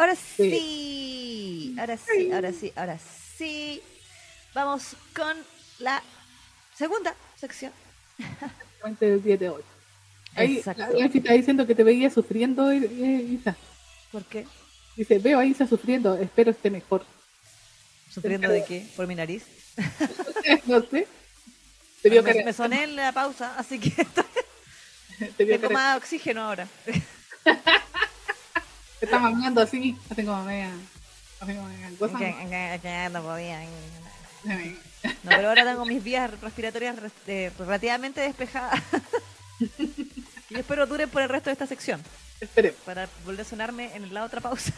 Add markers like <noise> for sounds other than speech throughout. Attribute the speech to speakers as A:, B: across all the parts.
A: Ahora sí. Ahora sí, ahora sí, ahora sí. Vamos con la segunda sección.
B: Del 7 8. Ahí, Nancy está diciendo que te veía sufriendo, eh, Isa.
A: ¿Por qué?
B: Dice, veo a Isa sufriendo, espero esté mejor.
A: ¿Sufriendo de qué? ¿Por mi nariz? <laughs>
B: no sé. Te vio
A: me, me soné en la pausa, así que estoy- <laughs>
B: te vio
A: tengo
B: cara-
A: más oxígeno ahora.
B: Está mamando así, así como media, así como media cosa.
A: no podía. No, pero ahora tengo mis vías respiratorias re- eh, relativamente despejadas. <laughs> y espero duren por el resto de esta sección.
B: Esperemos.
A: para volver a sonarme en la otra pausa.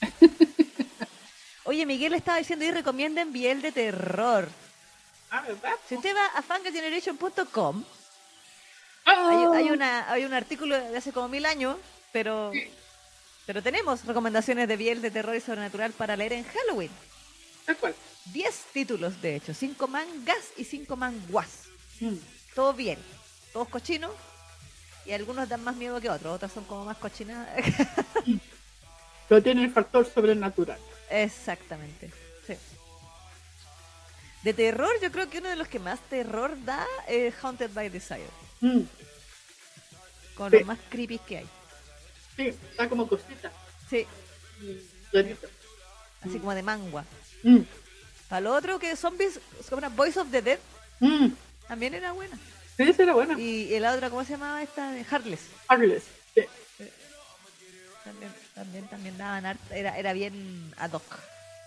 A: <laughs> Oye, Miguel estaba diciendo y recomienden Biel de terror.
B: Ah, ¿verdad?
A: Si usted va a fangageneration.com,
B: Ah,
A: hay, hay una, hay un artículo de hace como mil años, pero, pero tenemos recomendaciones de Biel de terror y sobrenatural para leer en Halloween.
B: Tal cual.
A: Diez títulos, de hecho, cinco mangas y cinco manguas.
B: Mm.
A: Todo bien, todos cochinos. Y algunos dan más miedo que otros, otras son como más cochinas. <laughs>
B: Pero tiene el factor sobrenatural.
A: Exactamente. Sí. De terror, yo creo que uno de los que más terror da es Haunted by Desire.
B: Mm.
A: Con
B: Sí.
A: los más creepy que hay.
B: Sí, está como cosita.
A: Sí,
B: Mm,
A: así como de mangua.
B: Mm.
A: Para lo otro que Zombies, como una Voice of the Dead,
B: Mm.
A: también era buena.
B: Sí, esa era buena.
A: Y, y la otra, ¿cómo se llamaba esta? De Heartless.
B: Harless. Sí.
A: También, también, también daban art- era, era bien ad hoc.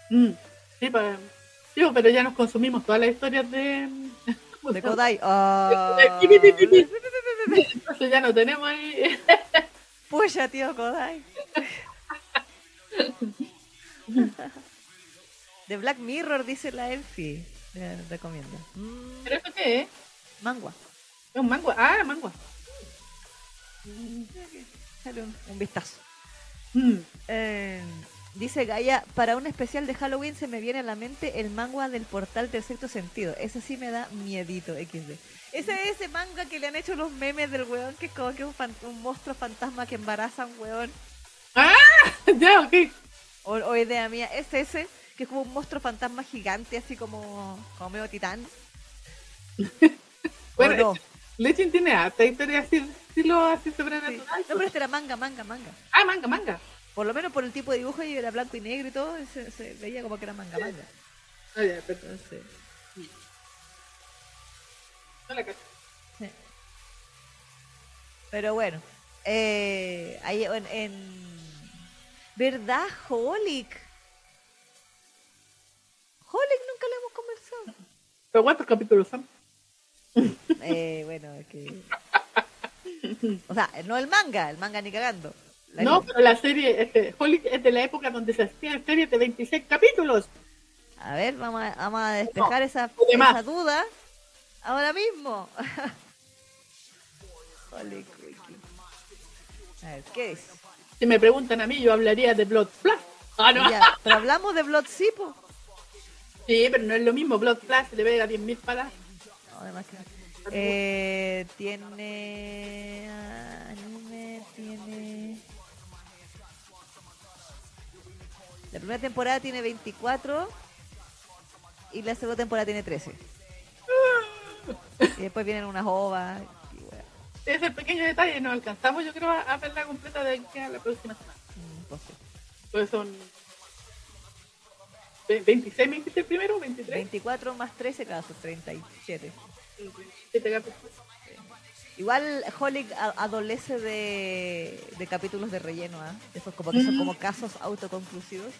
B: Mm. Sí, para... Digo, pero ya nos consumimos todas las historias de... <laughs> ¿cómo
A: De? Kodai.
B: Pi. <laughs> Entonces ya no tenemos ahí... <laughs>
A: Puya, tío Kodai. De Black Mirror, dice la Elfie. Le recomiendo. Mm,
B: ¿Pero eso qué es?
A: mangua.
B: Es un mango. Ah, mango.
A: Dale un, un vistazo.
B: Mm.
A: Eh, dice Gaia, para un especial de Halloween se me viene a la mente el manga del portal del sexto sentido. Ese sí me da miedito, XD. Ese es ese manga que le han hecho los memes del weón, que es como que un, fan- un monstruo fantasma que embaraza a un weón. <laughs>
B: ya, ok.
A: O, o idea mía, es ese, que es como un monstruo fantasma gigante, así como, como medio titán. <laughs>
B: Bueno,
A: ¿O no?
B: Legend tiene harta historia así, estilo así
A: Sí.
B: sobrenatural.
A: No, pero este era manga, manga, manga.
B: Ah, manga, manga.
A: Por lo menos por el tipo de dibujo y era blanco y negro y todo, se, se veía como que era manga, manga.
B: Ah, ya, perdón.
A: Entonces,
B: No la cacho.
A: sí. Pero bueno, eh, ahí en, en- ¿Verdad, Holic? Holic nunca le hemos conversado.
B: ¿Pero cuántos capítulos <laughs> son?
A: Eh, bueno, es que... O sea, no el manga, el manga ni cagando.
B: No, pero la serie, este, Holly es de la época donde se hacían series de 26 capítulos.
A: A ver, vamos a, vamos a despejar esa duda ahora mismo. <laughs> A ver, ¿qué es?
B: Si me preguntan a mí, yo hablaría de Blood Plus. Ah, no.
A: Ya, pero hablamos de Blood Sipo.
B: Sí, pero no es lo mismo. Blood Plus se le pega 10.000 palas.
A: No, además que- Eh, tiene anime, tiene... La primera temporada tiene 24 y la segunda temporada tiene 13. Y después vienen unas ovas. y wea.
B: Ese pequeño detalle no alcanzamos, yo creo, a verla completa de aquí a la próxima semana.
A: Mm, pues sí.
B: Pues son ve- 26, 27 primero, 23.
A: 24 más 13, claro, son 37.
B: 27 capítulos.
A: Igual Holic adolece de, de capítulos de relleno, ¿ah? Esos como que son como casos autoconclusivos.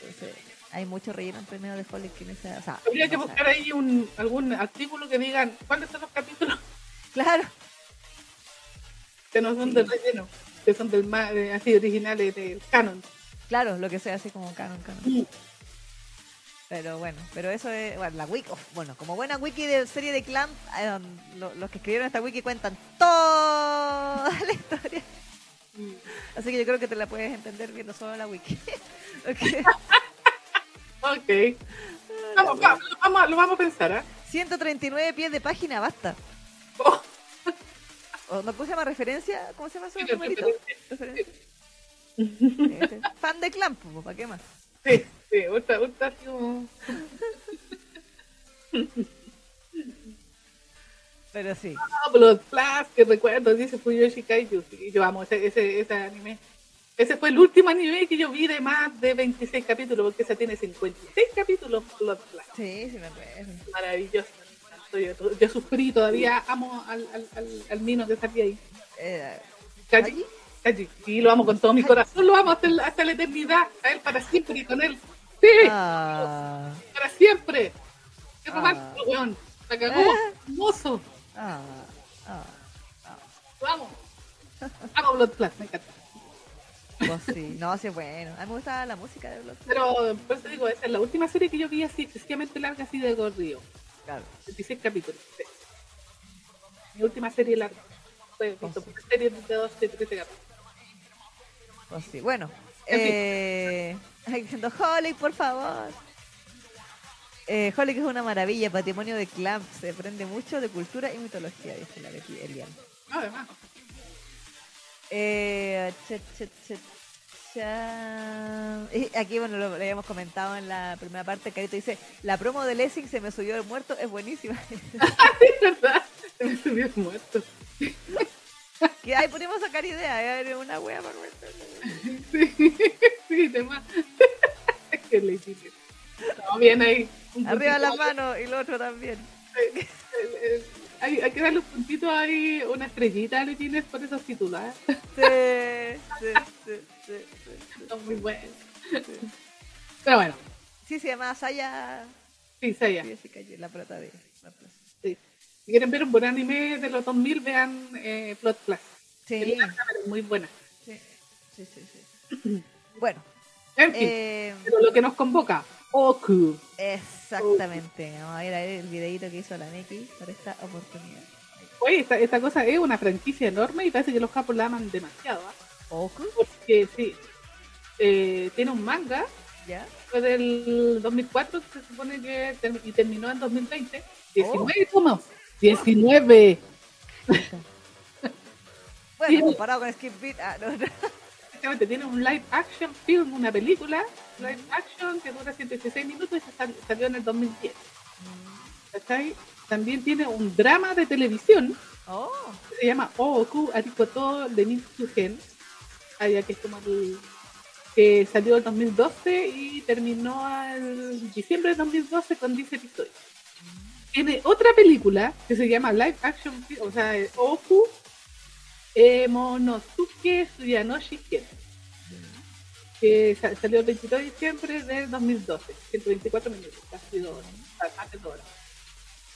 A: Entonces, hay mucho relleno entre medio de en esa... O sea,
B: Habría que
A: no,
B: buscar ahí un, algún artículo que digan cuáles son los capítulos <laughs>
A: Claro,
B: que no son
A: Sí.
B: del relleno, que son del ma- eh, así originales del canon.
A: claro, lo que sea así como canon, canon. Pero bueno, pero eso es, bueno, la wiki, of- bueno, como buena wiki de serie de clan, eh, lo- los que escribieron esta wiki cuentan toda <laughs> la historia. Así que yo creo que te la puedes entender viendo solo la wiki. <laughs> Ok.
B: Vamos, va- lo, vamos, lo vamos a pensar, ¿ah?
A: 139 pies de página, basta.
B: Oh,
A: ¿O ¿No puse llama referencia? ¿Cómo se llama eso?
B: Sí,
A: numerito?
B: referencia.
A: Este, <laughs> Fan de Clamp, ¿para qué más?
B: Sí, sí, así como...
A: Pero sí.
B: Ah, Blood Plus, que recuerdo, dice Fuyoshi Kaiju. Yo amo ese, ese, ese anime. Ese fue el último anime que yo vi de más de 26 capítulos, porque ese tiene 56 capítulos.
A: Sí, sí me acuerdo.
B: Maravilloso. Yo, yo sufrí, todavía amo al, al, al, al Nino que salía ahí.
A: Eh.
B: Kaji. Sí, lo amo con todo mi corazón, lo amo hasta, el- hasta la eternidad, a él para siempre y con él. Sí,
A: ah,
B: para siempre. Qué
A: Ah.
B: romántico, weón. La cagó,
A: Ah.
B: hermoso.
A: ah, ah.
B: Lo amo. Amo Blood Plus, me encanta.
A: Pues sí, no, sí bueno. A mí me gustaba la música de Blood.
B: Pero, por eso digo, esa es la última serie que yo vi así, excesivamente larga, así de corrido.
A: Claro.
B: 26 capítulos. sí. Mi última serie larga. Fue visto
A: sí.
B: serie de 12, 13 capítulos.
A: Pues sí. Bueno, eh, diciendo Holly, por favor. Eh, Holly que es una maravilla, patrimonio de Clamp, se aprende mucho de cultura y mitología, dice la Betty Elian.
B: No, además.
A: Eh, cha, cha, cha, cha. Eh, Aquí, bueno, lo, lo habíamos comentado en la primera parte. Carito dice: La promo de Lessing se me subió el muerto, es buenísima. <laughs>
B: Es verdad. Se me subió el muerto.
A: que ahí podemos sacar idea, eh, una wea para comentar.
B: Sí, <laughs> sí, además. <laughs> que le hiciste. No, bien ahí.
A: Arriba las manos y lo otro también.
B: Hay, hay que darle un puntito ahí, una estrellita a Luchines por esos titulares.
A: Sí, sí, sí, sí, sí.
B: Son muy buenos. Pero bueno,
A: Sí, se llama Saya.
B: sí.
A: Jessica, la prota de la plaza.
B: Sí. Si quieren ver un buen anime de los 2000, vean eh, Plot Plus.
A: Sí,
B: Es muy buena.
A: sí, sí, sí, sí. Bueno,
B: En fin,
A: eh,
B: pero lo que nos convoca, Oku.
A: exactamente. Vamos a ver, a ver el videito que hizo la Neki para esta oportunidad.
B: Oye, esta, esta cosa es una franquicia enorme y parece que los capos la aman demasiado. ¿ah?
A: ¿Oku?
B: Porque sí, eh, tiene un manga,
A: ¿Ya?
B: fue del 2004, que se supone que ter- y terminó en 2020. 19
A: Oh.
B: tomos. 19.
A: Bueno, <laughs> comparado con Skip Beat, ah, no, no.
B: Exactamente, tiene un live action film, una película live action que dura 116 minutos y sal- salió en el 2010. ¿Cachai? También tiene un drama de televisión
A: Oh,
B: que se llama Ooku Arikoto de Gen, allá que es como el que salió en 2012 y terminó en diciembre de 2012 con 10 episodios. Tiene otra película que se llama Live Action, o sea, eh, Monosuke Tsuyanoshi Ken, que sa- salió el 22 de diciembre del 2012, 124 minutos, casi dos horas, más de dos horas.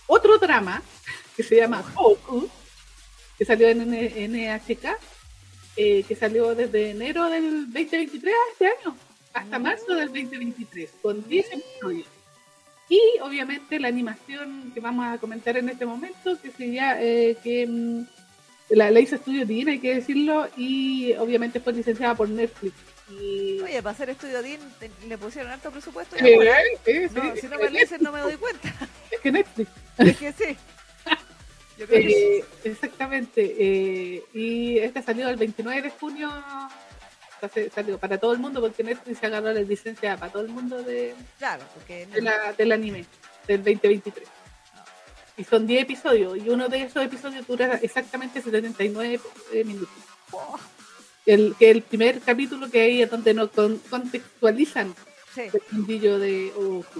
B: Otro drama que se llama Oku, que salió en NHK, eh, que salió desde enero del 2023 a este año, hasta marzo del 2023, con 10 episodios. Y obviamente la animación que vamos a comentar en este momento, que sería eh, que mm, la, la hizo Estudio Dina, hay que decirlo, y obviamente fue licenciada por Netflix. Y...
A: oye, para hacer estudio te- le pusieron alto presupuesto. y
B: Sí,
A: ahora,
B: sí,
A: no,
B: sí,
A: si no me lo dicen, no me doy cuenta. <laughs>
B: Es que Netflix.
A: Es que sí. <laughs> Yo creo que sí.
B: Eh, exactamente. eh, y esta salió el 29 de junio. Salió para todo el mundo porque Netflix se agarró la licencia para todo el mundo de,
A: Claro, porque
B: de la- del anime del 2023. Y son 10 episodios y uno de esos episodios dura exactamente 79 eh, minutos.
A: Oh,
B: El, que el primer capítulo que hay es donde nos con- contextualizan
A: sí.
B: el mundillo de. <laughs>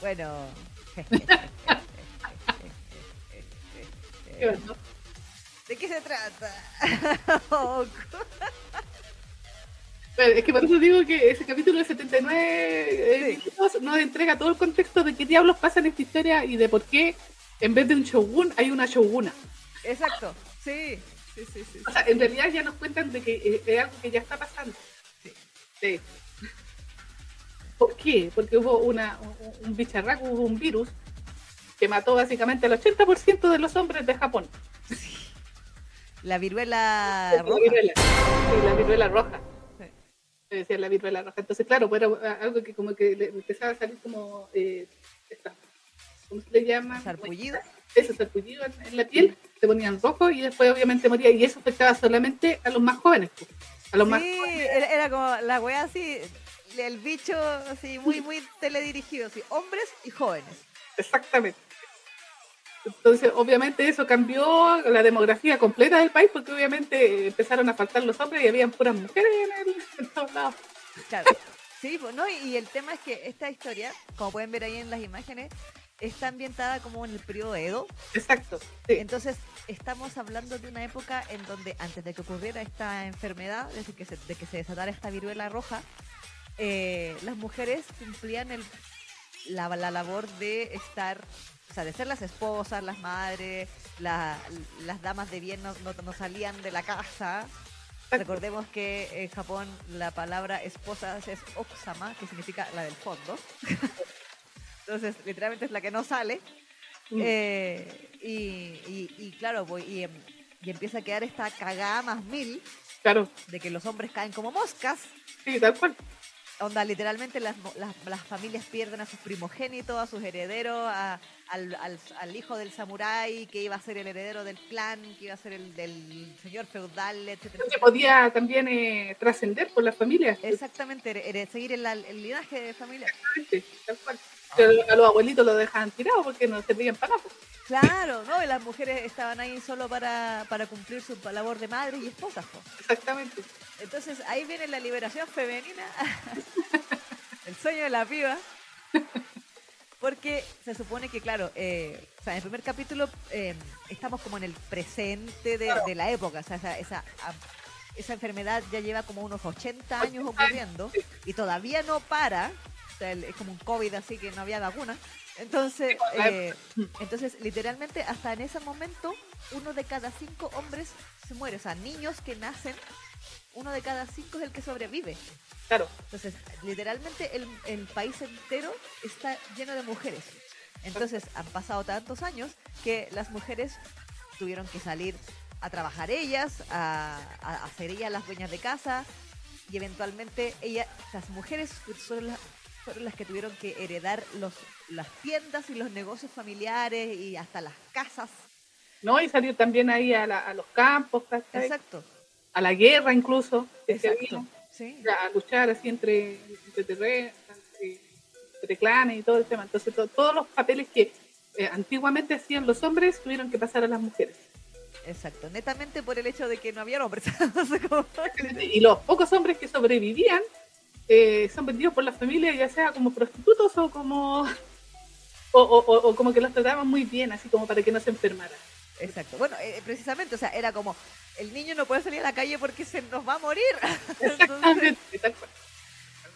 A: Bueno. ¿De qué se trata? <laughs>
B: Es que por eso digo que ese capítulo de 79 eh,
A: Sí.
B: nos entrega todo el contexto de qué diablos pasa en esta historia y de por qué en vez de un shogun hay una shoguna.
A: Exacto. Sí. Sí, sí, sí.
B: O sea, en realidad ya nos cuentan de que eh, es algo que ya está pasando. Sí. ¿Por qué? Porque hubo una, un, un bicharraco, hubo un virus que mató básicamente al 80% de los hombres de Japón.
A: La viruela
B: La
A: roja.
B: viruela. Sí, la viruela roja. Decía la viruela roja. Entonces, claro, pues era algo que como que le empezaba a salir como... Eh, esta- ¿Cómo se le llama?
A: Sarpullido.
B: ese sarpullido en, en la piel, se ponían rojo y después obviamente moría. Y eso afectaba solamente a los más jóvenes. pues. A los más jóvenes.
A: era, era como la wea así, el bicho así, muy, muy teledirigido, así, hombres y jóvenes.
B: Exactamente. Entonces, obviamente eso cambió la demografía completa del país porque obviamente eh, empezaron a faltar los hombres y habían puras mujeres en, el, en todos lados.
A: Claro. Sí, ¿no? Y, el tema es que esta historia, como pueden ver ahí en las imágenes, está ambientada como en el periodo Edo.
B: Exacto. Sí.
A: Entonces, estamos hablando de una época en donde antes de que ocurriera esta enfermedad, que se, de que se desatara esta viruela roja, eh, las mujeres cumplían el, la, la labor de estar, o sea, de ser las esposas, las madres, la- las damas de bien no, no- no salían de la casa. Recordemos que en Japón la palabra esposa es okusama, que significa la del fondo. <laughs> Entonces, literalmente es la que no sale.
B: Mm.
A: Eh, y, y- y claro, pues, y, em- y empieza a quedar esta cagada más mil
B: Claro,
A: de que los hombres caen como moscas.
B: sí, tal cual.
A: Onda, literalmente las, mo- las, las familias pierden a sus primogénitos, a sus herederos, a- al, al- al hijo del samurái que iba a ser el heredero del clan, que iba a ser el del señor feudal, etcétera.
B: Se podía también eh, trascender por las familias.
A: Exactamente, seguir el, el linaje de familia.
B: Exactamente, tal cual. Pero a los abuelitos los dejaban tirados porque no servían para nada.
A: Claro, ¿no? Y las mujeres estaban ahí solo para, para cumplir su labor de madre y esposas. po.
B: Exactamente.
A: Entonces ahí viene la liberación femenina, <laughs> el sueño de la piba. Porque se supone que, claro, eh, o sea, en el primer capítulo eh, estamos como en el presente de, de la época. O sea, esa, esa, esa enfermedad ya lleva como unos 80 años
B: 80
A: ocurriendo y todavía no para. O sea, el- es como un COVID así que no había vacuna. Entonces, eh, entonces, literalmente, hasta en ese momento, uno de cada cinco hombres se muere. O sea, niños que nacen, uno de cada cinco es el que sobrevive.
B: Claro.
A: Entonces, literalmente, el, el país entero está lleno de mujeres. Entonces, han pasado tantos años que las mujeres tuvieron que salir a trabajar ellas, a, a hacer ellas las dueñas de casa, y eventualmente ellas, las mujeres son las, fueron las que tuvieron que heredar los, las tiendas y los negocios familiares y hasta las casas.
B: ¿No? Y salir también ahí a, la- a los campos, ¿cachai?
A: Exacto,
B: a la guerra incluso,
A: exacto. Sí.
B: a luchar así entre, entre, terre- entre- entre clanes y todo el tema. Entonces, to- todos los papeles que eh, antiguamente hacían los hombres tuvieron que pasar a las mujeres.
A: Exacto, netamente por el hecho de que no había hombres. <laughs>
B: Y los pocos hombres que sobrevivían eh, son vendidos por la familia, ya sea como prostitutos o como o, o- o- como que los trataban muy bien, así como para que no se enfermaran.
A: Exacto. Bueno, eh, precisamente, o sea, era como, el niño no puede salir a la calle porque se nos va a morir. <laughs> Entonces,
B: Exactamente, tal cual.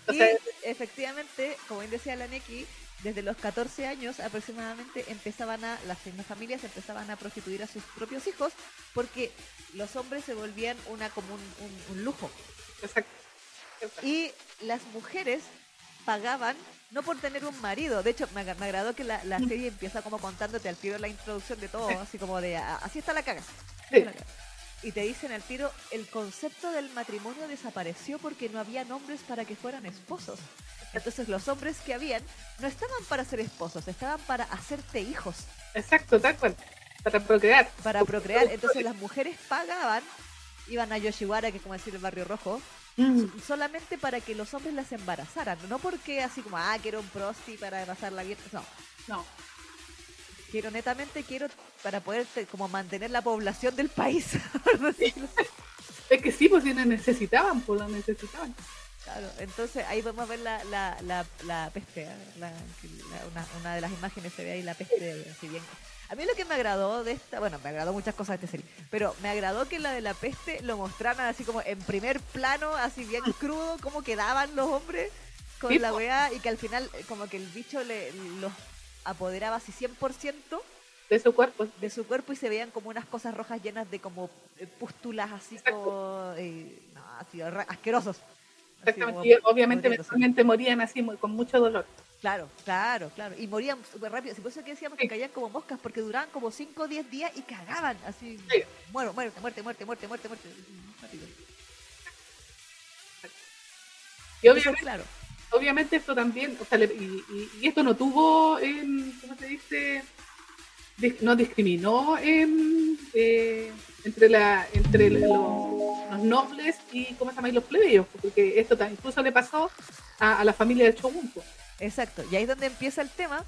B: O
A: y efectivamente, como bien decía la Neki, desde los 14 años aproximadamente empezaban a, las mismas familias empezaban a prostituir a sus propios hijos porque los hombres se volvían una como un, un- un lujo.
B: exacto. Exacto.
A: Y las mujeres pagaban no por tener un marido. De hecho, me, ag- me agradó que la, la serie empieza como contándote al tiro la introducción de todo, así como de, "Ah, así está la caga. así
B: Sí.
A: está la caga". Y te dicen al tiro, el concepto del matrimonio desapareció porque no había hombres para que fueran esposos. Entonces los hombres que habían no estaban para ser esposos, estaban para hacerte hijos,
B: Exacto, tal cual. Para procrear.
A: para procrear. Entonces las mujeres pagaban, iban a Yoshiwara, que es como decir el barrio rojo, solamente para que los hombres las embarazaran, no porque así como, ah, quiero un prosti para pasarla bien, no,
B: No,
A: quiero netamente, quiero para poder como mantener la población del país. <laughs>
B: es que sí, pues si la necesitaban, pues la necesitaban.
A: claro, entonces ahí podemos ver la, la, la, la peste, ¿eh? La- una, una de las imágenes se ve ahí la peste, así bien. A mí lo que me agradó de esta, bueno, me agradó muchas cosas de esta serie, pero me agradó que la de la peste lo mostraran así como en primer plano, así bien crudo, cómo quedaban los hombres con la weá y que al final eh, como que el bicho le, los apoderaba así 100%
B: De su cuerpo.
A: de su cuerpo y se veían como unas cosas rojas llenas de como eh, pústulas así como eh, no, así asquerosos. Así
B: Exactamente.
A: como
B: Y obviamente morían así muy- con mucho dolor.
A: Claro, claro, claro. Y morían súper rápido. Si por eso que decíamos que caían como moscas, porque duraban como 5 o 10 días y cagaban. Así,
B: Sí.
A: muero, muerte, muerte, muerte, muerte, muerte, muerte.
B: Y obviamente,
A: claro.
B: obviamente esto también, o sea, le- y, y- y esto no tuvo, em, ¿cómo se dice? dis- no discriminó em, eh, entre la entre lo- los nobles y cómo se llama y los plebeyos, porque esto incluso le pasó a, a la familia del Shogun.
A: Exacto, y ahí es donde empieza el tema,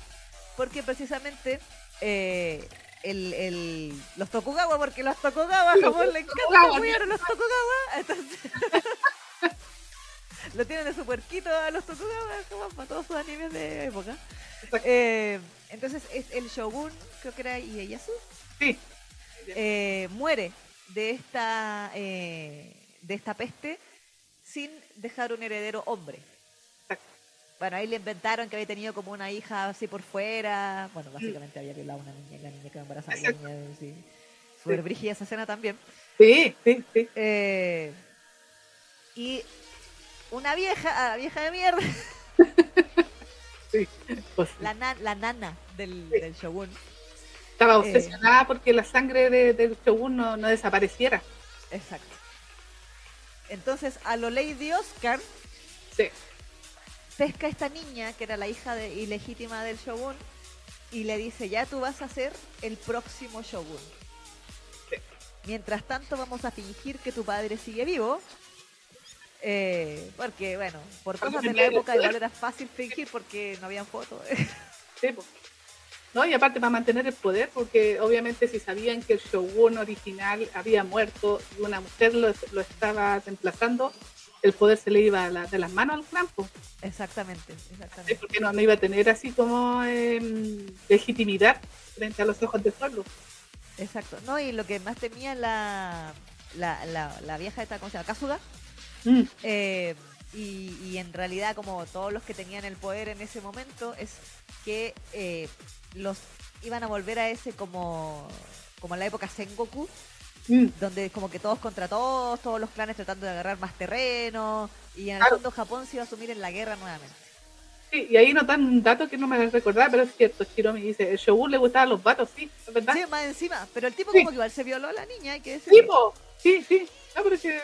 A: porque precisamente eh, el, el- los Tokugawa, porque los Tokugawa,
B: Los
A: Japón le encanta cuidar a los Tokugawa, entonces <laughs> lo tienen de su puerquito a los Tokugawa, como para todos sus animes de época. Eh, entonces es el Shogun, creo que era Ieyasu,
B: Sí.
A: eh, muere de esta eh, de esta peste sin dejar un heredero hombre. Bueno, ahí le inventaron que había tenido como una hija así por fuera. Bueno, básicamente había violado a una niña, y la niña quedó embarazada. La niña, sí. Súper brígida esa escena también.
B: Sí, sí, sí.
A: Eh, y una vieja, ah, vieja de mierda, <laughs>
B: sí. Pues,
A: la, na- la nana del,
B: Sí.
A: del Shogun.
B: estaba
A: eh.
B: obsesionada porque la sangre de- del Shogun no, no desapareciera.
A: Exacto. Entonces, a lo Lady Oscar
B: Sí.
A: Pesca a esta niña, que era la hija de- ilegítima del Shogun, y le dice, ya tú vas a ser el próximo Shogun.
B: Sí.
A: Mientras tanto vamos a fingir que tu padre sigue vivo. eh, porque, bueno, por cosas de la época
B: poder.
A: igual era fácil fingir porque no habían fotos. <laughs>
B: Sí. No, y aparte para mantener el poder, porque obviamente si sabían que el shogun original había muerto y una mujer lo, lo estaba reemplazando, el poder se le iba a la- de las manos al campo,
A: exactamente, exactamente.
B: porque no, no iba a tener así como em, legitimidad frente a los ojos del pueblo.
A: Exacto. No, y lo que más temía la, la, la, la vieja esta, ¿cómo se llama?
B: Mm,
A: Eh, y, y en realidad, como todos los que tenían el poder en ese momento, es que eh, los iban a volver a ese como, como la época Sengoku,
B: mm,
A: donde como que todos contra todos, todos los clanes tratando de agarrar más terreno, y en el
B: Claro.
A: fondo Japón se iba a asumir en la guerra nuevamente.
B: Sí, y ahí notan un dato que no me recordaba, pero es cierto, Shiromi dice, el shogun le gustaban los vatos, sí, es verdad.
A: Sí, más encima, pero el tipo
B: Sí.
A: como que igual se violó a la niña, hay que decirlo.
B: po, sí, sí, no, pero que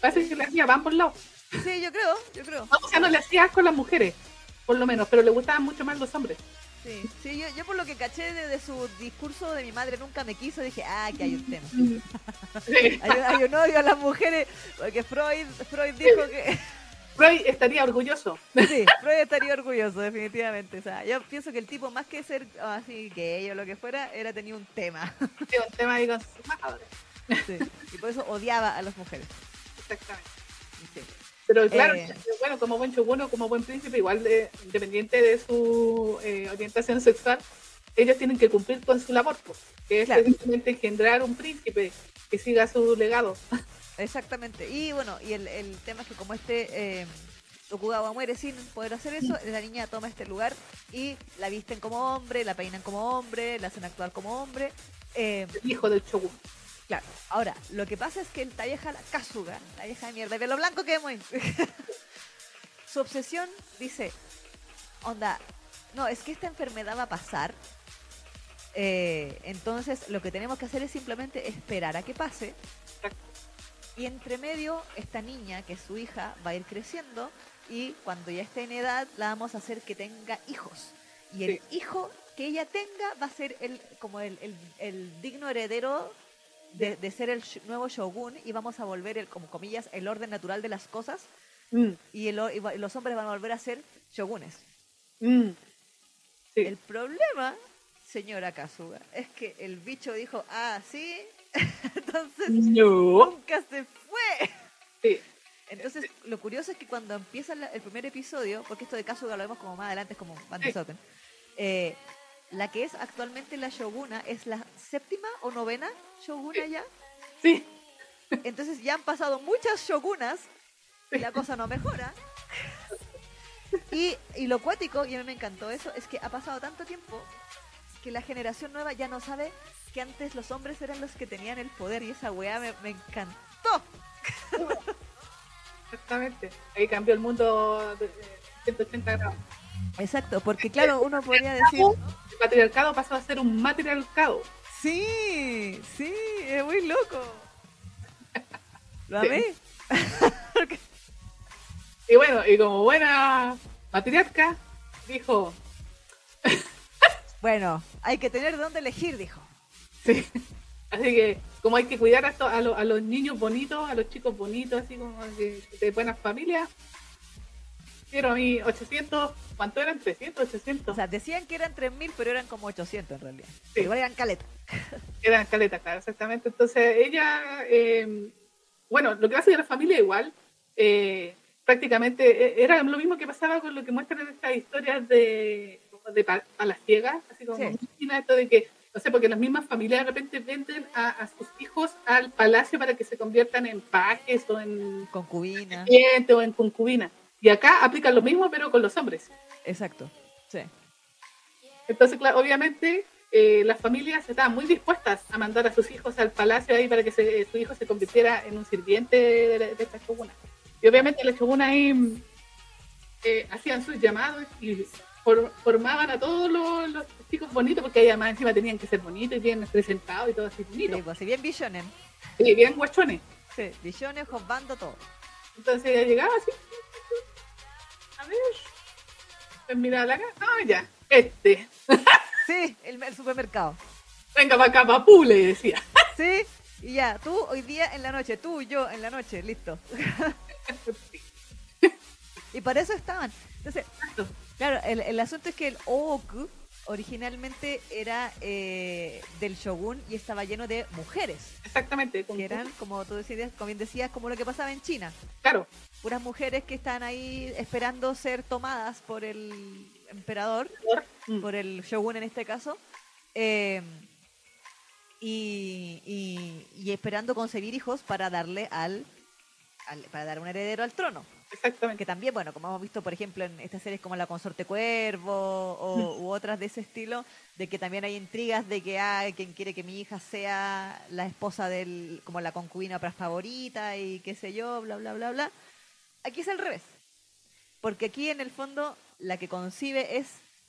B: parece que le hacía van por lados.
A: Sí, yo creo, yo creo.
B: No, o sea, no le hacía asco a las mujeres, por lo menos, pero le gustaban mucho más los hombres.
A: Sí, sí yo, yo por lo que caché de, de su discurso de mi madre nunca me quiso, dije, ah, que hay un tema.
B: Sí. <laughs>
A: Hay, hay un odio a las mujeres, porque Freud, Freud dijo que... <laughs>
B: Freud estaría orgulloso.
A: Sí, Freud estaría orgulloso, definitivamente. O sea, yo pienso que el tipo, más que ser así gay o lo que fuera, era tenía un tema.
B: Sí, un tema madre.
A: Sí, Y por eso odiaba a las mujeres.
B: Exactamente.
A: Sí.
B: Pero claro,
A: Eh.
B: bueno, como buen shogun como buen príncipe, igual de, independiente de su eh, orientación sexual, ellos tienen que cumplir con su labor, pues, que es precisamente engendrar un príncipe que siga su legado. <laughs>
A: Exactamente. Y bueno, y el, el tema es que como este eh, Tokugawa muere sin poder hacer eso, la niña toma este lugar y la visten como hombre, la peinan como hombre, la hacen actuar como hombre. Eh,
B: El hijo del shogun.
A: Claro, ahora, lo que pasa es que esta vieja, la Kasuga, la vieja de mierda, de pelo blanco que muy... <laughs> Su obsesión dice, onda, no, es que esta enfermedad va a pasar. eh, entonces lo que tenemos que hacer es simplemente esperar a que pase y entre medio, esta niña, que es su hija, va a ir creciendo y cuando ya esté en edad, la vamos a hacer que tenga hijos. Y el
B: Sí.
A: hijo que ella tenga va a ser el, como el, el- el digno heredero de, de ser el nuevo shogun y vamos a volver, el, como comillas, el orden natural de las cosas
B: Mm,
A: y, el los hombres van a volver a ser shogunes.
B: mm. Sí.
A: El problema, señora Kazuga, es que el bicho dijo, ah, sí, <laughs> entonces
B: No.
A: nunca se fue.
B: Sí.
A: Entonces, lo curioso es que cuando empieza el primer episodio, porque esto de Kasuga lo vemos como más adelante, es como Van
B: Sí.
A: Soten, eh, la que es actualmente la Shoguna es la séptima o novena Shoguna ya.
B: Sí.
A: Entonces ya han pasado muchas Shogunas y la cosa no mejora. Y, y lo cuático, y a mí me encantó eso, es que ha pasado tanto tiempo que la generación nueva ya no sabe que antes los hombres eran los que tenían el poder y esa weá me, me encantó.
B: Exactamente. Ahí cambió el mundo de de 180 grados.
A: Exacto, porque claro, uno podría decir...
B: El patriarcado pasó a ser un matriarcado.
A: Sí, sí, es muy loco. Lo amé.
B: Y bueno, y como buena matriarca, dijo, <laughs>
A: Bueno, hay que tener de dónde elegir, dijo.
B: Sí. Así que, como hay que cuidar a, a, lo- a los niños bonitos, a los chicos bonitos, así como que, de buenas familias, a mí 800, ¿cuánto eran? 300, 800.
A: O sea, decían que eran 3.000, pero eran como 800 en realidad.
B: Sí.
A: Igual eran caleta. <laughs>
B: Eran caletas, claro, exactamente. Entonces, ella, eh, bueno, lo que pasa es que la familia igual, eh, prácticamente eh, era lo mismo que pasaba con lo que muestran en estas historias de, de pa- palaciegas, así como
A: Sí.
B: esto de que, no sé, porque las mismas familias de repente venden a, a sus hijos al palacio para que se conviertan en pajes o en
A: Concubina.
B: clientes o en concubinas. Y acá aplican lo mismo, pero con los hombres.
A: Exacto. Sí.
B: Entonces, claro, obviamente eh, las familias estaban muy dispuestas a mandar a sus hijos al palacio ahí para que se- su hijo se convirtiera en un sirviente de, de esta shoguna. Y obviamente la shoguna ahí eh, hacían sus llamados y for- formaban a todos los, los chicos bonitos, porque ahí además encima tenían que ser bonitos y bien presentados y todo así bonito.
A: Sí, pues, si bien Visionen.
B: Y bien guachones.
A: Sí, Visiones, Josbando, todo.
B: Entonces llegaba así. A ver. Pues miraba la cara. Ah, ya. Este. <laughs>
A: Sí, el, el supermercado.
B: Venga para acá, papú, le decía. <laughs>
A: Sí, y ya, tú hoy día en la noche, tú y yo en la noche, listo. <laughs> Y para eso estaban. Entonces, claro, el, el asunto es que el Ooku originalmente era eh, del shogun y estaba lleno de mujeres,
B: Exactamente. con-
A: que eran, como tú decías, como bien decías, como lo que pasaba en China.
B: Claro.
A: Puras mujeres que están ahí esperando ser tomadas por el emperador,
B: Mm.
A: por el shogun en este caso, eh, y, y- y esperando concebir hijos para darle al, al- para dar un heredero al trono.
B: Exactamente.
A: Que también, bueno, como hemos visto, por ejemplo, en estas series como La Consorte Cuervo o, u otras de ese estilo, de que también hay intrigas de que hay quien quiere que mi hija sea la esposa del, como la concubina favorita y qué sé yo, bla, bla, bla, bla. Aquí es al revés. Porque aquí en el fondo la que concibe es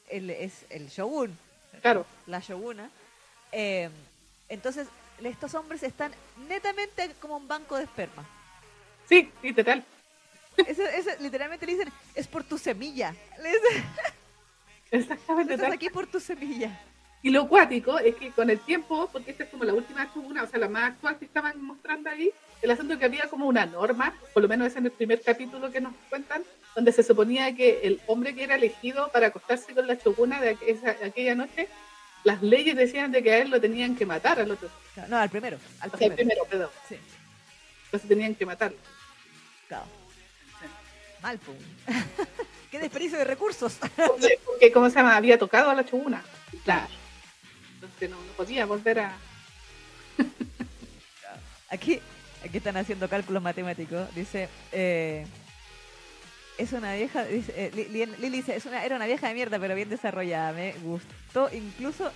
A: el, es el shogun,
B: Claro.
A: la shoguna. Eh, entonces, estos hombres están netamente como un banco de esperma.
B: Sí, literal.
A: Eso, eso literalmente le dicen, es por tu semilla. Le dicen,
B: Exactamente.
A: estás aquí por tu semilla.
B: Y lo cuático es que con el tiempo, porque esta es como la última tribuna, o sea, la más actual que estaban mostrando ahí, el asunto que había como una norma, por lo menos es en el primer capítulo que nos cuentan, donde se suponía que el hombre que era elegido para acostarse con la chocuna de esa- aquella noche, las leyes decían de que a él lo tenían que matar al otro.
A: No, al primero. Al
B: O sea, el
A: primero.
B: primero, perdón.
A: Sí,
B: Entonces tenían que matarlo.
A: claro. Mal, pum. <laughs> Qué desperdicio de recursos.
B: Porque, porque, ¿cómo se llama? Había tocado a la choguna. Claro. Entonces no, no podía volver a... <laughs>
A: Aquí, aquí están haciendo cálculos matemáticos. Dice, eh, es una vieja, dice, eh, Li- Li- Lili dice, es una, era una vieja de mierda, pero bien desarrollada. Me gustó incluso,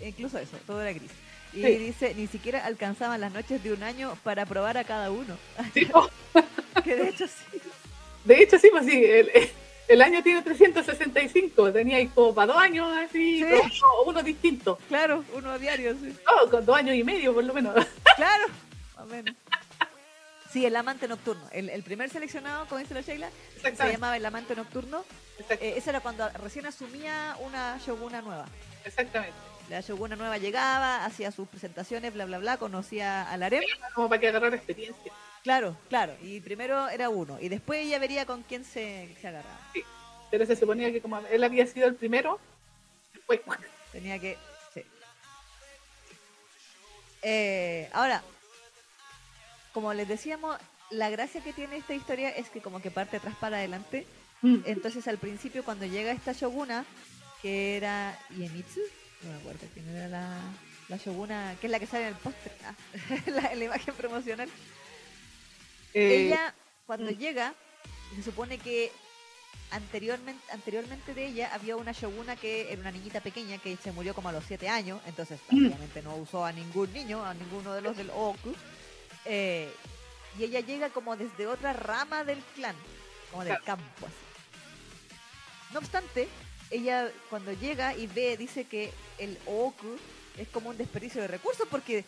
A: incluso eso, todo era gris. Y
B: Sí.
A: dice, ni siquiera alcanzaban las noches de un año para probar a cada uno.
B: Sí, <laughs>
A: que de hecho sí.
B: De hecho, sí, pues sí, el, el año tiene 365, tenía ahí como para dos años así,
A: Sí.
B: como uno distinto.
A: Claro, uno a diario, sí.
B: No, con dos años y medio por lo menos. <laughs>
A: Claro, más o menos. Sí, el amante nocturno. El, el primer seleccionado, como dice la Sheila, se llamaba el amante nocturno. Eh, eso era cuando recién asumía una shoguna nueva.
B: Exactamente.
A: La shoguna nueva llegaba, hacía sus presentaciones, bla, bla, bla, conocía al harem.
B: Como para que agarrara experiencia.
A: Claro, claro. Y primero era uno. Y después ella vería con quién se, se agarraba.
B: Pero se suponía que como él había sido el primero, después, <laughs>
A: Tenía que. Sí. Eh, ahora, como les decíamos, la gracia que tiene esta historia es que como que parte atrás para adelante.
B: mm,
A: Entonces al principio cuando llega esta shoguna, que era Iemitsu, no me acuerdo quién era la, la shoguna, que es la que sale en el póster, ah, <laughs> la, en la imagen promocional.
B: Eh,
A: ella cuando
B: mm.
A: llega, se supone que anteriormente, anteriormente de ella había una shoguna que era una niñita pequeña que se murió como a los 7 años, entonces
B: Mm.
A: obviamente no usó a ningún niño, a ninguno de los del Oku. eh, y ella llega como desde otra rama del clan, como del campo. así. No obstante, ella cuando llega y ve, dice que el Oku es como un desperdicio de recursos porque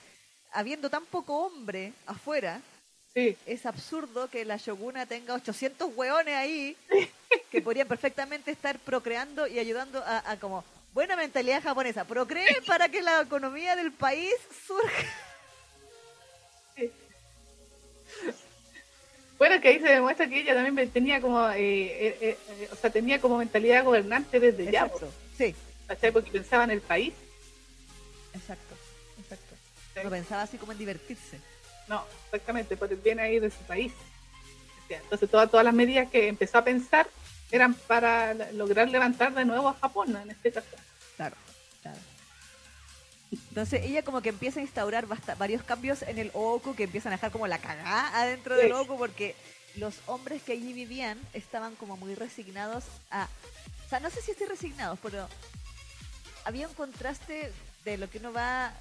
A: habiendo tan poco hombre afuera,
B: sí,
A: es absurdo que la Shoguna tenga 800 hueones ahí que podrían perfectamente estar procreando y ayudando a, a como, buena mentalidad japonesa, procree para que la economía del país surja.
B: Bueno, que ahí se demuestra que ella también tenía como, eh, eh, eh, o sea, tenía como mentalidad gobernante desde ya.
A: Sí,
B: ¿cachai? Porque pensaba en el país.
A: exacto, exacto. No pensaba así como en divertirse.
B: No, exactamente, por el bien ahí de su país. Entonces todas, todas las medidas que empezó a pensar eran para lograr levantar de nuevo a Japón, ¿no? en este caso.
A: Claro, claro. Entonces ella como que empieza a instaurar varios cambios en el Oku que empiezan a dejar como la cagada adentro del
B: Sí.
A: Oku porque los hombres que allí vivían estaban como muy resignados a... O sea, no sé si estoy resignados, pero había un contraste de lo que uno va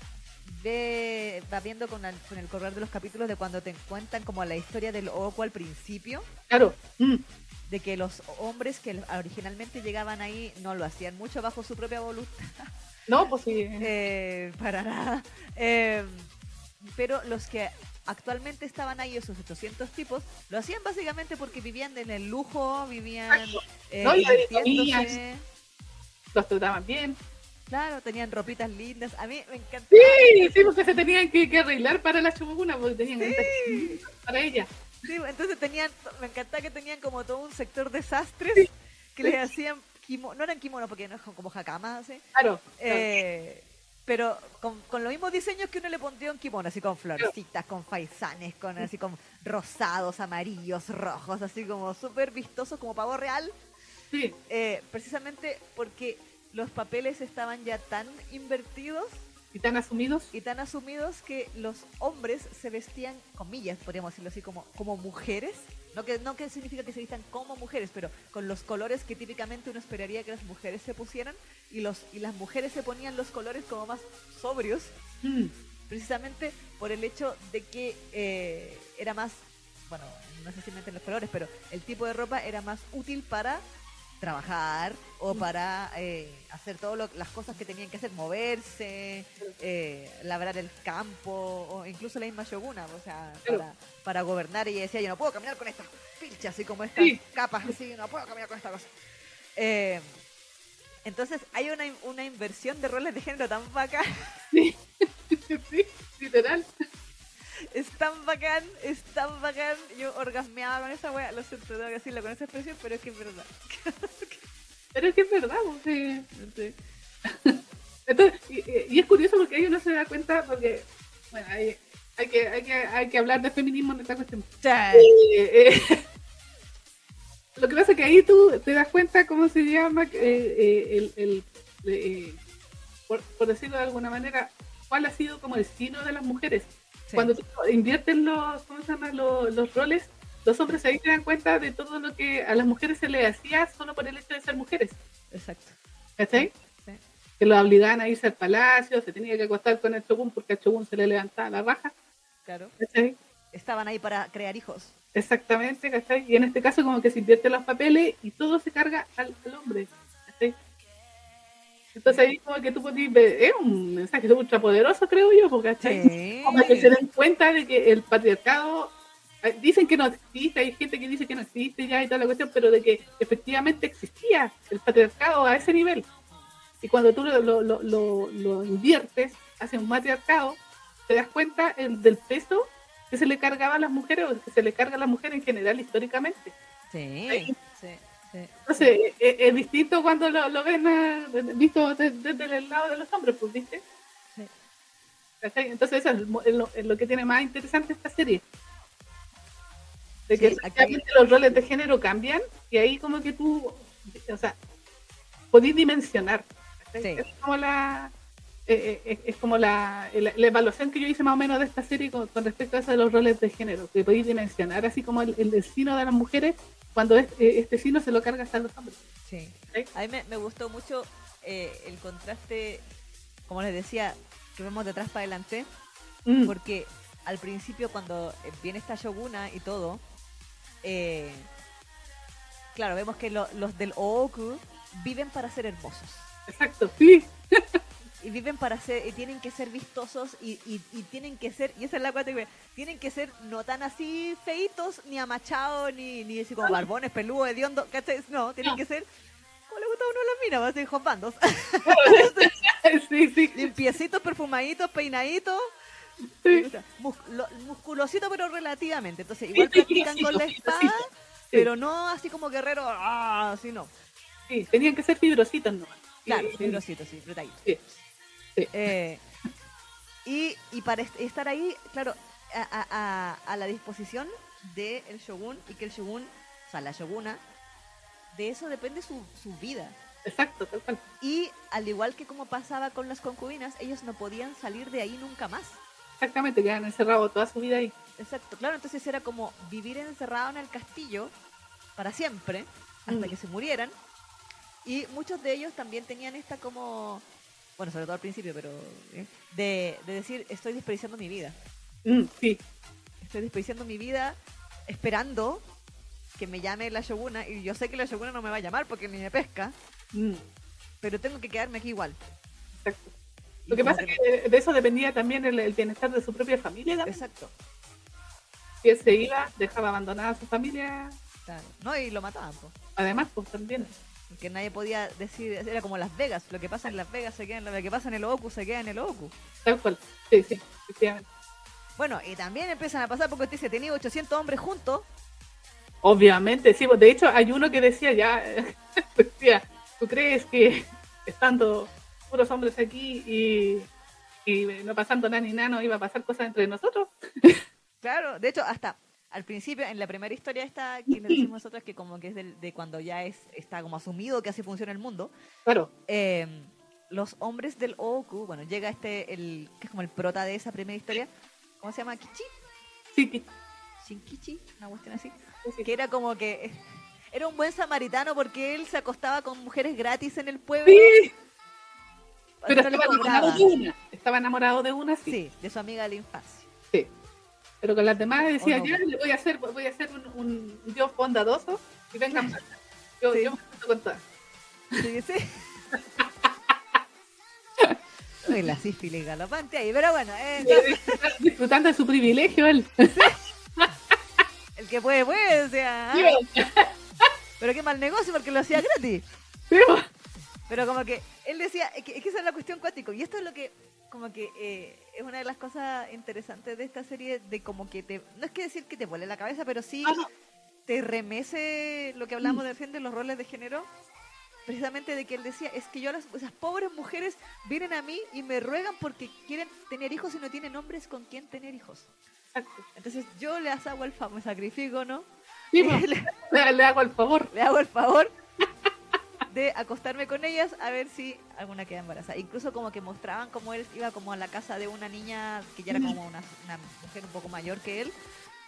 A: ve, va viendo con el, con el correr de los capítulos de cuando te cuentan como la historia del Oku al principio
B: Claro. Mm,
A: de que los hombres que originalmente llegaban ahí no lo hacían mucho bajo su propia voluntad <laughs>
B: No, pues sí.
A: eh, para nada. Eh, pero los que actualmente estaban ahí, esos 800 tipos, lo hacían básicamente porque vivían en el lujo, vivían eh,
B: No, y. Los trataban bien.
A: Claro, tenían ropitas lindas. A mí me encanta.
B: Sí, sí, porque se tenían que, que arreglar para la chumuguna, porque tenían que para ella.
A: Sí, entonces tenían, me encantaba que tenían como todo un sector de sastres que les hacían no eran kimonos porque no es como jakamas, ¿sí?
B: Claro.
A: Eh, pero con, con los mismos diseños que uno le pondría un kimono, así con florecitas, con faisanes, con así con rosados, amarillos, rojos, así como súper vistosos, como pavo real,
B: Sí,
A: eh, precisamente porque los papeles estaban ya tan invertidos
B: y tan asumidos.
A: y tan asumidos que los hombres se vestían, comillas, podríamos decirlo así, como, como mujeres. No que, no que significa que se vistan como mujeres, pero con los colores que típicamente uno esperaría que las mujeres se pusieran y, los, y las mujeres se ponían los colores como más sobrios,
B: Mm,
A: precisamente por el hecho de que eh, era más, bueno, no sé si meten los colores, pero el tipo de ropa era más útil para trabajar o para eh, hacer todas las cosas que tenían que hacer, moverse, eh, labrar el campo, o incluso la misma Shoguna, o sea,
B: Claro.
A: para, para gobernar ella decía, yo no puedo caminar con estas pilchas, así como estas
B: Sí.
A: capas, así, no puedo caminar con esta cosa. Eh, entonces hay una, una inversión de roles de género tan bacán
B: sí, <laughs> literal.
A: Es tan bacán, es tan bacán. Yo orgasmeaba con esa wea, lo siento, tengo que decirlo con esa expresión, pero es que es verdad. <laughs>
B: Pero es que es verdad, pues, sí. Entonces, y, es curioso porque ahí uno se da cuenta, porque, bueno, hay, hay, que, hay, que, hay que hablar de feminismo en esta cuestión. Eh, eh, <laughs> lo que pasa es que ahí tú te das cuenta cómo se llama eh, el, el, por, por decirlo de alguna manera, cuál ha sido como el signo de las mujeres.
A: Sí.
B: Cuando tú invierten los, ¿cómo se llama? Los, los roles, los hombres ahí se dan cuenta de todo lo que a las mujeres se les hacía solo por el hecho de ser mujeres.
A: Exacto.
B: ¿Cachai?
A: Sí.
B: Que lo obligaban a irse al palacio, se tenía que acostar con el chogún porque al chogún se le levantaba la raja.
A: Claro.
B: ¿Cachai?
A: Estaban ahí para crear hijos.
B: Exactamente, ¿cachai? Y en este caso como que se invierten los papeles y todo se carga al, al hombre, ¿cachai? Entonces ahí como que tú podías ver, es un mensaje ultra poderoso, creo yo, porque, ¿cachai?
A: Sí.
B: Como que se den cuenta de que el patriarcado, eh, dicen que no existe, hay gente que dice que no existe ya y toda la cuestión, pero de que efectivamente existía el patriarcado a ese nivel. Y cuando tú lo, lo, lo, lo- inviertes hacia un matriarcado, te das cuenta el, del peso que se le cargaba a las mujeres o que se le carga a las mujeres en general históricamente.
A: Sí. Sí. Sí.
B: Entonces, es, es distinto cuando lo, lo ven ah, visto de- desde el lado de los hombres, pues, ¿viste? Entonces, eso es, lo, es lo que tiene más interesante esta serie. De que
A: Sí, aquí-
B: los roles de género cambian y ahí como que tú, o sea, podís dimensionar. Es como la... eh, eh, es como la, la, la evaluación que yo hice más o menos de esta serie con, con respecto a eso de los roles de género, que podéis dimensionar así como el, el destino de las mujeres cuando este, este sino se lo carga hasta los hombres.
A: Sí.
B: ¿Sí?
A: A mí me, me gustó mucho eh, el contraste, como les decía, que vemos de atrás para adelante,
B: Mm,
A: porque al principio cuando eh, viene esta Shoguna y todo, eh, claro, vemos que lo- los del Ooku viven para ser hermosos.
B: Exacto, sí. <laughs>
A: Y viven para ser, y tienen que ser vistosos y, y, y tienen que ser, y esa es la cuarta que tienen que ser no tan así feitos, ni amachados, ni, ni así como barbones, peludos, hediondo, ¿cachai? No, tienen
B: No.
A: que ser como le gusta uno lo mira, va a ser bandos. <laughs>
B: sí, sí.
A: Limpiecitos, perfumaditos, peinaditos.
B: sí.
A: Mus- musculosito, pero relativamente. Entonces, igual
B: Sí,
A: practican con la espada.
B: Sí.
A: pero no así como guerrero, ah, así no.
B: Sí, tenían que ser fibrositos nomás.
A: Claro,
B: Sí,
A: fibrosito, sí, apretadito.
B: Sí. Sí. <laughs>
A: Eh, y, y para est- estar ahí, claro, a, a- a- a la disposición del shogun y que el shogun, o sea, la shoguna, de eso depende su, su vida.
B: Exacto, tal cual.
A: Y al igual que como pasaba con las concubinas, ellos no podían salir de ahí nunca más.
B: Exactamente, quedan encerrados toda su vida ahí.
A: Exacto, claro, entonces era como vivir encerrado en el castillo para siempre, hasta
B: Mm.
A: que se murieran. Y muchos de ellos también tenían esta como, bueno, sobre todo al principio, pero eh, de, de decir, estoy desperdiciando mi vida.
B: Mm, sí,
A: Estoy desperdiciando mi vida esperando que me llame la Shoguna. Y yo sé que la Shoguna no me va a llamar porque ni me pesca,
B: mm,
A: pero tengo que quedarme aquí igual.
B: exacto. Lo que pasa es que de eso dependía también el, el bienestar de su propia familia. también.
A: Exacto.
B: Si él se iba, dejaba abandonada a su familia.
A: claro. No, y lo mataban, po.
B: Además, pues también.
A: Porque nadie podía decir, era como Las Vegas, lo que pasa en Las Vegas se queda en lo que pasa en el Oku se queda en el Oku.
B: Tal cual. Sí, sí, efectivamente.
A: Bueno, y también empiezan a pasar porque usted dice, tenía 800 hombres juntos,
B: Obviamente, sí. pues, De hecho, hay uno que decía ya, <laughs> decía, ¿tú crees que estando puros hombres aquí y, y no pasando nada ni nada, no iba a pasar cosas entre nosotros?
A: claro, de hecho, hasta al principio, en la primera historia esta que le <clears throat> decimos nosotros, que como que es de cuando ya es está como asumido que así funciona el mundo,
B: Claro.
A: eh, los hombres del Oku, bueno, llega este, el que es como el prota de esa primera historia, ¿cómo se llama? Kichi,
B: Sí,
A: Shinkichi, una cuestión así,
B: sí,
A: que era como que era un buen samaritano porque él se acostaba con mujeres gratis en el pueblo.
B: Sí, pero estaba enamorado de una. Estaba enamorado de una, sí.
A: Sí, de su amiga de la infancia.
B: sí. Pero con las demás decía,
A: no?
B: ya le voy a hacer, voy a hacer un, un dios bondadoso y vengan para acá. Yo,
A: Sí.
B: yo me junto con todas.
A: Sí, sí. <laughs> La sífilis galopante ahí, pero bueno, eh, no,
B: Disfrutando de su privilegio él.
A: el que puede, puede, o sea,
B: Sí,
A: ah, pero qué mal negocio porque lo hacía gratis.
B: sí,
A: Pero como que él decía, es que, es que esa es la cuestión cuático, y esto es lo que, como que eh, es una de las cosas interesantes de esta serie, de como que te, no es que decir que te vuele la cabeza, pero sí te remece lo que hablamos de recién de los roles de género, precisamente de que él decía, es que yo las, esas pobres mujeres vienen a mí y me ruegan porque quieren tener hijos y no tienen hombres con quien tener hijos.
B: Exacto.
A: Entonces yo les hago el favor, me sacrifico, ¿no?
B: Sí, pues, <laughs>
A: le,
B: le hago el favor.
A: le hago el favor <laughs> de acostarme con ellas a ver si alguna queda embarazada. Incluso como que mostraban como él iba como a la casa de una niña que ya era como una, una mujer un poco mayor que él,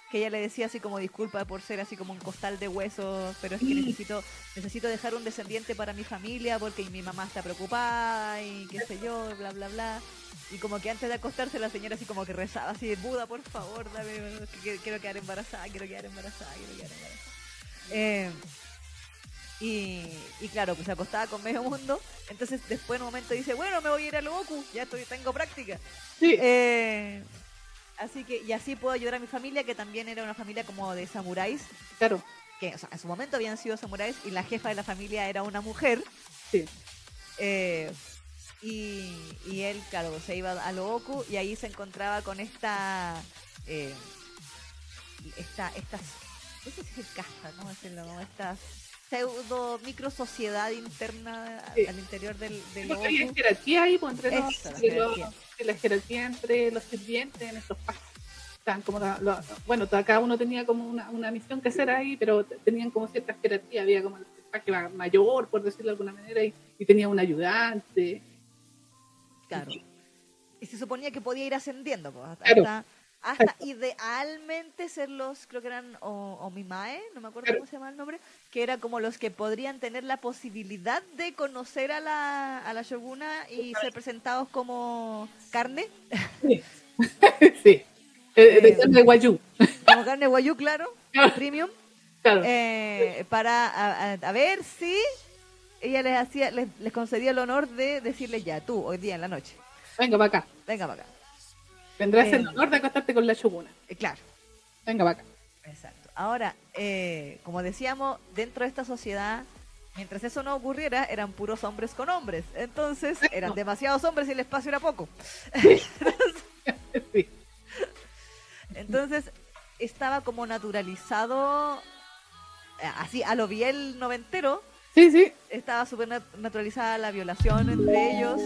A: que ella le decía así como disculpa por ser así como un costal de huesos, pero es que necesito necesito dejar un descendiente para mi familia porque mi mamá está preocupada y qué sé yo, bla bla bla. Y como que antes de acostarse la señora así como que rezaba así, Buda, por favor, dame, que quiero quedar embarazada, quiero quedar embarazada, quiero quedar embarazada. Eh, y, y claro, pues se acostaba con medio mundo. Entonces después en un momento dice, bueno, me voy a ir al Goku, ya estoy, tengo práctica.
B: Sí,
A: Eh, así que, y así puedo ayudar a mi familia, que también era una familia como de samuráis,
B: claro.
A: que o sea, en su momento habían sido samuráis, y la jefa de la familia era una mujer.
B: Sí.
A: Eh, y, y él, claro, se iba a Goku y ahí se encontraba con esta. Eh, esta estas. No sé si es casta, ¿cómo decirlo? Como Esta pseudo micro sociedad interna
B: Sí.
A: al interior del, del Goku.
B: jerarquía ahí, pues, entre los,
A: la
B: entre
A: jerarquía.
B: sí, la jerarquía entre los sirvientes en estos países. Estaban como la- bueno, cada uno tenía como una, una misión que hacer ahí, pero tenían como cierta jerarquía. Había como el paje ma- mayor, por decirlo de alguna manera, y, y tenía un ayudante.
A: Claro. Y se suponía que podía ir ascendiendo, pues, hasta,
B: Claro.
A: hasta, hasta idealmente ser los, creo que eran o, Omimae, no me acuerdo cómo se llama el nombre, que era como los que podrían tener la posibilidad de conocer a la, a la Shoguna y ser presentados como carne,
B: sí. <laughs> Eh, de
A: Eh,
B: carne guayú.
A: como carne guayú, claro, premium,
B: Claro.
A: eh, para a ver si ella les hacía, les, les concedía el honor de decirle ya, tú, hoy día en la noche,
B: Venga para acá.
A: venga para acá.
B: Tendrás
A: Eh.
B: el honor de acostarte con la shoguna.
A: Eh, claro.
B: Venga acá.
A: Exacto. Ahora, eh, como decíamos, dentro de esta sociedad Mientras eso no ocurriera, eran puros hombres con hombres. Entonces, eran
B: No.
A: demasiados hombres y el espacio era poco. <laughs>
B: Sí.
A: Entonces, estaba como naturalizado, eh, así a lo biel noventero,
B: Sí, sí.
A: estaba súper nat- naturalizada la violación entre ellos.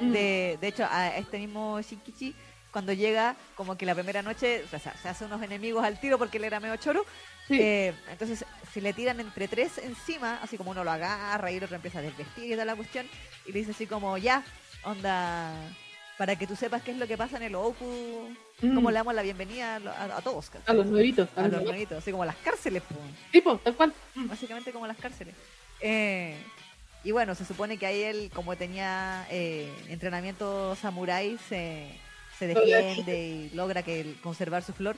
B: Mm.
A: De, de hecho, a este mismo Shikichi, cuando llega, como que la primera noche, o sea, se hace unos enemigos al tiro porque él era medio choro.
B: Sí.
A: Eh, entonces se le tiran entre tres encima, así como uno lo agarra y el otro empieza a desvestir y toda la cuestión. Y le dice así como, ya, onda, para que tú sepas qué es lo que pasa en el Oku,
B: Mm.
A: como le damos la bienvenida a, a- a todos, ¿cachai?
B: A los nuevitos. A,
A: a
B: los
A: los
B: nuevitos.
A: así como las cárceles, pues.
B: Tipo, tal cual. Mm.
A: básicamente como las cárceles. Eh, y bueno, se supone que ahí él, como tenía eh, entrenamiento samurái, se, se defiende y logra que conservar su flor.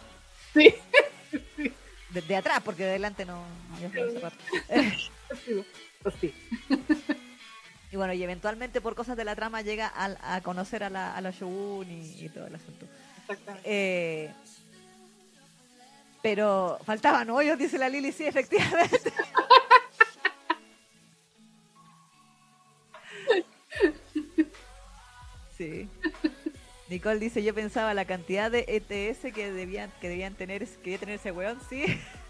B: Sí. <laughs>
A: Desde atrás, porque de adelante no, no.
B: Sí, <laughs> Pues sí.
A: Y bueno, y eventualmente por cosas de la trama llega al- a, conocer a la, a la Shogun y, y todo el asunto.
B: Exactamente.
A: Eh, pero faltaban hoyos, dice la Lili, sí, efectivamente. <laughs> Sí. Nicole dice, yo pensaba la cantidad de ETS que debían, que debían tener, que debía tener ese weón, sí.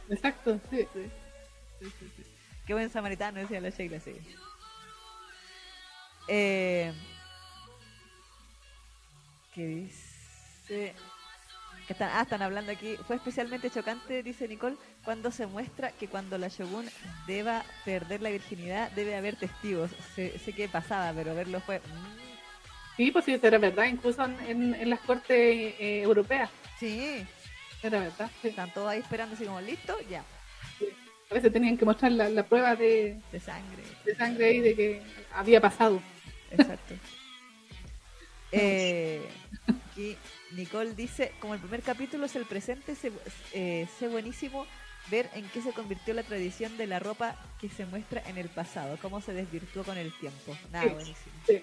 B: Exacto, sí.
A: Sí. Sí, sí, sí. Qué buen samaritano, decía la Sheila, sí. Eh, ¿Qué dice? Que están, ah, están hablando aquí. Fue especialmente chocante, dice Nicole, cuando se muestra que cuando la Shogun deba perder la virginidad, debe haber testigos. Sé, sé que pasaba, pero verlo fue... mm,
B: Sí, pues sí, era verdad, incluso en, las cortes eh, europeas.
A: sí,
B: Era verdad. sí.
A: están todos ahí esperando así como, listo, ya,
B: A veces tenían que mostrar la, la prueba de,
A: de sangre.
B: de sangre ahí de que había pasado.
A: Exacto. <laughs> Eh, aquí Nicole dice, como el primer capítulo es el presente, sé, eh, sé buenísimo ver en qué se convirtió la tradición de la ropa que se muestra en el pasado, cómo se desvirtuó con el tiempo. Nada,
B: Sí.
A: buenísimo.
B: Sí,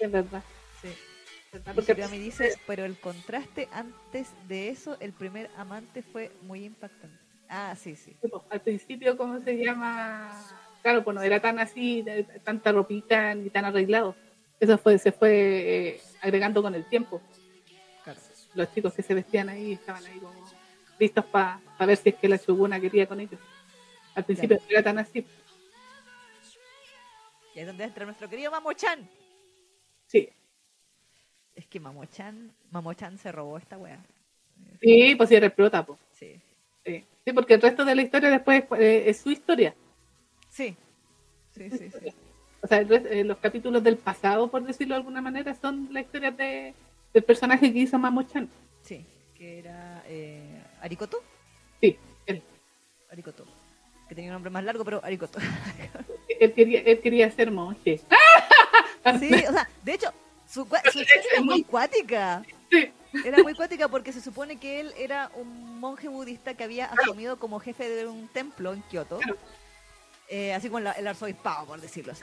B: es verdad.
A: Sí.
B: Porque
A: Shirami dice, pero el contraste antes de eso, el primer amante fue muy impactante. Ah, sí, sí.
B: pues, al principio, ¿cómo se llama? Claro, pues no era tan así, tanta ropita ni tan arreglado. Eso fue, se fue eh, agregando con el tiempo.
A: Claro.
B: Los chicos que se vestían ahí estaban ahí como listos para ver si es que la Shoguna quería con ellos. Al principio no era tan así.
A: Y ahí es donde entra nuestro querido Mamochan.
B: Sí,
A: Es que Mamochan, Mamochan se robó esta wea.
B: sí pues sí era el prota.
A: Sí.
B: Sí. Sí, porque el resto de la historia después eh, es su historia.
A: Sí. Sí, sí, sí.
B: O sea, eh, los capítulos del pasado, por decirlo de alguna manera, son la historia de, del personaje que hizo Mamo-chan.
A: Sí, que era eh, Arikoto.
B: Sí, él,
A: Arikoto. Que tenía un nombre más largo, pero Arikoto. <laughs>
B: él quería, él quería ser monje. <laughs>
A: sí, o sea, de hecho, su, su historia era muy <laughs> cuática.
B: Sí,
A: Era muy cuática porque se supone que él era un monje budista que había asumido como jefe de un templo en Kioto. Eh, así como el arzobispado, por decirlo así.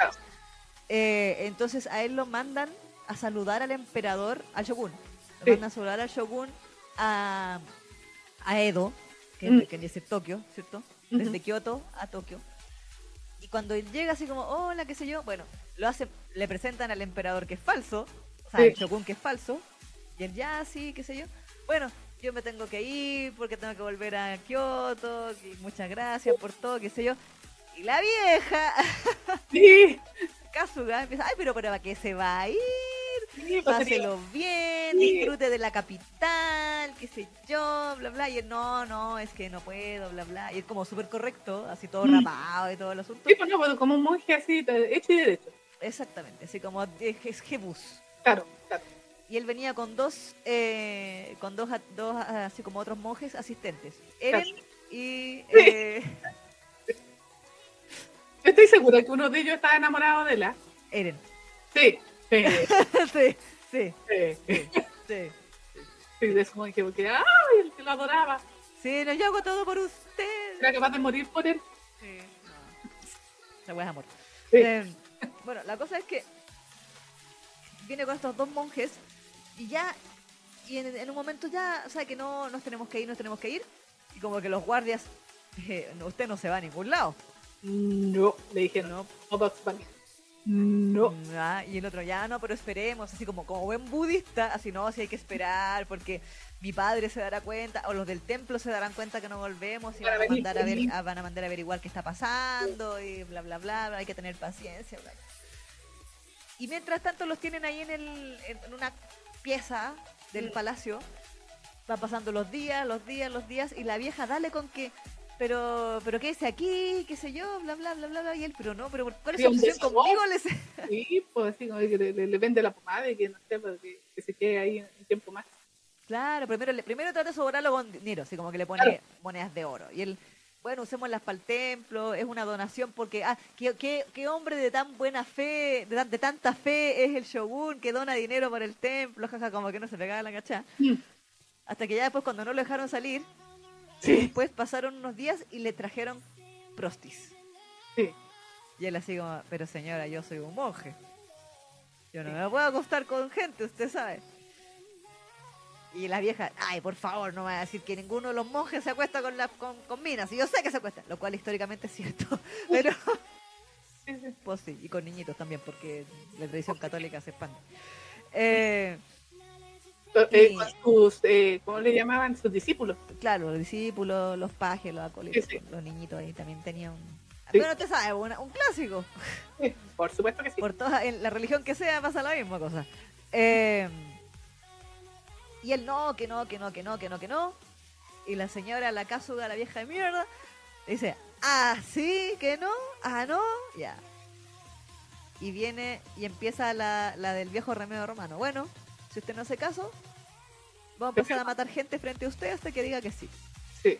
A: Eh, entonces a él lo mandan a saludar al emperador, al shogun. Lo
B: Sí.
A: mandan a saludar al shogun a, a Edo, que,
B: Mm.
A: que es Tokio, ¿cierto? Desde Kioto a Tokio. Cuando llega así como, hola, qué sé yo, bueno, lo hace, le presentan al emperador que es falso, o sea,
B: Sí.
A: al shogun que es falso, y él ya, sí, qué sé yo. Bueno, yo me tengo que ir porque tengo que volver a Kioto, y muchas gracias por todo, qué sé yo. Y la vieja, <laughs>
B: sí,
A: Kazuga, empieza, ay, pero ¿para qué se va a ir?
B: Sí, pues
A: Páselo bien,
B: Sí.
A: disfrute de la capital, qué sé yo, bla, bla. Y él, no, no, es que no puedo, bla, bla. Y él como súper correcto, así todo
B: Mm.
A: rapado y todo el asunto.
B: Sí, pues no, pues, como un monje así, hecho y derecho.
A: Exactamente, así como es, es Jebus.
B: Claro, claro.
A: Y él venía con dos, eh, con dos, dos, así como otros monjes asistentes. Eren y... eh,
B: Estoy segura que uno de ellos estaba enamorado de la.
A: Eren.
B: Sí, <laughs> sí,
A: sí, sí,
B: sí, sí, de ese monje, porque, ¡ay! Que lo adoraba.
A: Sí, no, yo hago todo por usted.
B: Era capaz de morir por él.
A: Sí, no. Esa wea es amor.
B: Sí.
A: Eh, bueno, la cosa es que viene con estos dos monjes y ya, y en, en un momento ya, o sea, que no nos tenemos que ir, nos tenemos que ir. Y como que los guardias, <laughs> eh, no, usted no se va a ningún lado.
B: No, le dije no, no Bugs Bunny. No.
A: Ah, y el otro, ya no, pero esperemos, así como, como buen budista, así no, así hay que esperar, porque mi padre se dará cuenta, o los del templo se darán cuenta que no volvemos y
B: Van a
A: mandar a, ver,
B: conmigo.
A: a- van a mandar a averiguar qué está pasando y bla, bla, bla, bla, hay que tener paciencia. bla. Y mientras tanto los tienen ahí en, el, en en una pieza del
B: Mm.
A: palacio, van pasando los días, los días, los días, y la vieja dale con que... Pero, pero qué dice aquí, qué sé yo, bla, bla, bla, bla, bla, y él, pero no, pero ¿cuál es
B: Sí,
A: su obsesión conmigo? <laughs> Les-
B: Sí, pues así como que le, vende la pomada y que no sé, pues, que, que se quede ahí un tiempo más.
A: Claro, primero, primero trata de sobornarlo con dinero, así como que le pone
B: Claro.
A: monedas de oro. Y él, bueno, usémoslas para el templo, es una donación porque, ah, ¿qué, qué, qué hombre de tan buena fe, de, tan- de tanta fe es el shogun que dona dinero para el templo, jaja, como que no se pegaba la cachá.
B: Mm.
A: Hasta que ya después cuando no lo dejaron salir,
B: Sí,
A: después pasaron unos días y le trajeron prostis.
B: sí.
A: Y él así como, pero señora, yo soy un monje. Yo no me puedo acostar con gente, usted sabe. Y la vieja, ay, por favor, no me va a decir que ninguno de los monjes se acuesta con, la, con, con minas. Y yo sé que se acuestan, lo cual históricamente es cierto. <laughs> Pero,
B: sí, sí.
A: pues sí, y con niñitos también, porque la tradición católica se expande. Eh,
B: Eh, con sus, eh, ¿cómo le llamaban? Sus discípulos.
A: claro, los discípulos, los pajes, los acólitos,
B: Sí, sí.
A: los niñitos ahí también tenían...
B: Sí.
A: Bueno, usted sabe, una- un clásico.
B: Por supuesto que sí.
A: por toda en la religión que sea pasa la misma cosa. Eh, y él no, que no, que no, que no, que no, que no. Y la señora, la casuga, la vieja de mierda, dice, ah, sí, que no, ah, no, ya. Y viene y empieza la, la del viejo remedio romano. Bueno, si usted no hace caso, vamos a empezar a matar gente frente a usted hasta que diga que sí.
B: Sí.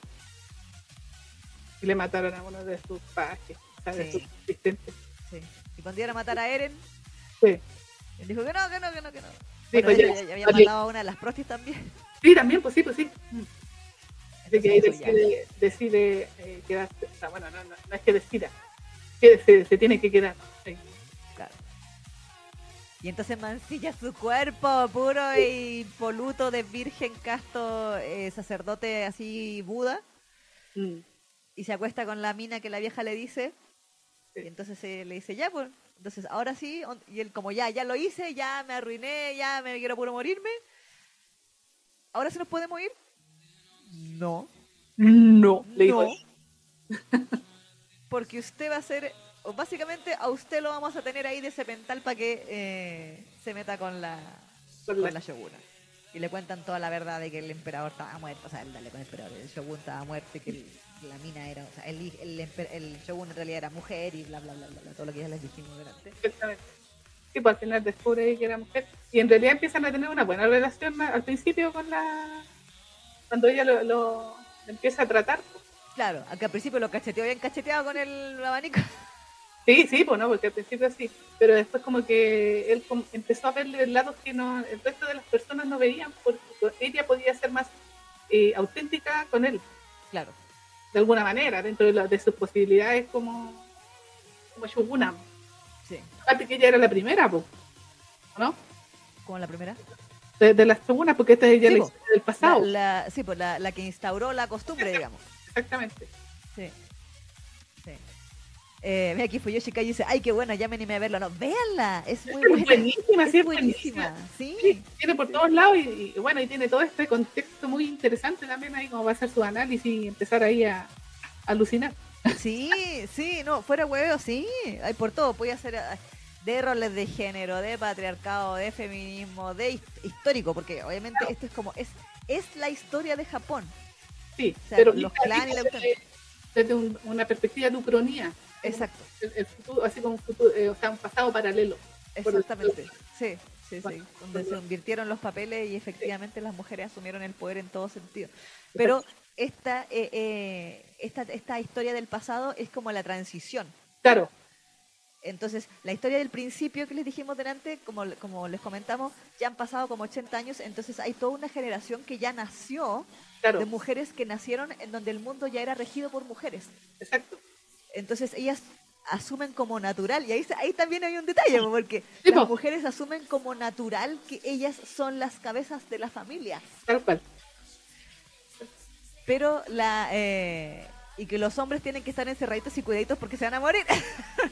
B: Y le mataron a uno de sus pajes, de
A: Sí.
B: sus asistentes.
A: sí. Y cuando iban a matar a Eren,
B: Sí.
A: él dijo que no, que no, que no, que no.
B: Sí,
A: Bueno,
B: pues ya-
A: hecho, ya, ya había
B: también-
A: matado a una de las prostis también.
B: Sí, también, pues sí, pues sí. Así que ahí decide, decide eh, quedarse. O sea, bueno, no, no, no es que decida, que se, se tiene que quedar. Sí.
A: Y entonces mancilla su cuerpo puro y poluto de virgen casto eh, sacerdote así Buda
B: Mm.
A: y se acuesta con la mina que la vieja le dice
B: Sí.
A: y entonces eh, le dice ya pues entonces ahora sí y él como ya ya lo hice ya me arruiné ya me quiero puro morirme ahora sí nos podemos ir no
B: No, le dijo.
A: no <laughs> porque usted va a ser básicamente a usted lo vamos a tener ahí de cemental para que eh, se meta con la
B: Con la-
A: Shoguna. Y le cuentan toda la verdad de que el emperador estaba muerto, o sea, el, dale con el emperador, el Shogun estaba muerto y que el- la mina era, o sea, el, el, el Shogun en realidad era mujer y bla, bla, bla, bla, bla, todo lo que ya les dijimos delante.
B: Exactamente. Sí, pues al final descubre que era mujer. Y en realidad empiezan a tener una buena relación al principio con la. Cuando ella lo, lo empieza a tratar. pues.
A: Claro, aunque al principio lo cacheteó bien cacheteado con el abanico.
B: Sí, sí, pues no, porque al principio sí. Pero después, como que él empezó a verle lados que no, el resto de las personas no veían, porque ella podía ser más eh, auténtica con él,
A: Claro,
B: de alguna manera, dentro de, la- de sus posibilidades como, como Shoguna.
A: sí.
B: Aparte que ella era la primera, pues, ¿no?
A: Como la primera.
B: De, de las Shogunas, porque esta es ella
A: Sí,
B: la del pasado.
A: La, la- sí, pues la, la que instauró la costumbre, digamos.
B: Exactamente.
A: Sí. Eh, mira aquí Fuyoshi Kai dice, ay, qué buena, ya me animé a verlo. No, véanla, es muy buena.
B: buenísima, sí,
A: Es buenísima,
B: buenísima.
A: sí.
B: Sí, tiene por todos lados y, y bueno, y tiene todo este contexto muy interesante también ahí como va a hacer su análisis y empezar ahí a, a alucinar.
A: Sí, sí, no, fuera hueveo, sí, hay por todo, puede ser ah, de roles de género, de patriarcado, de feminismo, de his- histórico, porque obviamente esto es como, es, es la historia de Japón,
B: Sí,
A: sea,
B: pero
A: los clanes
B: desde, desde un- una perspectiva de ucronía.
A: Exacto,
B: El, el futuro, así como un futuro, eh, o sea, un pasado paralelo.
A: exactamente, sí, sí, sí, donde se invirtieron los papeles y efectivamente las mujeres asumieron el poder en todo sentido, pero esta, eh, eh, esta, esta historia del pasado es como la transición,
B: Claro,
A: Entonces, la historia del principio que les dijimos delante, como, como les comentamos, ya han pasado como 80 años, entonces hay toda una generación que ya nació
B: claro,
A: de mujeres que nacieron en donde el mundo ya era regido por mujeres.
B: exacto.
A: Entonces, ellas asumen como natural, y ahí, ahí también hay un detalle, porque
B: Sí,
A: las
B: po.
A: mujeres asumen como natural que ellas son las cabezas de la familia.
B: Tal cual.
A: Pero la, eh, y que los hombres tienen que estar encerraditos y cuidaditos porque se van a morir. <laughs>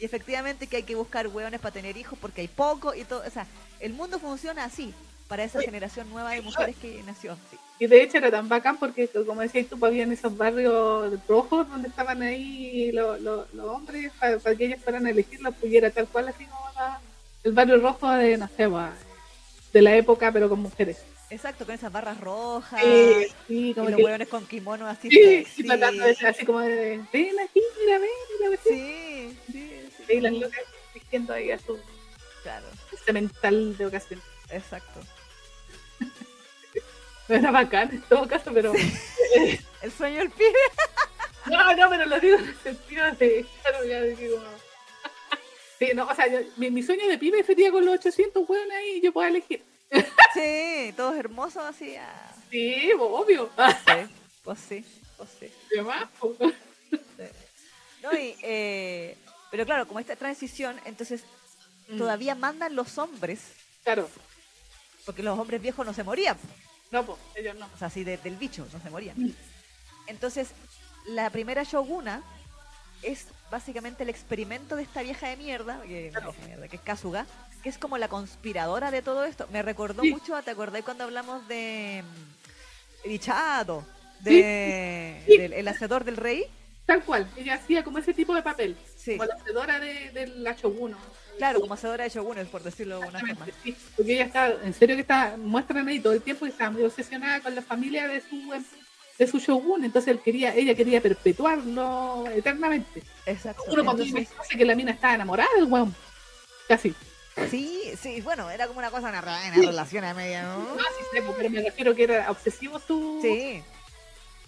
A: y efectivamente que hay que buscar hueones para tener hijos porque hay poco y todo. O sea, el mundo funciona así para esa generación nueva de mujeres que nació.
B: Y de hecho era tan bacán porque, como decías tú, pues, habían esos barrios rojos donde estaban ahí los, hombres para, que ellos fueran a elegirlos, pudiera tal cual así como el barrio rojo de, no sé, pues, de la época, pero con mujeres.
A: Exacto, con esas barras rojas.
B: Sí, sí,
A: como y los hueones con kimono así.
B: Sí, sí, tratando de ser así como de, ven aquí, mira, ven, mira,
A: Sí, sí,
B: sí. Y las locas diciendo ahí a su
A: claro.
B: mental de ocasión.
A: Exacto.
B: No era bacán en todo caso, pero... <laughs>
A: el sueño del pibe.
B: no, no, pero lo digo en el sentido de... Claro, ya digo... <laughs> Sí, no, o sea, yo, mi, mi, sueño de pibe sería con los 800 hueones ahí y yo pueda elegir. <laughs>
A: Sí, todos hermosos así. Ah.
B: Sí, obvio.
A: Sí, pues sí, pues sí.
B: No,
A: y, eh, pero claro, como esta transición, entonces mm. todavía mandan los hombres.
B: Claro.
A: Porque los hombres viejos no se morían.
B: No, pues ellos no.
A: O sea, así del bicho, no se morían. Entonces, la primera shoguna es básicamente el experimento de esta vieja de mierda, que, que es Kasuga, que es como la conspiradora de todo esto. Me recordó mucho, ¿te acordás cuando hablamos de Richado, mm, de, del hacedor del rey?
B: Tal cual, ella hacía como ese tipo de papel, como la hacedora de, la Shoguno.
A: Claro, como hacedora de Shogunes, por decirlo de una forma.
B: porque ella está, en serio que está, muestran ahí todo el tiempo que está muy obsesionada con la familia de su de su shogun, entonces él quería, ella quería perpetuarlo eternamente.
A: Exacto.
B: Uno cuando entonces... que la mina estaba enamorada del weón. Casi.
A: Sí, sí, bueno, era como una cosa, una, una relación a media, ¿no?
B: No, sí sé, pues, pero me refiero que era obsesivo su...
A: Sí.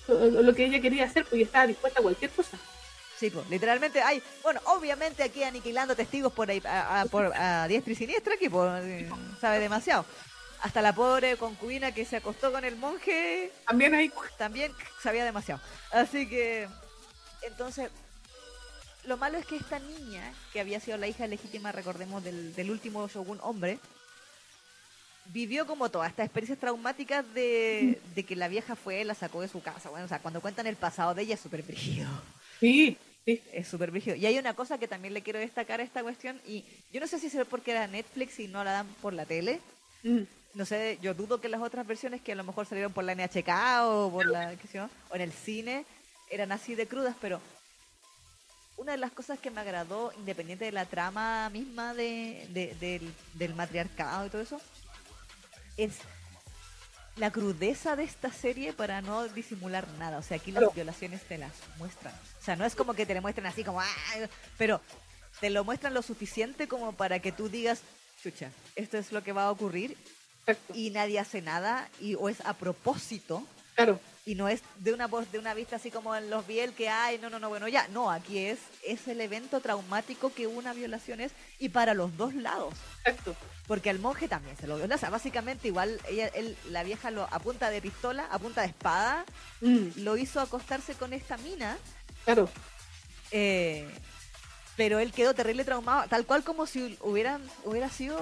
B: Lo que ella quería hacer, pues estaba dispuesta a cualquier cosa.
A: Sí, pues, literalmente hay, bueno, obviamente aquí aniquilando testigos por ahí, a, por, a diestra y siniestra, que pues, sabe demasiado. Hasta la pobre concubina que se acostó con el monje.
B: También ahí.
A: También sabía demasiado. Así que, entonces, lo malo es que esta niña, que había sido la hija legítima, recordemos, del, último shogun hombre, vivió como todas estas experiencias traumáticas de, que la vieja fue, la sacó de su casa. Bueno, o sea, cuando cuentan el pasado de ella es súper brígido.
B: Sí, sí.
A: Es súper brígido. Y hay una cosa que también le quiero destacar a esta cuestión, y yo no sé si es porque era Netflix y no la dan por la tele. Mm. No sé, yo dudo que las otras versiones que a lo mejor salieron por la NHK o por la, ¿qué o en el cine, eran así de crudas, pero una de las cosas que me agradó, independiente de la trama misma de, del, matriarcado y todo eso, es la crudeza de esta serie para no disimular nada. O sea, aquí las violaciones te las muestran. O sea, no es como que te lo muestren así como, pero te lo muestran lo suficiente como para que tú digas, chucha, esto es lo que va a ocurrir y nadie hace nada y o es a propósito.
B: Claro
A: y no es de una voz de una vista así como en los Biel que hay no no no bueno ya no aquí es es el evento traumático que una violación es y para los dos lados.
B: Exacto.
A: Porque al monje también se lo viola o sea básicamente igual ella él, la vieja lo a punta de pistola a punta de espada mm. lo hizo acostarse con esta mina.
B: Claro.
A: Eh, pero él quedó terrible traumado, tal cual como si hubieran, hubiera sido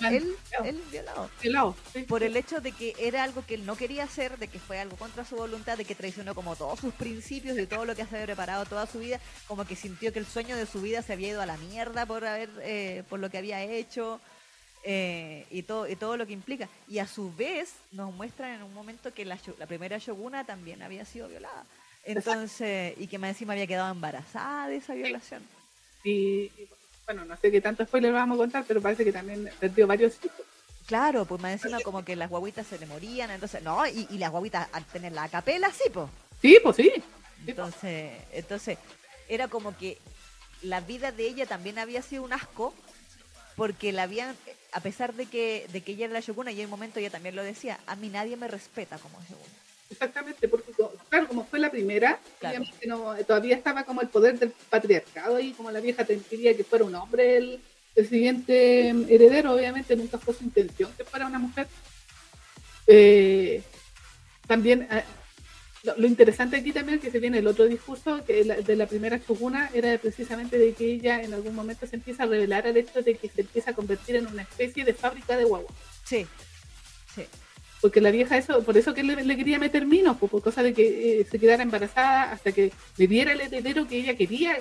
A: él, él violado.
B: violado
A: Por el hecho de que era algo que él no quería hacer, de que fue algo contra su voluntad, de que traicionó como todos sus principios y todo lo que se había preparado toda su vida, como que sintió que el sueño de su vida se había ido a la mierda por haber, eh, por lo que había hecho. Eh, y todo y todo lo que implica. Y a su vez nos muestran en un momento que la, la primera shoguna también había sido violada. Entonces y que más encima había quedado embarazada de esa violación
B: y, bueno, no sé qué tanto spoiler vamos a contar, pero parece que también perdió varios hijos.
A: Claro, pues más encima como que las guaguitas se le morían, entonces, no, y, las guaguitas al tener la capela, sí, pues.
B: Sí, pues sí.
A: Entonces, entonces, era como que la vida de ella también había sido un asco, porque la habían, a pesar de que, de que ella era la Shoguna, y en un momento ella también lo decía, a mí nadie me respeta como Shoguna.
B: Exactamente, porque claro, como fue la primera, no, todavía estaba como el poder del patriarcado y como la vieja quería que fuera un hombre el, siguiente heredero, obviamente nunca fue su intención que fuera una mujer. Eh, también eh, lo, interesante aquí también que se viene el otro discurso que de la primera Shoguna era precisamente de que ella en algún momento se empieza a revelar el hecho de que se empieza a convertir en una especie de fábrica de guagua.
A: Sí, sí.
B: Porque la vieja eso, por eso que le, quería meter minos, por, cosa de que eh, se quedara embarazada hasta que le diera el heredero que ella quería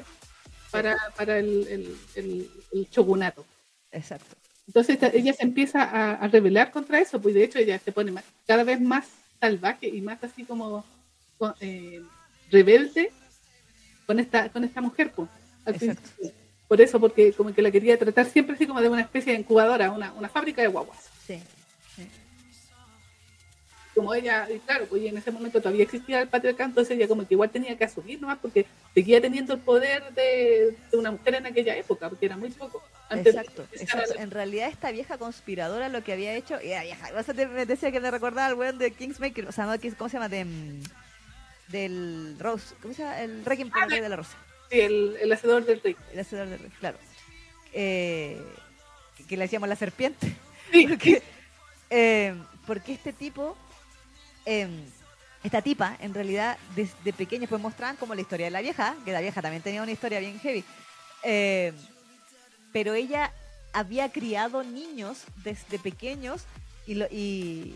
B: para, para el, el, shogunato.
A: Exacto.
B: Entonces ella se empieza a, rebelar contra eso, pues de hecho ella se pone cada vez más salvaje y más así como eh, rebelde con esta, con esta mujer, pues. Por eso, porque como que la quería tratar siempre así como de una especie de incubadora, una, una fábrica de guaguas.
A: Sí
B: como ella, y claro, pues en ese momento todavía existía el patriarcado, entonces ella como que igual tenía que asumir nomás porque seguía teniendo el poder de, una mujer en aquella época, porque era muy poco.
A: exacto, exacto. En realidad esta vieja conspiradora lo que había hecho, y vieja, me decía que me recordaba al weón de Kingsmaker, o sea, no, ¿cómo se llama? De, mm, del Rose, ¿cómo se llama? El Requiem ah, de la Rosa.
B: Sí, el, el hacedor del rey.
A: El hacedor del rey, claro. Eh, que, le decíamos la serpiente.
B: Sí. <laughs>
A: Porque, eh, porque este tipo Em, esta tipa, en realidad, desde pequeña, pues mostraban como la historia de la vieja, que la vieja también tenía una historia bien heavy. Em, pero ella había criado niños desde pequeños y,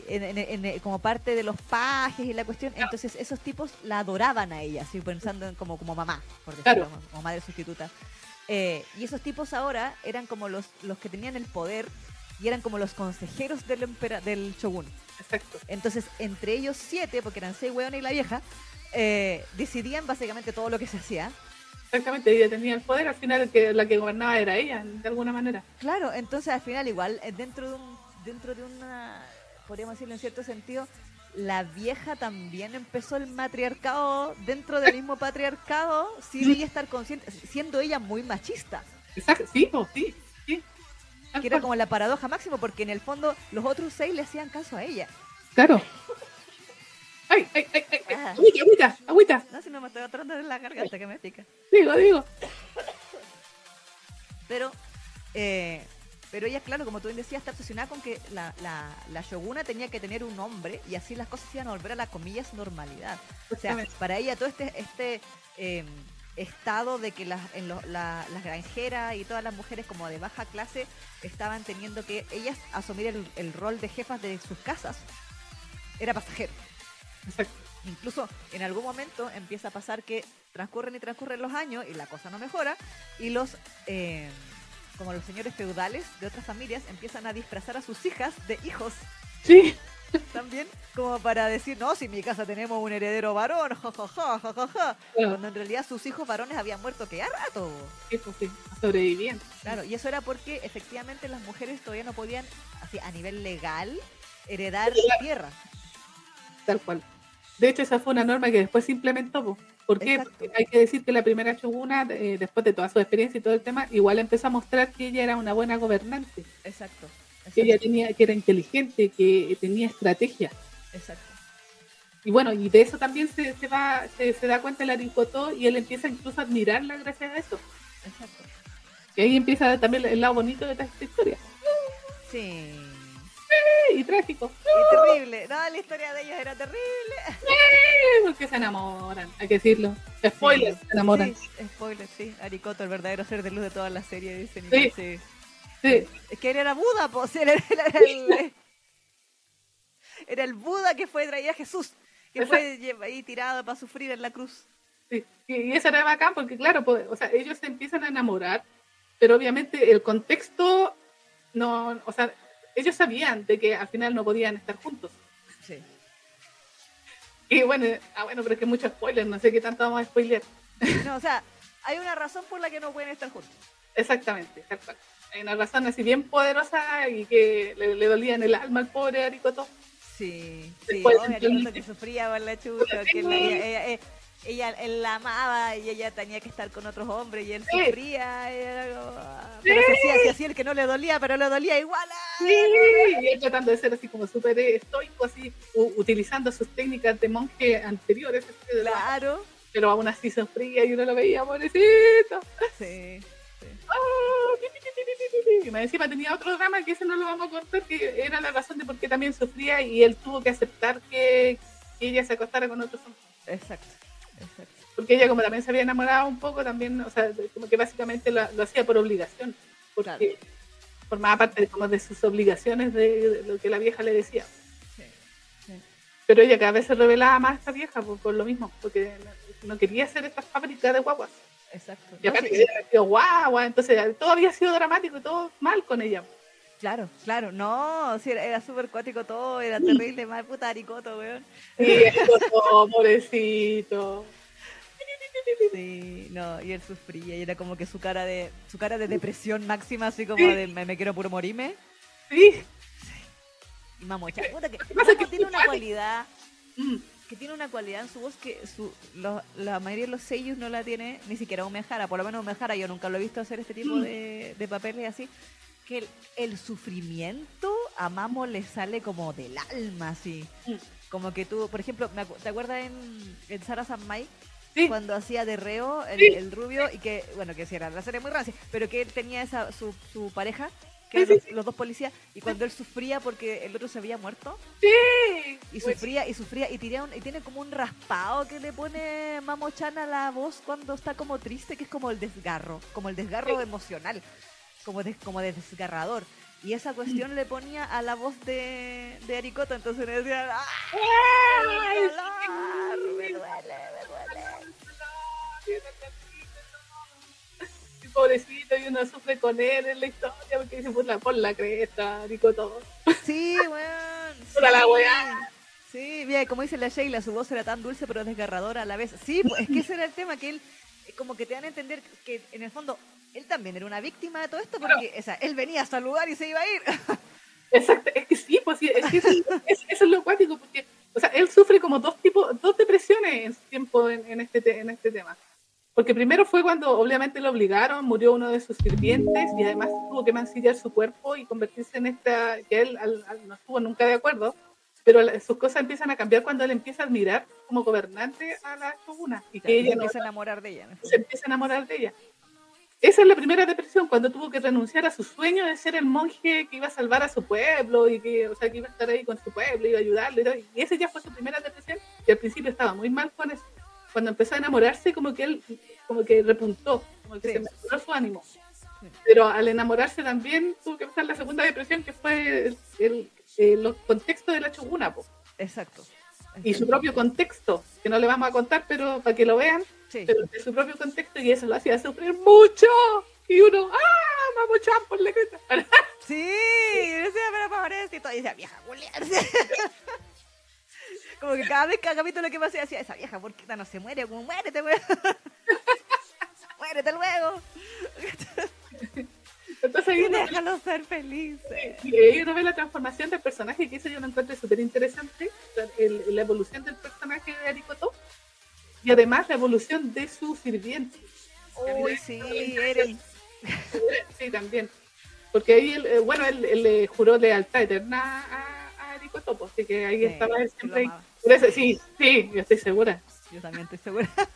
A: como parte de los pajes y la cuestión. Entonces, esos tipos la adoraban a ella, así pensando en como, como mamá, por decirlo, como, madre sustituta. Eh, y esos tipos ahora eran como los, los que tenían el poder y eran como los consejeros del, del shogun.
B: Exacto.
A: Entonces, entre ellos siete, porque eran seis hueones y la vieja, eh, decidían básicamente todo lo que se hacía.
B: Exactamente, ella tenía el poder, al final que, la que gobernaba era ella, de alguna manera.
A: Claro, entonces al final igual, eh, dentro de un, dentro de una, podríamos decirlo en cierto sentido, la vieja también empezó el matriarcado dentro del mismo patriarcado sin ella estar consciente, siendo ella muy machista.
B: Exacto, sí, sí
A: que era como la paradoja máxima, porque en el fondo los otros seis le hacían caso a ella.
B: Claro. <laughs> ¡Ay, ay, ay! ay. Ah. ¡Agüita, agüita, agüita!
A: No, si no me estoy atorando en la garganta que me pica.
B: Digo, digo.
A: Pero, eh, pero ella, claro, como tú bien decías, está obsesionada con que la, la, la, shoguna tenía que tener un hombre y así las cosas iban a volver a la comillas normalidad. O sea, para ella todo este, este eh, estado de que las, en las granjeras y todas las mujeres como de baja clase estaban teniendo que ellas asumir el, rol de jefas de sus casas, era pasajero. Incluso en algún momento empieza a pasar que transcurren y transcurren los años y la cosa no mejora y los... Eh, como los señores feudales de otras familias empiezan a disfrazar a sus hijas de hijos.
B: Sí. <laughs>
A: también como para decir, no, si en mi casa tenemos un heredero varón, <laughs> jajaja, jajaja, cuando en realidad sus hijos varones habían muerto que a rato.
B: Sí, pues sí, sobrevivían.
A: Claro, y eso era porque efectivamente las mujeres todavía no podían, así a nivel legal, heredar tierra.
B: Tal cual. De hecho, esa fue una norma que después se implementó. ¿Por qué? Porque hay que decir que la primera Chuguna, eh, después de toda su experiencia y todo el tema, igual empezó a mostrar que ella era una buena gobernante.
A: Exacto
B: que ella tenía, que era inteligente, que tenía estrategia.
A: Exacto.
B: Y bueno, y de eso también se, se va, se, da cuenta el Aricotó y él empieza incluso a admirarla gracias a eso.
A: Exacto.
B: Y ahí empieza también el lado bonito de esta historia.
A: Sí.
B: y trágico.
A: Y terrible. No, la historia de ellos era terrible.
B: porque se enamoran, hay que decirlo. Spoiler, se enamoran.
A: Sí, spoiler, sí. Aricoto, el verdadero ser de luz de toda la serie, dicen.
B: sí.
A: Es que él era Buda, pues. Era, el, <laughs> era el Buda que fue traído a Jesús, que fue ahí tirado para sufrir en la cruz.
B: Sí, y eso era bacán porque, claro, pues, o sea, ellos se empiezan a enamorar, pero obviamente el contexto no, o sea, ellos sabían de que al final no podían estar juntos.
A: Sí.
B: Y bueno, ah, bueno, pero es que mucho spoiler, no sé qué tanto vamos a spoiler.
A: No, o sea, hay una razón por la que no pueden estar juntos. <laughs>
B: Exactamente, hay una razón así bien poderosa y que le, dolía en el alma al pobre Aricoto.
A: Sí, sí, obvio, que sufría por la chucha, que ella, ella, ella, él la amaba y ella tenía que estar con otros hombres y él sufría. Y era como, Pero se hacía así el que no le dolía, pero le dolía igual.
B: Sí, y él tratando de ser así como súper estoico, así, utilizando sus técnicas de monje anteriores.
A: Claro.
B: Pero aún así sufría y uno lo veía, pobrecito.
A: Sí.
B: Y me encima tenía otro drama que ese no lo vamos a contar, que era la razón de por qué también sufría y él tuvo que aceptar que, ella se acostara con otros hombres.
A: Exacto, exacto.
B: Porque ella como también se había enamorado un poco, también, o sea, como que básicamente lo, hacía por obligación, porque formaba parte como de sus obligaciones de, lo que la vieja le decía. Pero ella cada vez se revelaba más esta vieja por, por lo mismo, porque no quería hacer esta fábrica de guaguas.
A: Exacto.
B: Y acá
A: No, sí,
B: guagua, entonces todo había sido dramático y todo mal con ella.
A: Claro, claro, no, sí, era, súper cuático todo, era terrible, mal puta aricoto, weón.
B: Eso, todo, pobrecito.
A: Sí, no, y él sufría, y era como que su cara de, su cara de depresión máxima, así como de me, me quiero puro morirme.
B: Sí.
A: Y mamocha, puta que,
B: pasa es que
A: Mamo tiene una cualidad,
B: Mm.
A: Que tiene una cualidad en su voz que su, lo- la mayoría de los sellos no la tiene ni siquiera Umehara, por lo menos Umehara yo nunca lo he visto hacer este tipo de, de papeles así, que el, el sufrimiento a Mamo le sale como del alma, así.
B: Mm.
A: Como que tú, por ejemplo, me acu- ¿te acuerdas en, en Sarah San Mike?
B: Sí.
A: Cuando hacía de reo el,
B: Sí.
A: el rubio y que, bueno, que sí era la serie muy rancia, pero que él tenía esa, su, su pareja, que
B: Sí,
A: eran
B: sí,
A: los, los dos policías, y cuando él sufría porque el otro se había muerto,
B: Sí.
A: y
B: Pues,
A: sufría y sufría y, un- y tiene como un raspado que le pone Mamo Chan a la voz cuando está como triste, que es como el desgarro, como el desgarro
B: Sí.
A: emocional, como de, como de desgarrador. Y esa cuestión
B: Mm.
A: le ponía a la voz de, de Aricoto, entonces le decía, ¡ah!
B: ¡Ay,
A: ¡Mi dolor! Me duele, me duele.
B: Pobrecito, y uno sufre con él en la historia porque dice, por la, por la cresta, rico todo.
A: Sí, weón. <laughs>
B: Puta la
A: sí.
B: weá.
A: Sí, mira, como dice la Sheila, su voz era tan dulce pero desgarradora a la vez. Sí, pues, es que ese era el tema, que él, como que te dan a entender que en el fondo, él también era una víctima de todo esto, porque, o sea, él venía a saludar y se iba a ir. <laughs>
B: Exacto, es que sí, pues sí, es que eso, es, eso es lo cuático, porque, o sea, él sufre como dos tipos, dos depresiones en su tiempo en, en este, te- en este tema. Porque primero fue cuando obviamente lo obligaron, murió uno de sus sirvientes y además tuvo que mancillar su cuerpo y convertirse en esta, que él al- al- no estuvo nunca de acuerdo, pero sus cosas empiezan a cambiar cuando él empieza a admirar como gobernante a la Shoguna y que ella no,
A: empieza a enamorar de ella. fondo.
B: se empieza a enamorar de ella. Esa es la primera depresión, cuando tuvo que renunciar a su sueño de ser el monje que iba a salvar a su pueblo y que, o sea, que iba a estar ahí con su pueblo, iba a ayudarle. y. Y esa ya fue su primera depresión. Y al principio estaba muy mal con eso. Cuando empezó a enamorarse, como que él, como que repuntó, como que
A: Sí.
B: se mejoró su ánimo. Pero al enamorarse también tuvo que empezar la segunda depresión, que fue el, el- el- los contextos de la choguna, po.
A: Exacto.
B: y su propio contexto, que no le vamos a contar, pero para que lo vean,
A: Sí.
B: pero de su propio contexto y eso lo hacía sufrir mucho. Y uno, ¡ah! Vamos, por la cresta. <laughs>
A: Sí, y decía, pero pobrecito. Y decía, vieja, Julián. <laughs> Como que cada vez cada capítulo que pasé decía, esa vieja porquita no se muere, como muérete, weón. <laughs> muérete luego. <laughs>
B: Entonces
A: Y déjalo ser felices.
B: y ahí uno ve la transformación del personaje, que eso yo lo encuentro súper interesante, la, evolución del personaje de Arikoto y además la evolución de su sirviente.
A: Uy, sí, Eren.
B: Sí, también. Porque ahí, eh, bueno, él, él le juró lealtad eterna a, a Arikoto, pues, así que ahí
A: Sí,
B: estaba él
A: sí
B: siempre sí, sí, yo estoy segura.
A: Yo también estoy segura. <laughs>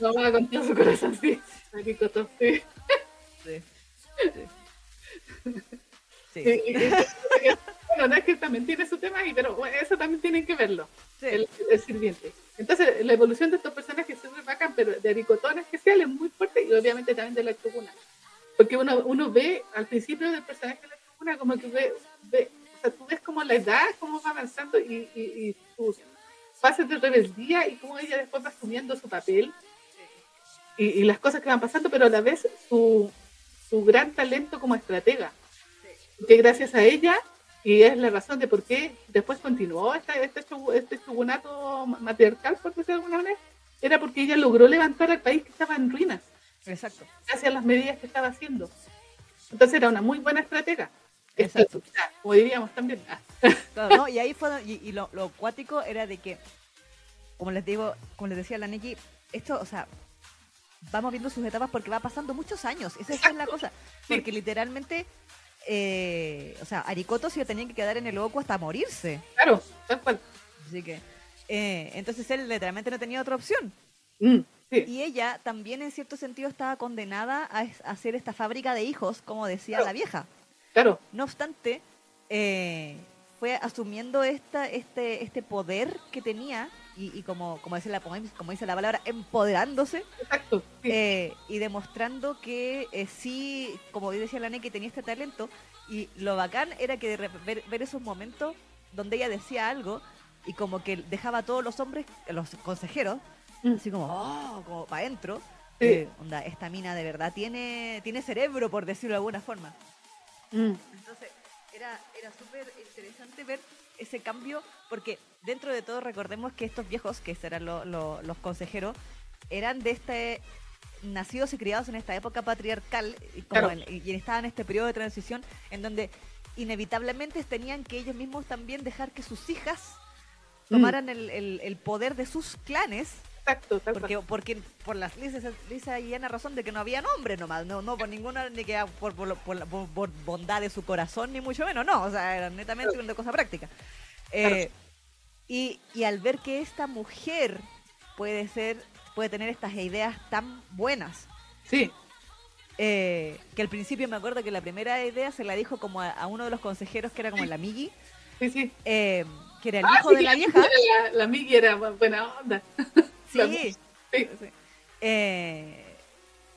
B: No va con todo su corazón, sí. Arikoto, sí.
A: Sí. Sí. Sí.
B: y- y- bueno, no es que también tiene su tema ahí, pero eso también tienen que verlo,
A: Sí.
B: el, el sirviente. Entonces, la evolución de estos personajes es muy bacán, pero de Arikoto en especial es muy fuerte y obviamente también de la Choguna. Porque uno, uno ve al principio del personaje de la Choguna como que ve, ve, sea, tú ves como la edad, cómo va avanzando y, y, y sus fases de rebeldía y cómo ella después va asumiendo su papel y, y las cosas que van pasando, pero a la vez su, su gran talento como estratega que gracias a ella, y es la razón de por qué después continuó este, shogu- este shogunato matriarcal, por decirlo de alguna manera, era porque ella logró levantar al país que estaba en ruinas,
A: Exacto.
B: gracias a las medidas que estaba haciendo. Entonces era una muy buena estratega.
A: Exacto.
B: Como diríamos también. Ah,
A: Claro, no, y ahí fue, y, y lo, lo cuático era de que, como les digo, como les decía la Neki, esto, o sea, vamos viendo sus etapas porque va pasando muchos años, esa, esa es la cosa,
B: Sí.
A: porque literalmente, eh, o sea, Arikoto se tenía que quedar en el Oku hasta morirse,
B: Claro, tal cual.
A: así que, eh, entonces él literalmente no tenía otra opción,
B: Mm, sí,
A: y ella también en cierto sentido estaba condenada a, hacer esta fábrica de hijos, como decía
B: Claro.
A: la vieja.
B: Claro.
A: No obstante, eh, fue asumiendo esta, este, este poder que tenía y, y como, como, dice la, como dice la palabra, empoderándose
B: Exacto. sí.
A: eh, y demostrando que eh, sí, como decía la que tenía este talento y lo bacán era que de ver, ver esos momentos donde ella decía algo y como que dejaba a todos los hombres, los consejeros,
B: Mm.
A: así como, oh, como para adentro.
B: Sí.
A: Eh, onda, esta mina de verdad tiene, tiene cerebro, por decirlo de alguna forma.
B: Mm.
A: Entonces, era, era súper interesante ver ese cambio, porque dentro de todo recordemos que estos viejos, que lo- lo- los consejeros, eran de este nacidos y criados en esta época patriarcal y, como
B: Claro.
A: en- y estaban en este periodo de transición en donde inevitablemente tenían que ellos mismos también dejar que sus hijas
B: Mm.
A: tomaran el, el- el poder de sus clanes
B: Exacto, tal
A: porque,
B: cual.
A: porque por las Lisa, Lisa y Ana razón de que no había nombre nomás, no, no por ninguna, ni que por, por, por la- por- bondad de su corazón, ni mucho menos, no, o sea, era netamente una cosa práctica. Eh, y, y al ver que esta mujer puede ser, puede tener estas ideas tan buenas,
B: Sí,
A: eh, que al principio me acuerdo que la primera idea se la dijo como a, a uno de los consejeros que era como el amigui,
B: sí, sí.
A: eh, que era el
B: Ah,
A: hijo
B: sí,
A: de la <laughs> vieja.
B: La, la Miki era buena onda. <laughs>
A: Sí.
B: sí.
A: Eh,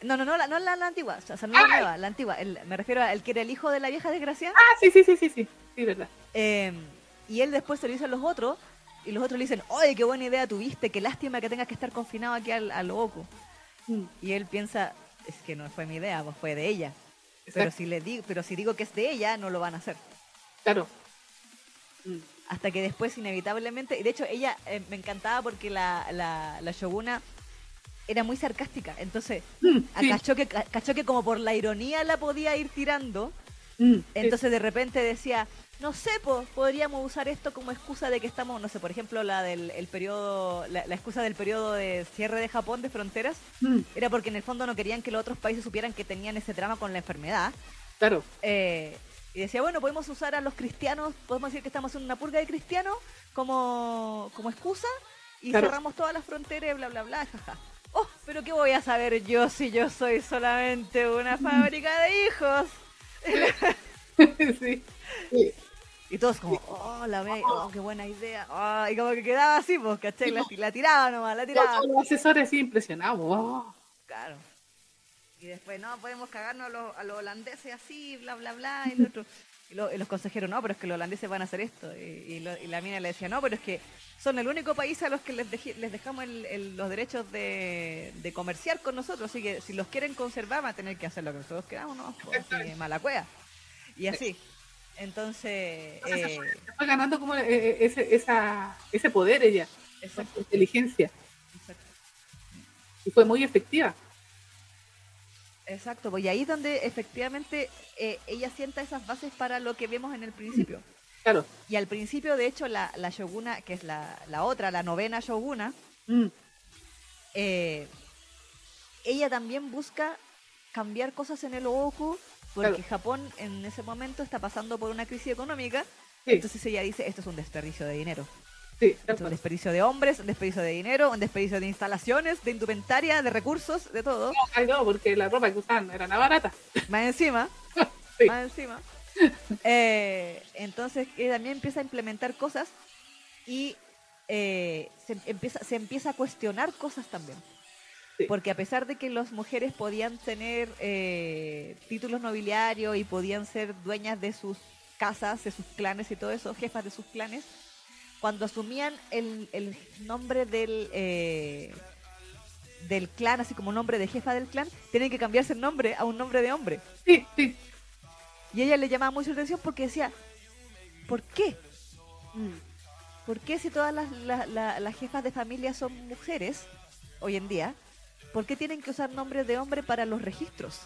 A: no, no, no, la, no la, la antigua, o sea, no la nueva, la antigua. el- me refiero al que era el hijo de la vieja desgraciada.
B: Ah, sí, sí, sí, sí, sí. Sí, verdad.
A: Eh, y él después se lo dice a los otros, y los otros le dicen, oye, qué buena idea tuviste, qué lástima que tengas que estar confinado aquí al, al loco.
B: Mm.
A: Y él piensa, es que no fue mi idea, pues fue de ella. Pero si, le digo, pero si digo que es de ella, no lo van a hacer.
B: Claro. Mm.
A: Hasta que después, inevitablemente, y de hecho, ella eh, me encantaba porque la, la, la Shoguna era muy sarcástica. Entonces,
B: Mm, sí.
A: cachó, que, cachó que como por la ironía la podía ir tirando.
B: Mm.
A: Entonces de repente decía, no sé, pues podríamos usar esto como excusa de que estamos, no sé, por ejemplo, la del el periodo, la, la excusa del periodo de cierre de Japón de fronteras,
B: Mm,
A: era porque en el fondo no querían que los otros países supieran que tenían ese drama con la enfermedad.
B: claro.
A: Eh, y decía, bueno, podemos usar a los cristianos, podemos decir que estamos haciendo una purga de cristianos como, como excusa y
B: Claro.
A: cerramos todas las fronteras, bla, bla, bla, jaja. Oh, pero ¿qué voy a saber yo si yo soy solamente una fábrica de hijos? <laughs>
B: sí. sí.
A: Y todos como, oh, la ve, oh, qué buena idea. Oh, y como que quedaba así, pues, ¿cachai? La, la tiraba nomás, la tiraba.
B: Los asesores sí impresionados. Oh.
A: Claro. Y después, no, podemos cagarnos a los, a los holandeses así, bla, bla, bla, y, otro. Y, lo- y los consejeros, no, pero es que los holandeses van a hacer esto. Y, lo- y la mina le decía, no, pero es que son el único país a los que les, deji- les dejamos el- el- los derechos de, de comerciar con nosotros. Así que si los quieren conservar, van a tener que hacer lo que nosotros queramos, ¿no? Pues, así, mala cueva. Y así. Entonces,
B: Entonces,
A: eh,
B: se fue ganando como eh, ese, esa, ese poder ella, esa inteligencia.
A: exacto.
B: Y fue muy efectiva.
A: Exacto, pues y ahí es donde efectivamente eh, ella sienta esas bases para lo que vemos en el principio. <clears throat>
B: Claro.
A: Y al principio, de hecho, la, la Shoguna, que es la, la otra, la novena Shoguna,
B: Mm,
A: eh, ella también busca cambiar cosas en el Oku, porque
B: Claro.
A: Japón en ese momento está pasando por una crisis económica,
B: Sí,
A: entonces ella dice, esto es un desperdicio de dinero.
B: Sí,
A: un desperdicio de hombres, un desperdicio de dinero, un desperdicio de instalaciones, de indumentaria, de recursos, de todo.
B: No, ay, no, porque la ropa que usaban era nada barata. <laughs>
A: Más encima,
B: Sí.
A: más encima. <laughs> Eh, entonces ella también empieza a implementar cosas y eh, se, empieza, se empieza a cuestionar cosas también.
B: Sí.
A: Porque a pesar de que las mujeres podían tener eh, títulos nobiliarios y podían ser dueñas de sus casas, de sus clanes y todo eso, jefas de sus clanes, cuando asumían el, el nombre del, eh, del clan, así como nombre de jefa del clan, tienen que cambiarse el nombre a un nombre de hombre.
B: Sí, sí.
A: Y ella le llamaba mucho la atención porque decía, ¿por qué?
B: Mm,
A: ¿Por qué si todas las, la- la- las jefas de familia son mujeres hoy en día? ¿Por qué tienen que usar nombres de hombre para los registros?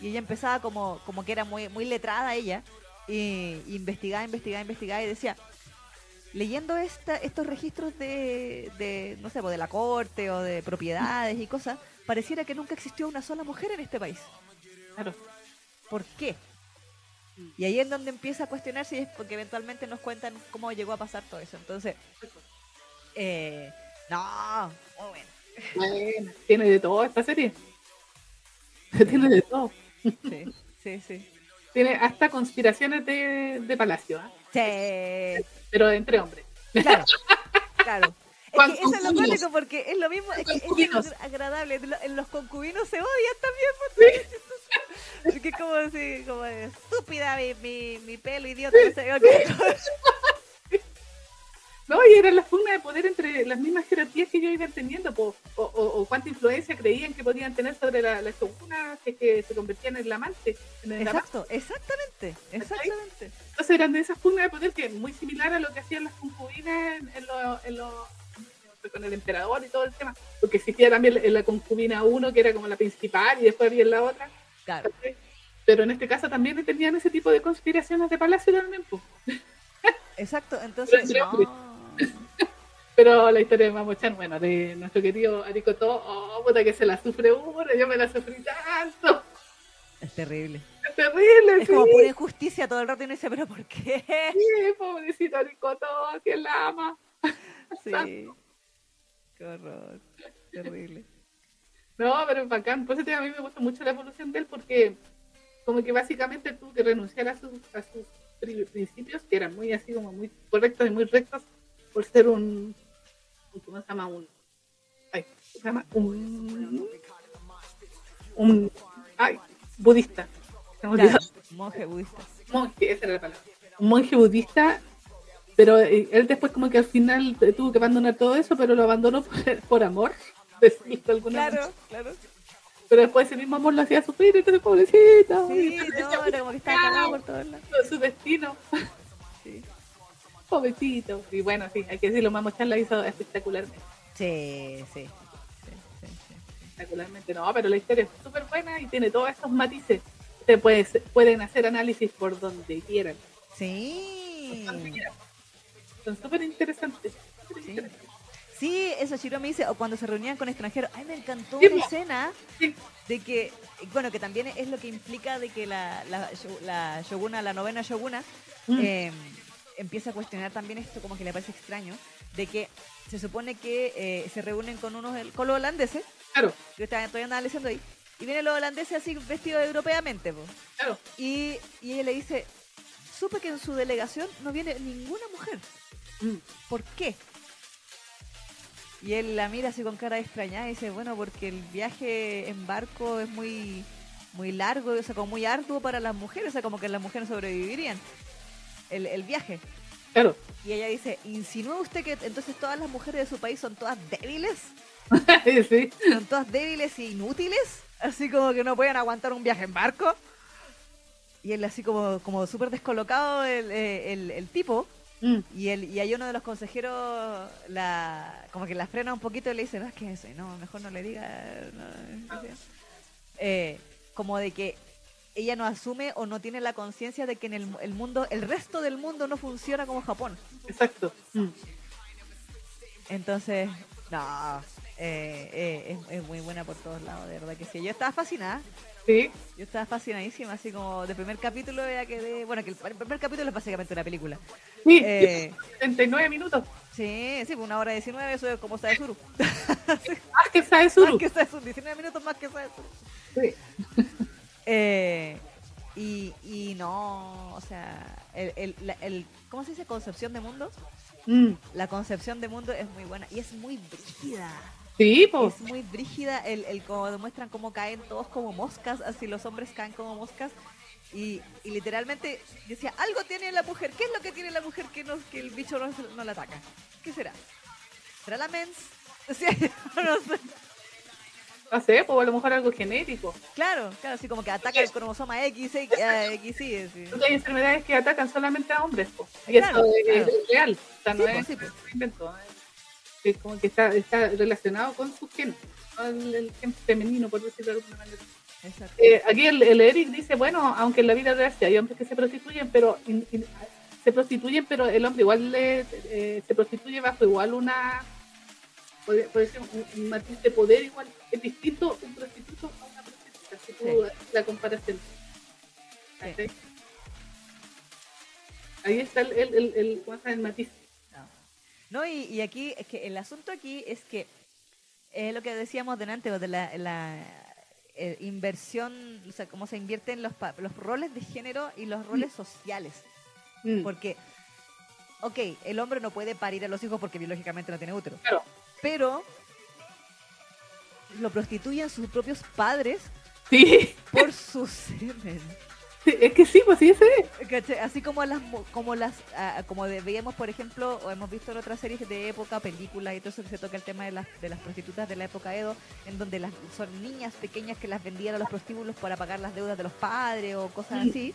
A: Y ella empezaba como, como que era muy, muy letrada ella, y investigaba, investigaba, investigaba y decía, leyendo esta, estos registros de, de, no sé, pues, de la corte o de propiedades y cosas, pareciera que nunca existió una sola mujer en este país.
B: Claro.
A: ¿Por qué? Y ahí es donde empieza a cuestionarse y es porque eventualmente nos cuentan cómo llegó a pasar todo eso. Entonces, eh, no, muy bueno.
B: Bueno, tiene de todo esta serie. <laughs> tiene de todo.
A: Sí, sí, sí.
B: Tiene hasta conspiraciones de, de palacio, ¿ah?
A: Sí,
B: pero entre hombres.
A: claro, claro. <laughs> Es que eso es lo cómico porque es lo mismo, es que es agradable. En lo- En los concubinos se odian también. pues, <laughs> Porque es como así, como de, estúpida mi, mi, mi pelo, idiota. no sé, ok. <laughs>
B: No, y era la pugna de poder entre las mismas jerarquías que ellos iban teniendo, po, o, o, o cuánta influencia creían que podían tener sobre la, la shoguna que, que se convertían en el amante. En el amante.
A: Exacto, exactamente, exactamente.
B: Entonces eran de esas pugnas de poder que es muy similar a lo que hacían las concubinas en, en los... En con el emperador y todo el tema, porque existía también la concubina 1 que era como la principal y después había la otra.
A: Claro.
B: Pero en este caso también tenían ese tipo de conspiraciones de palacio también. Pues.
A: Exacto, entonces
B: Pero-
A: no.
B: Pero la historia de Mamochan, bueno, de nuestro querido Aricoto, oh, puta que se la sufre uno, yo me la sufrí tanto.
A: Es terrible.
B: Es terrible,
A: Es
B: sí.
A: como pura injusticia todo el rato y uno dice, pero ¿por qué?
B: Sí, pobrecito Aricoto, que la ama.
A: Sí. Qué horror. Terrible.
B: No, pero es bacán. Por eso a mí me gusta mucho la evolución de él porque como que básicamente tuvo que renunciar a sus, a sus pri- principios, que eran muy así como muy correctos y muy rectos, por ser un, ¿cómo se llama? Un, ay, ¿cómo se llama? Un, un, ay, budista.
A: Claro, monje budista.
B: Monje, esa era la palabra. Un monje budista, pero eh, él después como que al final tuvo que abandonar todo eso, pero lo abandonó <laughs> por, por amor, decirlo de alguna.
A: Claro, claro.
B: Pero después ese mismo amor lo hacía sufrir, entonces pobrecito.
A: Sí, no, <laughs> era como que estaba cagado por todos lados.
B: Su destino. Pobrecito. Y bueno, sí, hay que decirlo, Mamo Chan la hizo espectacularmente.
A: Sí, sí. sí, sí, sí.
B: Espectacularmente, no, pero la historia es súper buena y tiene todos estos matices. Ustedes puede- pueden hacer análisis por donde quieran.
A: Sí.
B: Donde quieran. Son súper interesantes.
A: Sí.
B: interesantes.
A: Sí, eso Shiro me dice, o cuando se reunían con extranjeros. Ay, me encantó
B: Sí,
A: una escena de que, bueno, que también es lo que implica de que la, la, sho- la shoguna, la novena shoguna,
B: Mm.
A: eh, empieza a cuestionar también esto, como que le parece extraño, de que se supone que eh, se reúnen con unos con los holandeses,
B: Claro,
A: yo estaba- todavía andaba leyendo ahí, y vienen los holandeses así vestidos europeamente, po.
B: claro.
A: Y, y ella le dice, supe que en su delegación no viene ninguna mujer.
B: Mm.
A: ¿Por qué? Y él la mira así con cara extrañada y dice, bueno, porque el viaje en barco es muy muy largo, o sea, como muy arduo para las mujeres, o sea, como que las mujeres sobrevivirían el, el viaje.
B: Claro.
A: Y ella dice, ¿insinúa usted que entonces todas las mujeres de su país son todas débiles? <laughs>
B: sí.
A: ¿Son todas débiles e inútiles? Así como que no pueden aguantar un viaje en barco. Y él así como, como súper descolocado el, eh, el- el tipo.
B: Mm.
A: Y, él, y hay uno de los consejeros la, como que la frena un poquito y le dice, no, es que eso, no, mejor no le diga. no, no sé". Eh, como de que ella no asume o no tiene la conciencia de que en el, el mundo, el resto del mundo no funciona como Japón.
B: Exacto. Mm.
A: Entonces, no, eh, eh, es, es muy buena por todos lados, de verdad que sí. Yo estaba fascinada,
B: Sí.
A: yo estaba fascinadísima, así como de primer capítulo ya quedé, bueno, que el, el primer capítulo es básicamente una película.
B: Sí.
A: Eh,
B: 79 minutos.
A: sí, sí, pues una hora 19, eso es como Sae Suru.
B: Más que sabe Suru. <laughs>
A: Más que Sae Suru, 19 minutos más que Sae Suru.
B: Sí.
A: Eh, y, y no, o sea, el, el, la- el- ¿cómo se dice? Concepción de mundo.
B: Mm.
A: La concepción de mundo es muy buena y es muy brígida.
B: Sí, pues.
A: Es muy brígida el, el como demuestran cómo caen todos como moscas, así los hombres caen como moscas. Y, y literalmente decía, algo tiene la mujer. ¿Qué es lo que tiene la mujer que, no, que el bicho no, no la ataca? ¿Qué será? ¿Será la mens? <laughs> O sea, no sé.
B: No sé, pues a lo mejor algo genético.
A: Claro, claro, así como que ataca el cromosoma X, X, eh, X, sí, sí.
B: Hay enfermedades que atacan solamente a hombres, pues. Y
A: Claro,
B: eso es,
A: claro.
B: es real. O sea, no
A: Sí,
B: es
A: pues, sí, pues.
B: invento. Es como que está, está relacionado con su gen. ¿no? El, el gen femenino, por decirlo de alguna manera. Eh, aquí el, el Eric dice, bueno, aunque en la vida real hay hombres que se prostituyen, pero in- in- se prostituyen, pero el hombre igual le- eh, se prostituye bajo igual una, puede, puede ser un, un matiz de poder igual. Es distinto un prostituto a una prostituta, si tú
A: Sí.
B: la comparación. Ahí está el, el, el, el, el matiz.
A: No, y, y aquí, es que el asunto aquí es que es lo que decíamos delante, de la, la eh, inversión, o sea, cómo se invierten los, los roles de género y los roles sociales.
B: Mm,
A: Porque, ok, el hombre no puede parir a los hijos porque biológicamente no tiene útero,
B: Claro.
A: pero lo prostituyen sus propios padres
B: Sí,
A: por su semen. <laughs>
B: Es que sí, pues sí.
A: ¿Cachai? Así como las, como las, ah, como de- veíamos, por ejemplo, o hemos visto en otras series de época, películas y todo eso que se toca el tema de las, de las prostitutas de la época Edo, en donde las, son niñas pequeñas que las vendían a los prostíbulos para pagar las deudas de los padres o cosas así.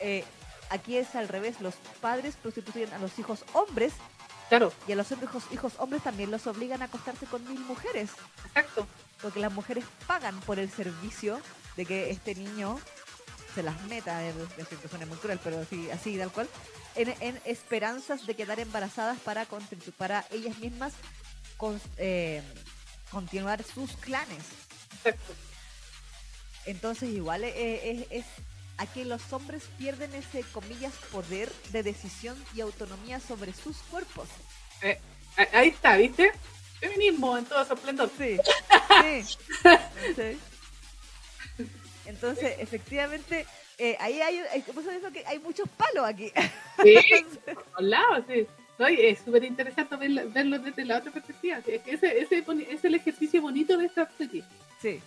A: Eh, aquí es al revés, los padres prostituyen a los hijos hombres
B: Claro,
A: y a los hijos, hijos hombres también los obligan a acostarse con mil mujeres,
B: exacto.
A: porque las mujeres pagan por el servicio de que este niño se las meta, es que suena muy cruel, pero así, así tal cual, en, en esperanzas de quedar embarazadas para, ellas mismas con- eh, continuar sus clanes.
B: Exacto.
A: Entonces igual eh, es, es a que los hombres pierden ese, comillas, poder de decisión y autonomía sobre sus cuerpos.
B: Eh, a- ahí está, ¿viste? Feminismo en todo su esplendor.
A: Sí, sí. sí. <laughs> Entonces, efectivamente, eh, ahí hay, hay- que hay muchos palos aquí.
B: Sí, <laughs> por sí. No, es súper interesante verlo, verlo desde la otra perspectiva. Es que ese, ese es el ejercicio bonito de esta serie.
A: Sí,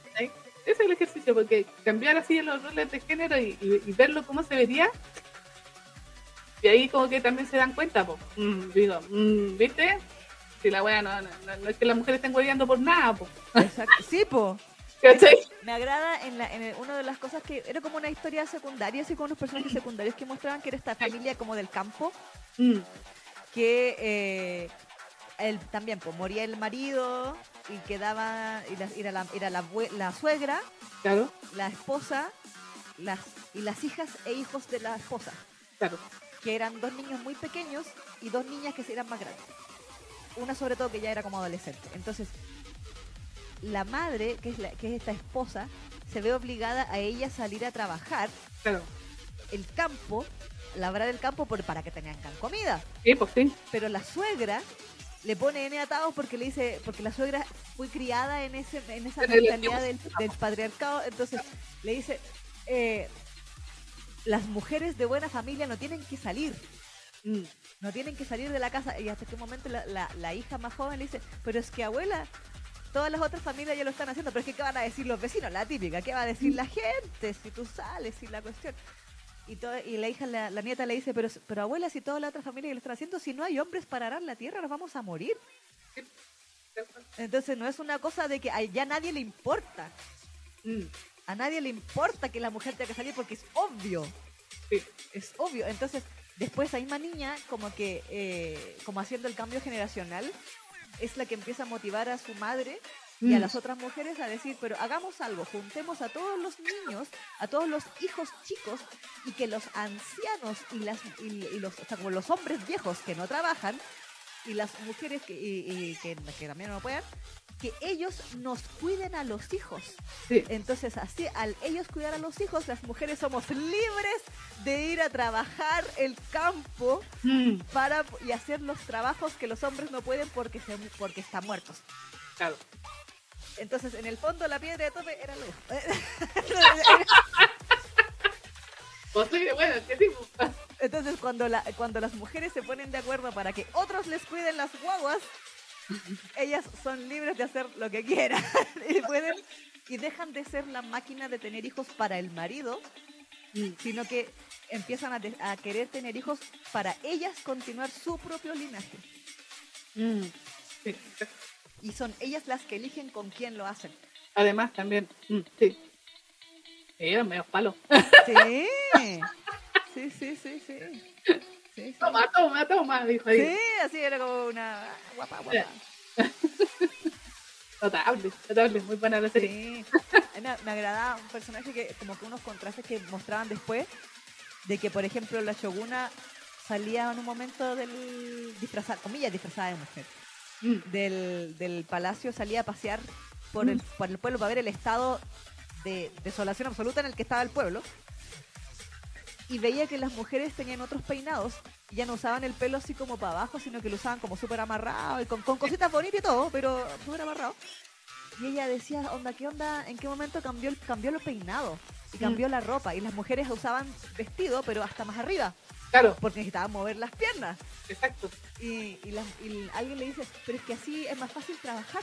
B: Ese es el ejercicio, porque cambiar así los roles de género y, y- y verlo cómo se vería. Y ahí como que también se dan cuenta, pues. digo, mm, ¿viste? Si la wea no, no, no- es que las mujeres estén hueveando por nada, pues.
A: Sí, po.
B: ¿Cachai?
A: Me agrada en, la, en el- una de las cosas que era como una historia secundaria, así como unos personajes secundarios que mostraban que era esta familia como del campo,
B: Mm,
A: que eh, él también pues, moría el marido y quedaba, y la- era, la, era la, suegra,
B: claro,
A: la esposa las, y las hijas e hijos de la esposa,
B: claro.
A: que eran dos niños muy pequeños y dos niñas que eran más grandes. Una sobre todo que ya era como adolescente. Entonces, la madre, que es, la, que es esta esposa, se ve obligada a ella salir a trabajar
B: Claro.
A: el campo, labrar el campo por, para que tengan comida.
B: Sí, pues sí.
A: Pero la suegra le pone N atados porque le dice, porque la suegra fue criada en ese, en esa mentalidad del, del patriarcado, entonces le dice eh, las mujeres de buena familia no tienen que salir,
B: Mm,
A: no tienen que salir de la casa. Y hasta este momento la, la- la hija más joven le dice, pero es que abuela, todas las otras familias ya lo están haciendo, pero es que ¿qué van a decir los vecinos? La típica, ¿qué va a decir la gente si tú sales y la cuestión? Y, todo, y la hija, la, la nieta le dice, pero, pero abuela, si toda la otra familia lo están haciendo, si no hay hombres para arar la tierra, nos vamos a morir. Entonces no es una cosa de que a ya nadie le importa.
B: mm,
A: A nadie le importa que la mujer tenga que salir porque es obvio.
B: sí.
A: Es obvio. Entonces, después esa misma niña, como que, eh, como haciendo el cambio generacional, es la que empieza a motivar a su madre y a
B: Mm.
A: las otras mujeres a decir, pero hagamos algo, juntemos a todos los niños, a todos los hijos chicos y que los ancianos y las y, y los, o sea, como los hombres viejos que no trabajan y las mujeres que, y que, que también no puedan, que ellos nos cuiden a los hijos.
B: Sí.
A: Entonces, así, al ellos cuidar a los hijos, las mujeres somos libres de ir a trabajar el campo
B: Mm,
A: para y hacer los trabajos que los hombres no pueden porque se, porque están muertos.
B: claro.
A: Entonces, en el fondo, la piedra de tope era luz. <laughs>
B: Pues sí, bueno, ¿qué tipo?
A: Entonces, cuando, la, cuando las mujeres se ponen de acuerdo para que otros les cuiden las guaguas, ellas son libres de hacer lo que quieran. <laughs> y, pueden, y dejan de ser la máquina de tener hijos para el marido, sino que empiezan a, de- a querer tener hijos para ellas continuar su propio linaje.
B: mm, sí.
A: Y son ellas las que eligen con quién lo hacen.
B: Además, también, mm, sí. Sí, eran medio palos.
A: Sí, sí, sí, sí, sí. Sí.
B: Toma, toma, toma, dijo ahí.
A: Sí, así era como una guapa, guapa. <laughs>
B: Notable, notable, muy buena la serie.
A: Sí. A mí Me, me agradaba un personaje que, como que unos contrastes que mostraban después, de que, por ejemplo, la Shoguna salía en un momento del disfrazada, comillas, disfrazada de mujer,
B: Mm,
A: del, del palacio, salía a pasear por el, por el pueblo para ver el estado de desolación absoluta en el que estaba el pueblo. Y veía que las mujeres tenían otros peinados y ya no usaban el pelo así como para abajo, sino que lo usaban como súper amarrado y con, con cositas bonitas y todo, pero súper amarrado. Y ella decía, onda, ¿qué onda? ¿En qué momento cambió el, cambió el peinado? Y cambió la ropa. Y las mujeres usaban vestido, pero hasta más arriba,
B: Claro,
A: porque necesitaban mover las piernas.
B: exacto.
A: Y, y, las- y alguien le dice, pero es que así es más fácil trabajar.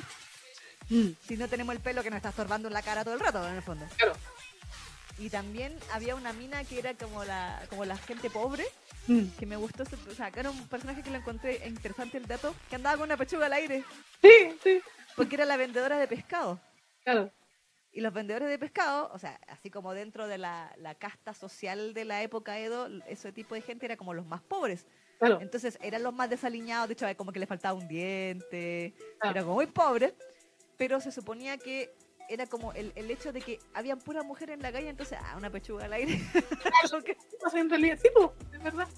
B: Mm,
A: Si no tenemos el pelo que nos está estorbando en la cara todo el rato, en el fondo.
B: claro.
A: Y también había una mina que era como la, como la gente pobre,
B: Mm.
A: que me gustó, o sea, que era un personaje que lo encontré interesante el dato, que andaba con una pechuga al aire,
B: Sí, sí,
A: porque era la vendedora de pescado.
B: claro.
A: Y los vendedores de pescado, o sea, así como dentro de la, la casta social de la época Edo, ese tipo de gente era como los más pobres.
B: Claro,
A: Entonces eran los más desaliñados, de hecho, como que le faltaba un diente,
B: Ah.
A: era como muy pobre, pero se suponía que era como el, el hecho de que habían pura mujer en la calle, entonces, ah, una pechuga al aire. <laughs>
B: En realidad, sí, es verdad.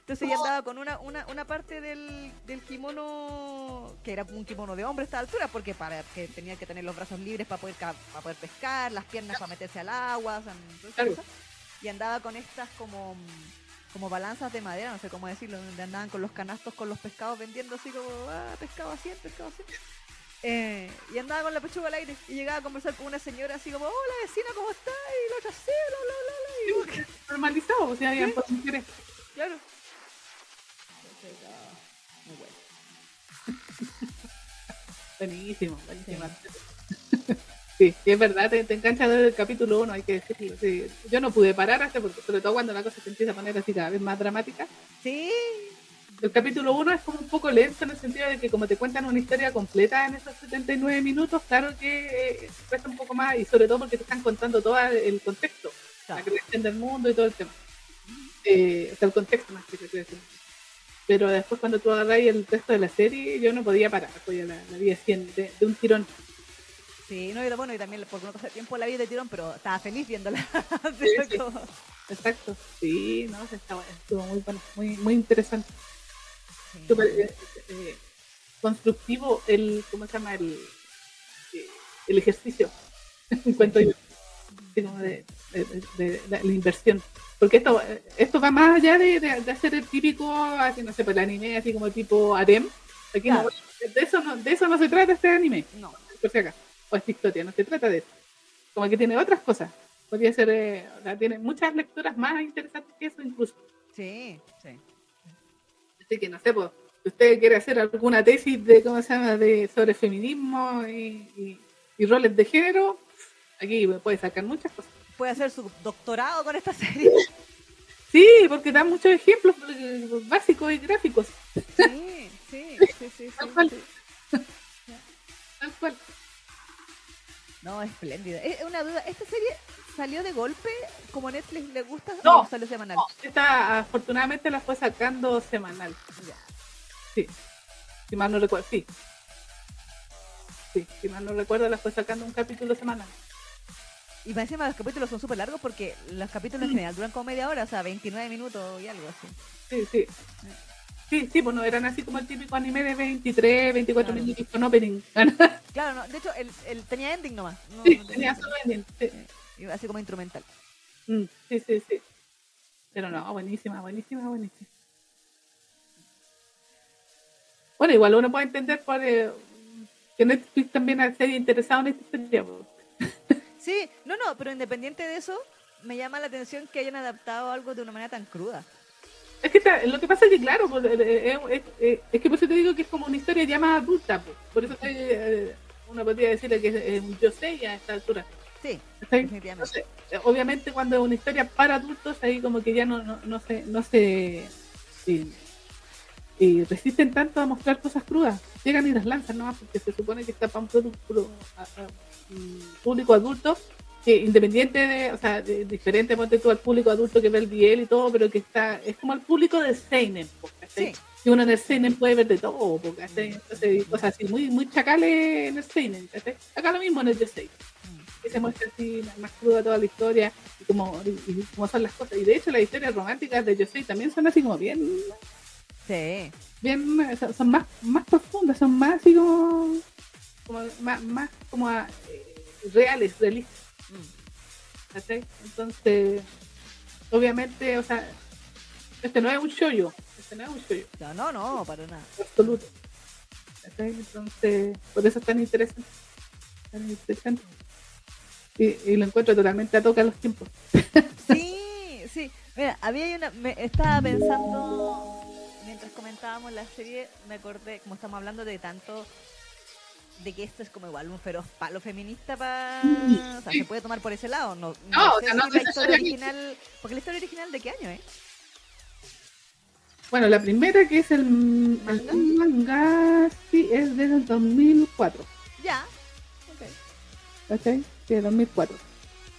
A: Entonces ella andaba con una, una, una parte del, del kimono, que era un kimono de hombre a esta altura, porque para que tenía que tener los brazos libres para poder, para poder pescar, las piernas para meterse al agua, o sea, todas esas
B: Claro.
A: cosas. y andaba con estas como como balanzas de madera, no sé cómo decirlo, donde andaban con los canastos con los pescados vendiendo así como, ah, pescado así, pescado así. Eh, y andaba con la pechuga al aire y llegaba a conversar con una señora así como, hola vecina, ¿cómo está? Y la otra, sí, bla, bla, bla. Y <laughs>
B: Normalizado, o sea, habían por.
A: Claro. Muy bueno.
B: Buenísimo, buenísimo. <laughs> Sí, sí, es verdad, te, te engancha desde el capítulo 1, hay que decirlo. sí. Yo no pude parar hasta porque, sobre todo cuando la cosa se empieza a poner así cada vez más dramática.
A: Sí,
B: El capítulo 1 es como un poco lento en el sentido de que como te cuentan una historia completa en esos 79 minutos, claro que eh, cuesta un poco más y sobre todo porque te están contando todo el contexto, la
A: claro.
B: creación del mundo y todo el tema. Eh, o sea, el contexto más que te. Pero después cuando tú agarras el resto de la serie, yo no podía parar, pues ya la, la vi así en- de, de un tirón.
A: Sí, no, y bueno, y también por no pasar tiempo la vi de tirón, pero estaba feliz viéndola. <laughs>
B: Sí, sí. Exacto. Sí, no, está estuvo muy bueno, muy, muy interesante. Súper, eh, eh, constructivo el, ¿cómo se llama? El, eh, el ejercicio, <laughs> encuentro yo. De, de- de- de la, inversión. Porque esto, esto va más allá de, hacer el típico, así no sé, pues el anime así como tipo harem. Aquí no, de eso no, de eso no se trata este anime,
A: No,
B: por si acá. O esta historia, no se trata de eso. Como que tiene otras cosas. Podría ser, eh, o sea, tiene muchas lecturas más interesantes que eso incluso.
A: sí, sí.
B: Así que no sé, pues, si usted quiere hacer alguna tesis de, ¿cómo se llama?, de, sobre feminismo y, y- y roles de género, aquí puede sacar muchas cosas.
A: Puede hacer su doctorado con esta serie. <laughs>
B: Sí, porque da muchos ejemplos eh, básicos y gráficos,
A: Sí, <laughs> sí, sí, sí,
B: Tal
A: sí,
B: cual.
A: sí.
B: tal cual.
A: No, espléndida. Es una duda, ¿esta serie salió de golpe como Netflix le gusta
B: No,
A: o salió semanal?
B: No, esta afortunadamente la fue sacando semanal.
A: Ya.
B: Sí, si mal no recuerdo, sí. Sí, si mal no recuerdo, la fue sacando un capítulo semanal.
A: Y más encima los capítulos son súper largos porque los capítulos en general duran como media hora, o sea, 29 minutos y algo así.
B: Sí, sí. Sí, sí, pues no eran así como el típico anime de 23, 24
A: Claro.
B: minutos con opening. <laughs>
A: Claro, no, de hecho, el, el tenía ending nomás. No,
B: Sí,
A: no
B: tenía solo ending. Sí.
A: Así como instrumental.
B: Mm, sí, sí, sí. Pero no, buenísima, buenísima, buenísima. Bueno, igual uno puede entender por, eh, que Netflix también ha sido interesado en esta historia. po. <laughs>
A: Sí, no, no, pero independiente de eso, me llama la atención que hayan adaptado algo de una manera tan cruda.
B: Es que ta- lo que pasa es que, claro, pues, eh, eh, es, es- que por eso te digo que es como una historia ya más adulta. po. Por eso eh, uno podría decirle que es, un yo sé a esta altura.
A: Sí,
B: ¿cachai?
A: definitivamente.
B: Entonces, eh, obviamente cuando es una historia para adultos, ahí como que ya no, no, no se, no se eh, resisten tanto a mostrar cosas crudas. Llegan y las lanzan nomás porque se supone que está para un producto a- a- un público adulto, que independiente de, o sea, de- diferente ponte tú al público adulto que ve el BL y todo, pero que está, es como el público del Seinen.
A: Sí.
B: Y uno en el Seinen puede ver de todo, po, ¿cachai? Entonces, cosas así, muy, muy chacales en el Seinen. Acá lo mismo en el Yosei que se muestra así más cruda toda la historia y como, y, y cómo son las cosas. Y de hecho las historias románticas de Yosei también son así como bien,
A: Sí.
B: bien, son, son más, más profundas, son más así como, como más, más como eh, reales, realistas.
A: Mm.
B: Entonces, obviamente, o sea, este no es un shoyo, este no es un shoyo,
A: No, no, no, para nada.
B: absoluto. Entonces, por eso es tan interesante. Tan interesante. Y, y lo encuentro totalmente a toca los tiempos. <laughs>
A: Sí, sí. Mira, había una. Me estaba pensando. Mientras comentábamos la serie, me acordé, como estamos hablando de tanto. de que esto es como igual un feroz palo feminista para...
B: Sí.
A: O sea, se puede tomar por ese lado. No, no
B: No, o
A: sé
B: sea, no
A: la historia original... Porque la historia original de qué año, ¿eh?
B: Bueno, la primera que es el, el
A: ¿Manga?
B: manga, sí, es del 2004.
A: Ya. Ok.
B: ¿Cachai? Sí, 2004.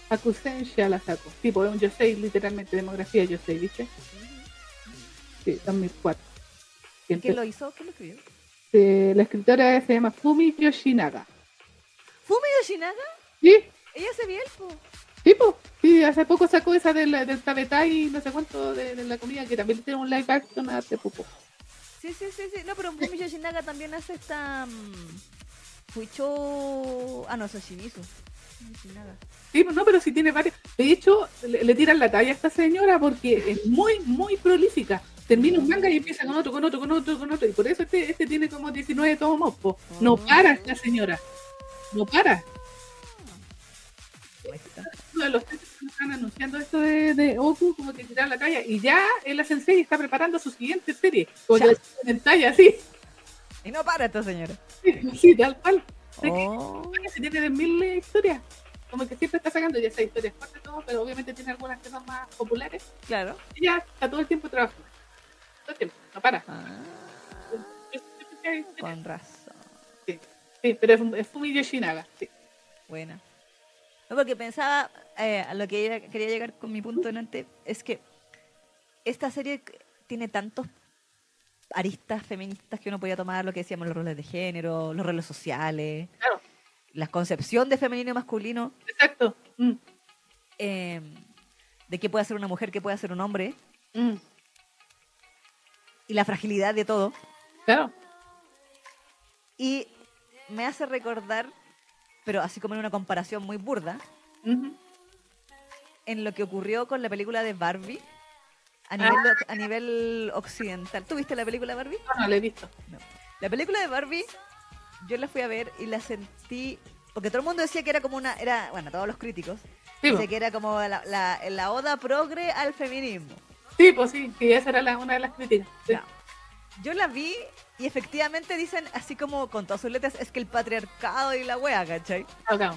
B: Hakusen la saco. Tipo, es un Yosei, literalmente, demografía Yosei, ¿viste? Sí, 2004. Y
A: ¿Quién lo hizo? ¿Quién lo escribió?
B: eh, la escritora se llama Fumi Yoshinaga.
A: ¿Fumi Yoshinaga?
B: ¿Sí?
A: Ella se vio.
B: Tipo, sí, hace poco sacó esa del, del Tabetai, no sé cuánto, de, de la comida, que también tiene un live action hace poco.
A: Sí, sí, sí, sí. No, pero Fumi Yoshinaga también hace esta... mm, Fuicho... Ah, no, eso
B: Sí, no, pero sí tiene varios. De hecho, le, le tiran la talla a esta señora porque es muy, muy prolífica. Termina un manga y empieza con otro, con otro, con otro, con otro. Y por eso este, este tiene como 19 tomos. po. No
A: Oh.
B: para esta señora. No para. De los que están anunciando esto de, de Oku, como que tirar la talla. Y ya la sensei está preparando su siguiente serie. Que en talla, así.
A: Y no para esta señora.
B: Sí, tal cual. Sé que-
A: Oh.
B: que se tiene de mil historias. Como que siempre está sacando ya sea historias cortas todo, pero obviamente tiene algunas que son más populares.
A: Claro.
B: Y ya está todo el tiempo trabajando. Todo el tiempo, no para.
A: Ah,
B: Yo- yo
A: con razón.
B: Sí, pero es, Fumi Yoshinaga. Sí.
A: Buena. No, porque pensaba, eh, a lo que ella- quería llegar con mi punto delante, es que esta serie tiene tantos aristas feministas que uno podía tomar, lo que decíamos, los roles de género, los roles sociales,
B: Claro,
A: la concepción de femenino y masculino,
B: exacto. Mm,
A: eh, de qué puede ser una mujer, qué puede ser un hombre,
B: mm,
A: y la fragilidad de todo.
B: Claro.
A: Y me hace recordar, pero así como en una comparación muy burda, en lo que ocurrió con la película de Barbie a
B: Ah.
A: nivel, a nivel occidental. ¿Tú viste la película de Barbie?
B: No, no, le he visto.
A: La película de Barbie, yo la fui a ver y la sentí. Porque todo el mundo decía que era como una. era Bueno, todos los críticos.
B: Sí,
A: que era como la, la, la oda progre al feminismo.
B: sí, pues sí, sí, esa era la- una de las críticas. Sí.
A: Yo la vi y efectivamente dicen, así como con todas sus letras, es que el patriarcado y la wea, ¿cachai?
B: Acá.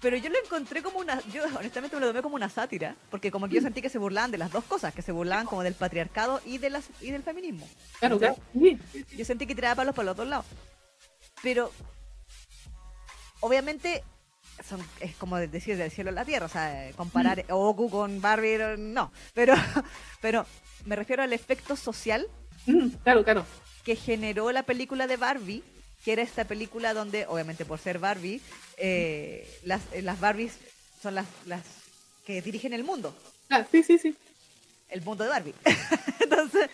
A: Pero yo lo encontré como una. Yo honestamente me lo tomé como una sátira. Porque como que yo sentí que se burlaban de las dos cosas, que se burlaban como del patriarcado y, de las, y del feminismo.
B: Claro, claro.
A: Yo sentí que tiraba palos para los dos lados. Pero, obviamente, son, es como decir del cielo a la tierra. O sea, eh, comparar Oku con Barbie, no. Pero, <laughs> pero me refiero al efecto social
B: Mm, Claro, claro.
A: que generó la película de Barbie, que era esta película donde, obviamente por ser Barbie, eh, las, eh, las Barbies son las, las que dirigen el mundo,
B: Ah, sí, sí, sí.
A: el mundo de Barbie. <laughs> Entonces,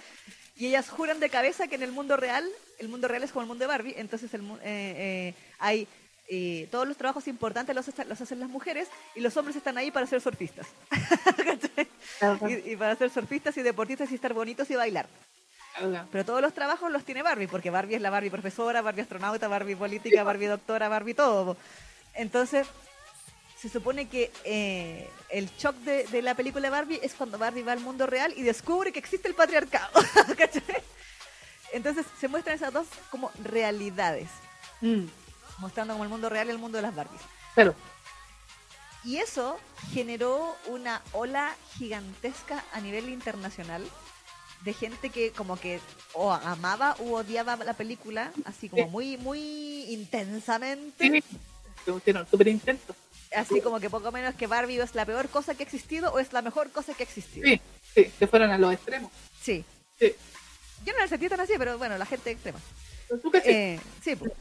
A: y ellas juran de cabeza que en el mundo real, el mundo real es como el mundo de Barbie, entonces el, eh, eh, hay eh, todos los trabajos importantes los, los hacen las mujeres y los hombres están ahí para ser surfistas. <laughs> Y para ser surfistas y deportistas y estar bonitos y bailar. Pero todos los trabajos los tiene Barbie, porque Barbie es la Barbie profesora, Barbie astronauta, Barbie política, <laughs> Barbie doctora, Barbie todo. Entonces, se supone que eh, el shock de, de la película Barbie es cuando Barbie va al mundo real y descubre que existe el patriarcado. <laughs> ¿cachai? Entonces, se muestran esas dos como realidades,
B: Mm,
A: mostrando como el mundo real y el mundo de las Barbies.
B: Claro.
A: Y eso generó una ola gigantesca a nivel internacional de gente que como que o amaba u odiaba la película, así como muy, muy intensamente.
B: Sí, súper intensos.
A: Así como que poco menos que Barbie es la peor cosa que ha existido o es la mejor cosa que ha existido.
B: Sí, sí, se fueron a los extremos.
A: Sí.
B: Sí.
A: Yo no la sentí tan así, pero bueno, la gente extrema.
B: ¿Tú qué sí?
A: Eh, sí, pues.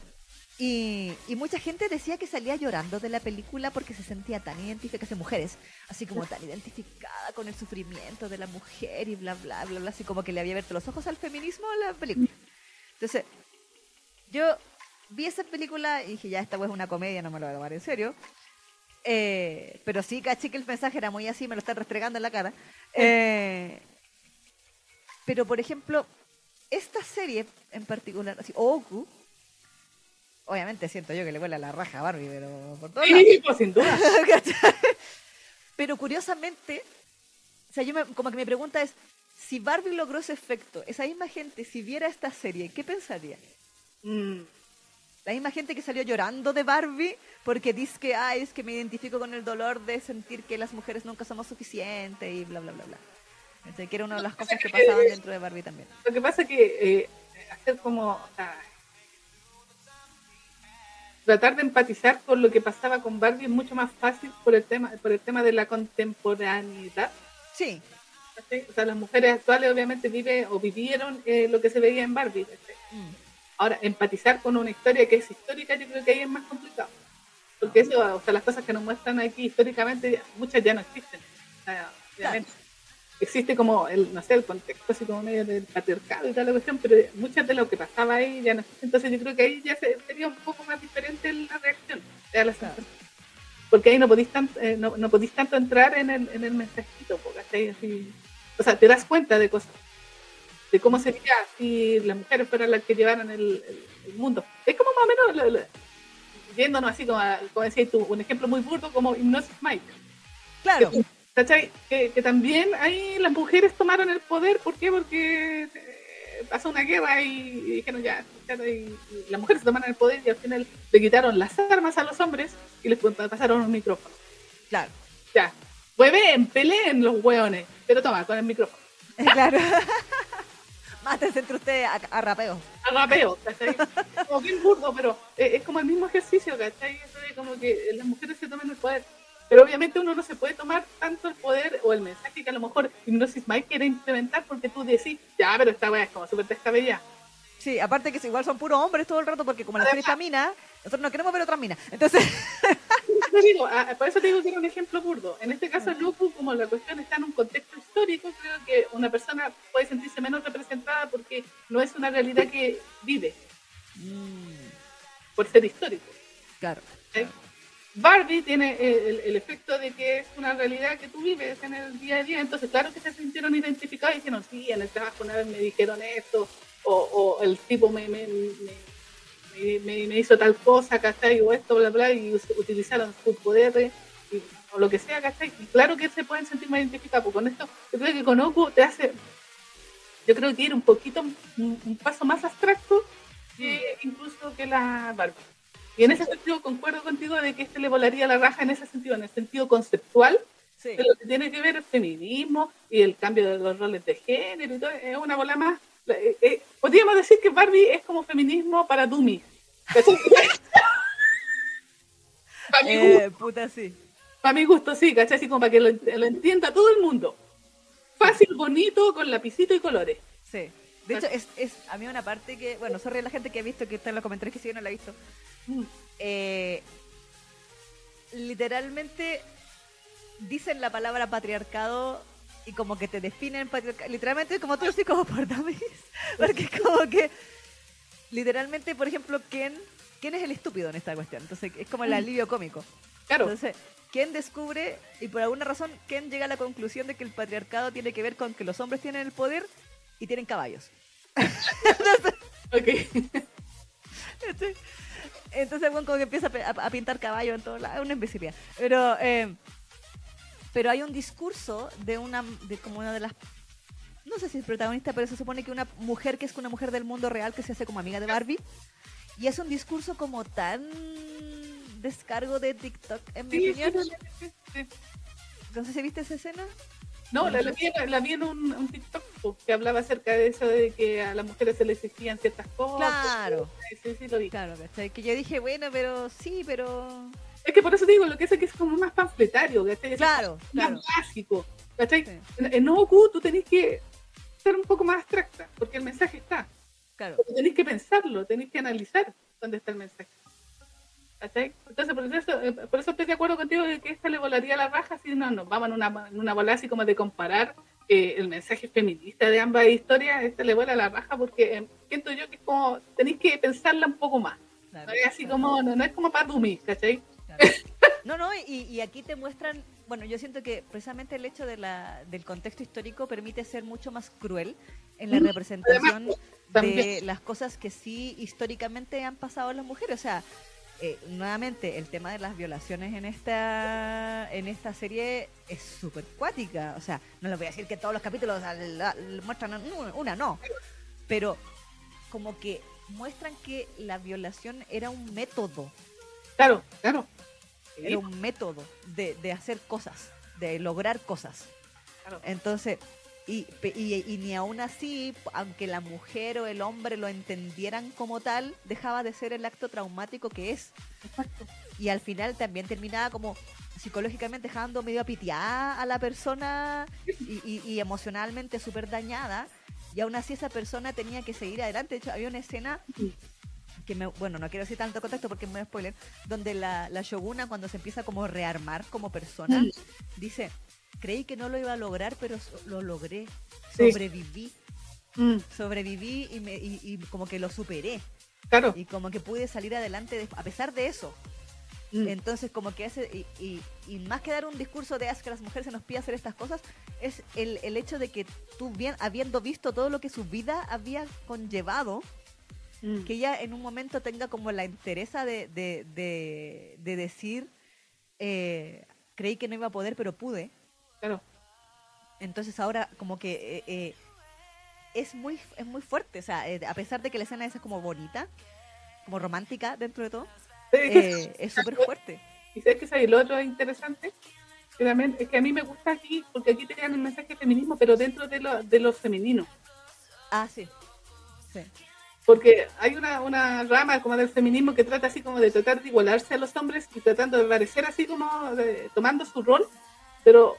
A: Y, y mucha gente decía que salía llorando de la película porque se sentía tan identificada, mujeres, así como tan identificada con el sufrimiento de la mujer y bla, bla, bla, bla, así como que le había abierto los ojos al feminismo en la película. Entonces, yo vi esa película y dije, ya, esta wea es una comedia, no me lo voy a tomar en serio. Eh, pero sí, caché que el mensaje era muy así, me lo están restregando en la cara. Eh, pero, por ejemplo, esta serie en particular, así, Oku, obviamente siento yo que le vuela la raja a Barbie, pero por lados.
B: Sí, pues sin duda. <laughs>
A: Pero curiosamente, o sea, yo me- como que mi pregunta es, si Barbie logró ese efecto, esa misma gente, si viera esta serie, ¿qué pensaría?
B: Mm,
A: La misma gente que salió llorando de Barbie porque dice que, ay, es que me identifico con el dolor de sentir que las mujeres nunca somos suficientes y bla, bla, bla, bla. Entonces, que era una de las cosas que pasaban dentro de Barbie también.
B: Lo que pasa es que eh, hacer como... o sea, tratar de empatizar con lo que pasaba con Barbie es mucho más fácil por el tema, por el tema de la contemporaneidad.
A: Sí.
B: O sea, las mujeres actuales obviamente viven o vivieron eh, lo que se veía en Barbie.
A: mm,
B: Ahora, empatizar con una historia que es histórica, yo creo que ahí es más complicado. Porque eso, o sea, las cosas que nos muestran aquí históricamente, muchas ya no existen. O sea, obviamente. Existe como el, no sé, el contexto así como medio del patriarcado y tal la cuestión, pero muchas de lo que pasaba ahí ya no. Entonces yo creo que ahí ya se- sería un poco más diferente la reacción de. Porque ahí no podís, tan- eh, no, no podís tanto entrar en el, en el mensajito, porque. Así, o sea, te das cuenta de cosas de cómo sería si las mujeres fueran las que llevaran el, el- el mundo. Es como más o menos, lo- lo- yéndonos así como, a- como decías tú, un ejemplo muy burdo como Hypnosis Mike.
A: claro.
B: ¿Cachai? Que, que también ahí las mujeres tomaron el poder, ¿por qué? Porque eh, pasó una guerra y, y dijeron ya, y, y las mujeres tomaron el poder y al final le quitaron las armas a los hombres y les pasaron un micrófono.
A: Claro.
B: Ya, hueven, peleen los hueones, pero toma, con el micrófono. <laughs>
A: Claro. <laughs> Mátense entre ustedes a, a rapeo.
B: a rapeo, ¿cachai? Como bien burdo, pero eh, es como el mismo ejercicio, ¿cachai? Eso de como que las mujeres se tomen el poder. Pero obviamente uno no se puede tomar tanto el poder o el mensaje que a lo mejor Hypnosis Mike quiere implementar porque tú decís, ya, pero esta weá es como súper descabellada.
A: Sí, aparte que igual son puros hombres todo el rato porque como la serie está mina, nosotros no queremos ver otra mina. Entonces,
B: digo, ah, por eso te digo que era un ejemplo burdo. En este caso, Luku, como la cuestión está en un contexto histórico, creo que una persona puede sentirse menos representada porque no es una realidad que vive por ser histórico.
A: claro.
B: ¿sí? Barbie tiene eh, el, el efecto de que es una realidad que tú vives en el día a día, entonces claro que se sintieron identificados y dijeron, sí, en el trabajo una vez me dijeron esto, o, o el tipo me, me, me, hizo tal cosa, ¿cachai? O esto, bla, bla, y utilizaron su poder, eh, y- o lo que sea, ¿cachai? Y claro que se pueden sentir más identificados, porque con esto, yo creo que con Oku te hace, yo creo que ir un poquito, un, un paso más abstracto que incluso que la Barbie. Y en ese sentido concuerdo contigo de que este le volaría la raja en ese sentido, en el sentido conceptual
A: Sí.
B: de lo que tiene que ver el feminismo y el cambio de los roles de género y todo, es una bola más. eh, eh, podríamos decir que Barbie es como feminismo para. ¿cachai? <laughs> para, mi gusto,
A: Eh, puta, sí.
B: para mi gusto, sí, ¿cachai? Así como para que lo, lo entienda todo el mundo. Fácil, bonito, con lapicito y colores.
A: Sí. De hecho, es, es a mí una parte que, bueno, sorry a la gente que ha visto, que está en los comentarios que si yo no la ha visto. Eh, literalmente dicen la palabra patriarcado y como que te definen patriarcado. Literalmente como tú como por dummies. <laughs> Porque como que literalmente, por ejemplo, Ken, Ken es el estúpido en esta cuestión. Entonces es como el alivio cómico.
B: Claro,
A: Entonces, Ken descubre y por alguna razón Ken llega a la conclusión de que el patriarcado tiene que ver con que los hombres tienen el poder y tienen caballos. <laughs>
B: ok.
A: ¿Cachai? <laughs> Entonces, bueno, como que empieza a, pintar caballo en todo lado, es una imbecilidad. Pero, eh, pero hay un discurso de una, de como una de las, no sé si es protagonista, pero se supone que una mujer que es una mujer del mundo real que se hace como amiga de Barbie. Y es un discurso como tan descargo de TikTok, en mi
B: Sí,
A: opinión.
B: sí, sí.
A: No sé si viste esa escena.
B: No, la, la vi, en- la vi en un, un TikTok po, que hablaba acerca de eso de que a las mujeres se les exigían ciertas cosas.
A: Claro.
B: Sí, sí, lo vi.
A: Claro, ¿cachai? Que yo dije, bueno, pero sí, pero...
B: Es que por eso te digo, lo que es que es como más panfletario, ¿cachai? Es
A: Claro,
B: más
A: claro.
B: básico, ¿cachai?
A: Sí.
B: En, en Oku tú tenés que ser un poco más abstracta, porque el mensaje está.
A: Claro.
B: Pero tenés que pensarlo, tenés que analizar dónde está el mensaje. ¿Cachai? Entonces, por eso, eh, por eso estoy de acuerdo contigo de que esta le volaría la raja si no nos vamos en una, en una bola así como de comparar eh, el mensaje feminista de ambas historias, esta le vuela la raja porque eh, siento yo que es como tenéis que pensarla un poco más.
A: claro,
B: No es así
A: claro.
B: como, no, no es como para dummies, ¿cachai?
A: Claro. <laughs> No, no, y, y aquí te muestran, bueno, yo siento que precisamente el hecho de la, del contexto histórico permite ser mucho más cruel en la
B: Mm,
A: representación de
B: también.
A: las cosas que sí históricamente han pasado a las mujeres. O sea, eh, nuevamente, el tema de las violaciones en esta en esta serie es súper cuática. O sea, no les voy a decir que todos los capítulos al- muestran una, una, no. Pero como que muestran que la violación era un método.
B: Claro, claro.
A: Era un método de, de hacer cosas, de lograr cosas.
B: Claro.
A: Entonces, y, y, y ni aún así, aunque la mujer o el hombre lo entendieran como tal, dejaba de ser el acto traumático que es.
B: Exacto.
A: Y al final también terminaba como psicológicamente dejando medio apiteada a la persona y, emocionalmente súper dañada. Y aún así esa persona tenía que seguir adelante. De hecho, había una escena que me, bueno, no quiero decir tanto contacto porque me spoiler, donde la, la Shoguna cuando se empieza como a rearmar como persona, dice, creí que no lo iba a lograr, pero lo logré,
B: Sí.
A: sobreviví,
B: Mm,
A: sobreviví y, me, y, y como que lo superé,
B: claro.
A: y como que pude salir adelante de- a pesar de eso.
B: Mm,
A: Entonces, como que hace, y, y- y más que dar un discurso de "Ah, es que las mujeres se nos pide hacer estas cosas, es el, el hecho de que tú, bien, habiendo visto todo lo que su vida había conllevado,
B: mm,
A: que ella en un momento tenga como la entereza de, de, de, de decir, eh, creí que no iba a poder, pero pude.
B: Claro.
A: Entonces ahora como que eh, eh, es, muy, es muy fuerte, o sea, eh, a pesar de que la escena esa es como bonita, como romántica dentro de todo, eh, <laughs> es súper fuerte.
B: Y sabes que sabes, lo otro interesante, que también es que a mí me gusta aquí, porque aquí te dan el mensaje de feminismo, pero dentro de lo, de lo femenino.
A: Ah, sí. Sí.
B: Porque hay una, una rama como del feminismo que trata así como de tratar de igualarse a los hombres y tratando de parecer así como de- tomando su rol, pero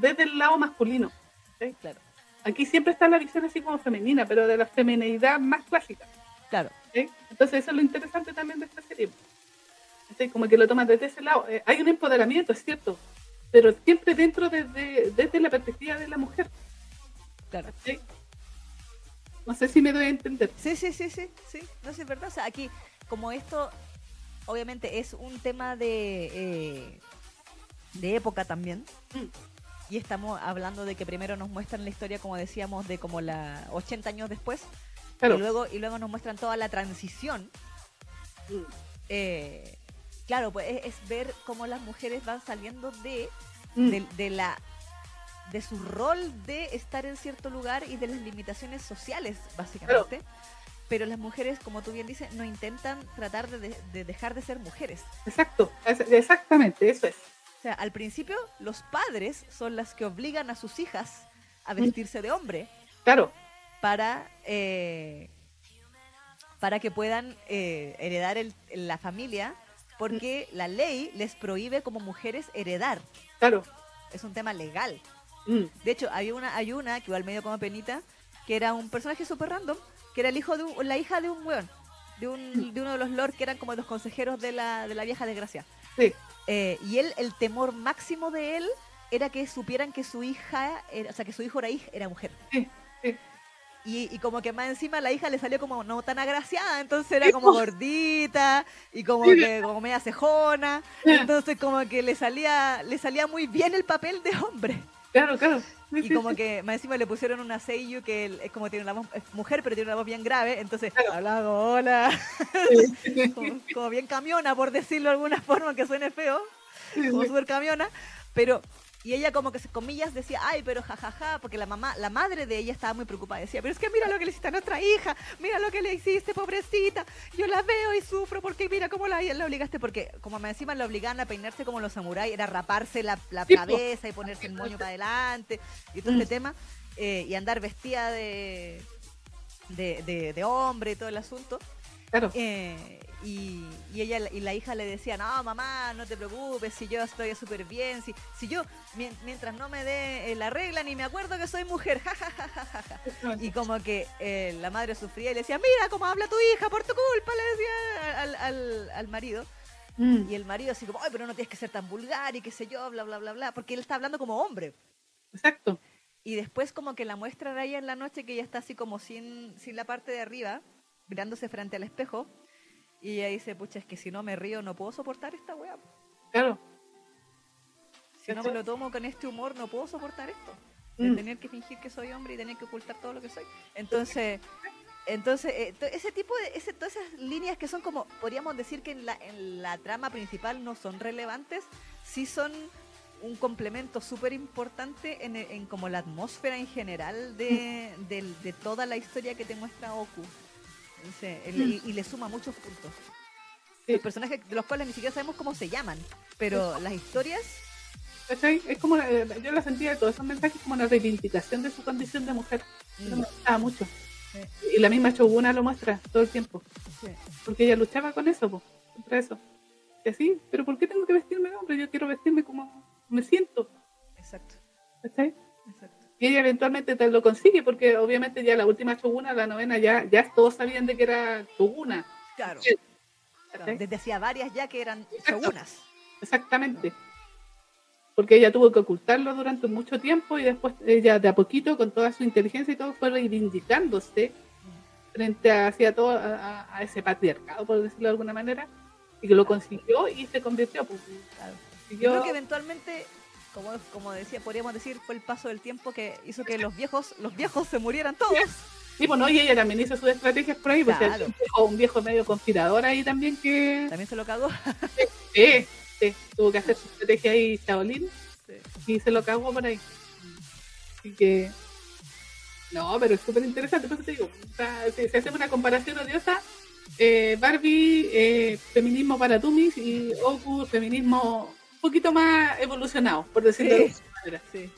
B: desde el lado masculino. ¿sí?
A: Claro,
B: Aquí siempre está la visión así como femenina, pero de la feminidad más clásica.
A: claro.
B: ¿sí? Entonces eso es lo interesante también de esta serie. ¿sí? Como que lo toman desde ese lado. Eh, hay un empoderamiento, es cierto, pero siempre dentro desde, desde la perspectiva de la mujer.
A: Claro.
B: No sé si me doy a entender.
A: Sí, sí, sí, sí, sí. No sé, es verdad. O sea, aquí, como esto, obviamente es un tema de, eh, de época también.
B: Mm.
A: Y estamos hablando de que primero nos muestran la historia, como decíamos, de como la 80 años después.
B: Claro.
A: Y luego, y luego nos muestran toda la transición.
B: Mm.
A: Eh, claro, pues es, es ver cómo las mujeres van saliendo de,
B: Mm.
A: de, de la de su rol de estar en cierto lugar y de las limitaciones sociales, básicamente. Pero las mujeres, como tú bien dices, no intentan tratar de, de- de dejar de ser mujeres.
B: Exacto, es- exactamente, eso es.
A: O sea, al principio los padres son las que obligan a sus hijas a
B: Mm.
A: vestirse de hombre
B: Claro,
A: para, eh, para que puedan eh, heredar el- la familia, porque la ley les prohíbe como mujeres heredar.
B: claro.
A: Es un tema legal.
B: Mm.
A: De hecho, hay una, hay una que igual medio como penita, que era un personaje súper random, que era el hijo de un- la hija de un weón, de, un, de uno de los lords que eran como los consejeros de la, de la vieja desgracia.
B: Sí,
A: Eh, y él, el temor máximo de él era que supieran que su hija, era- o sea, que su hijo era, hij- era mujer.
B: sí, sí.
A: Y, y como que más encima la hija le salió como no tan agraciada, entonces era como gordita y como que como media cejona, entonces como que le salía le salía muy bien el papel de hombre.
B: Claro, claro. Sí,
A: Y
B: sí,
A: como
B: sí.
A: que más encima le pusieron una seiyuu que él- es como tiene una voz es mujer, pero tiene una voz bien grave, entonces
B: Claro.
A: hablaba hola, <laughs> como, como bien camiona, por decirlo de alguna forma que suene feo, como
B: sí.
A: súper camiona, pero y ella como que se comillas decía, ay, pero jajaja, porque la mamá, la madre de ella estaba muy preocupada, decía, pero es que mira lo que le hiciste a nuestra hija, mira lo que le hiciste, pobrecita, yo la veo y sufro porque mira cómo la, la obligaste, porque como más encima la obligaban a peinarse como los samuráis, era raparse la, la cabeza y ponerse el moño para adelante y todo
B: Mm.
A: este tema, eh, y andar vestida de, de, de, de hombre y todo el asunto.
B: Claro.
A: Eh, y, y ella y la hija le decía, no, mamá, no te preocupes, si yo estoy súper bien, si, si yo, mien- mientras no me dé eh, la regla, ni me acuerdo que soy mujer, <laughs> ja, ja, ja, ja, ja, ja". Y como que eh, la madre sufría y le decía, mira cómo habla tu hija por tu culpa, le decía al, al, al marido.
B: Mm,
A: Y el marido así como, ay, pero no tienes que ser tan vulgar y qué sé yo, bla, bla, bla, bla, porque él está hablando como hombre.
B: Exacto.
A: Y después como que la muestran a ella en la noche que ella está así como sin, sin la parte de arriba, mirándose frente al espejo. Y ella dice, pucha, es que si no me río no puedo soportar esta weá.
B: Claro.
A: Si no me lo tomo con este humor no puedo soportar esto. De
B: Mm.
A: tener que fingir que soy hombre y tener que ocultar todo lo que soy. Entonces, entonces eh, ese tipo de, ese, todas esas líneas que son como, podríamos decir que en la, en la trama principal no son relevantes, sí son un complemento súper importante en, en como la atmósfera en general de, del- de toda la historia que te muestra Oku. Sí, el- y, y le suma muchos puntos.
B: Sí.
A: Los personajes de los cuales ni siquiera sabemos cómo se llaman, pero las historias,
B: ¿Cachai? Es como, eh, yo la sentía de todos esos mensajes como una reivindicación de su condición de mujer. Eso
A: mm,
B: me gustaba mucho. Y la misma Shoguna lo muestra todo el tiempo. Porque ella luchaba con eso, po, contra eso. Y así, pero ¿por qué tengo que vestirme de hombre? Yo quiero vestirme como me siento.
A: exacto,
B: ¿Cachai? Y ella eventualmente te lo consigue, porque obviamente ya la última Shoguna, la novena, ya, ya todos sabían de que era Shoguna.
A: Claro,
B: Sí.
A: desde hacía varias ya que eran
B: Exacto.
A: shogunas.
B: Exactamente. Porque ella tuvo que ocultarlo durante mucho tiempo y después ella de a poquito, con toda su inteligencia y todo, fue reivindicándose frente a, hacia todo a, ese patriarcado, por decirlo de alguna manera, y que lo consiguió y se convirtió. Pues,
A: Claro. Yo creo que eventualmente, como, como decía, podríamos decir, fue el paso del tiempo que hizo que los viejos, los viejos se murieran todos.
B: Sí, bueno, y ella también hizo sus estrategias por ahí, porque
A: Claro.
B: un, viejo, un viejo medio conspirador ahí también que
A: También se lo cagó.
B: sí, sí, tuvo que hacer su estrategia ahí, Shaolin,
A: Sí.
B: y se lo cagó por ahí. Así que. No, pero es súper interesante, por eso te digo. o sea, si, si hacemos una comparación odiosa, eh, Barbie, eh, feminismo para Tumis y Oku, feminismo poquito más evolucionado, por decirlo
A: Sí.
B: de alguna manera.
A: Sí.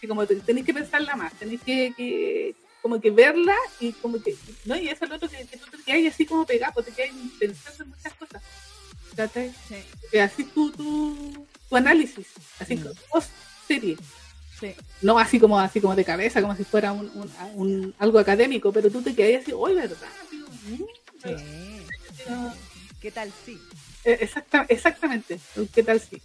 B: ¿sí? Como te- tenéis que pensarla más, tenéis que, que- como que verla y como que, no, y eso es lo otro que, que tú te quedas así como pegado, te quedas pensando en muchas cosas. así tu, tu, tu análisis, así
A: Mm.
B: como post serie,
A: Sí.
B: no así como así como de cabeza, como si fuera un, un- un- algo académico, pero tú te quedas así, oye, ¿verdad? Mm,
A: ¿Qué tal sí?
B: Eh, exacta- exactamente, ¿qué tal sí?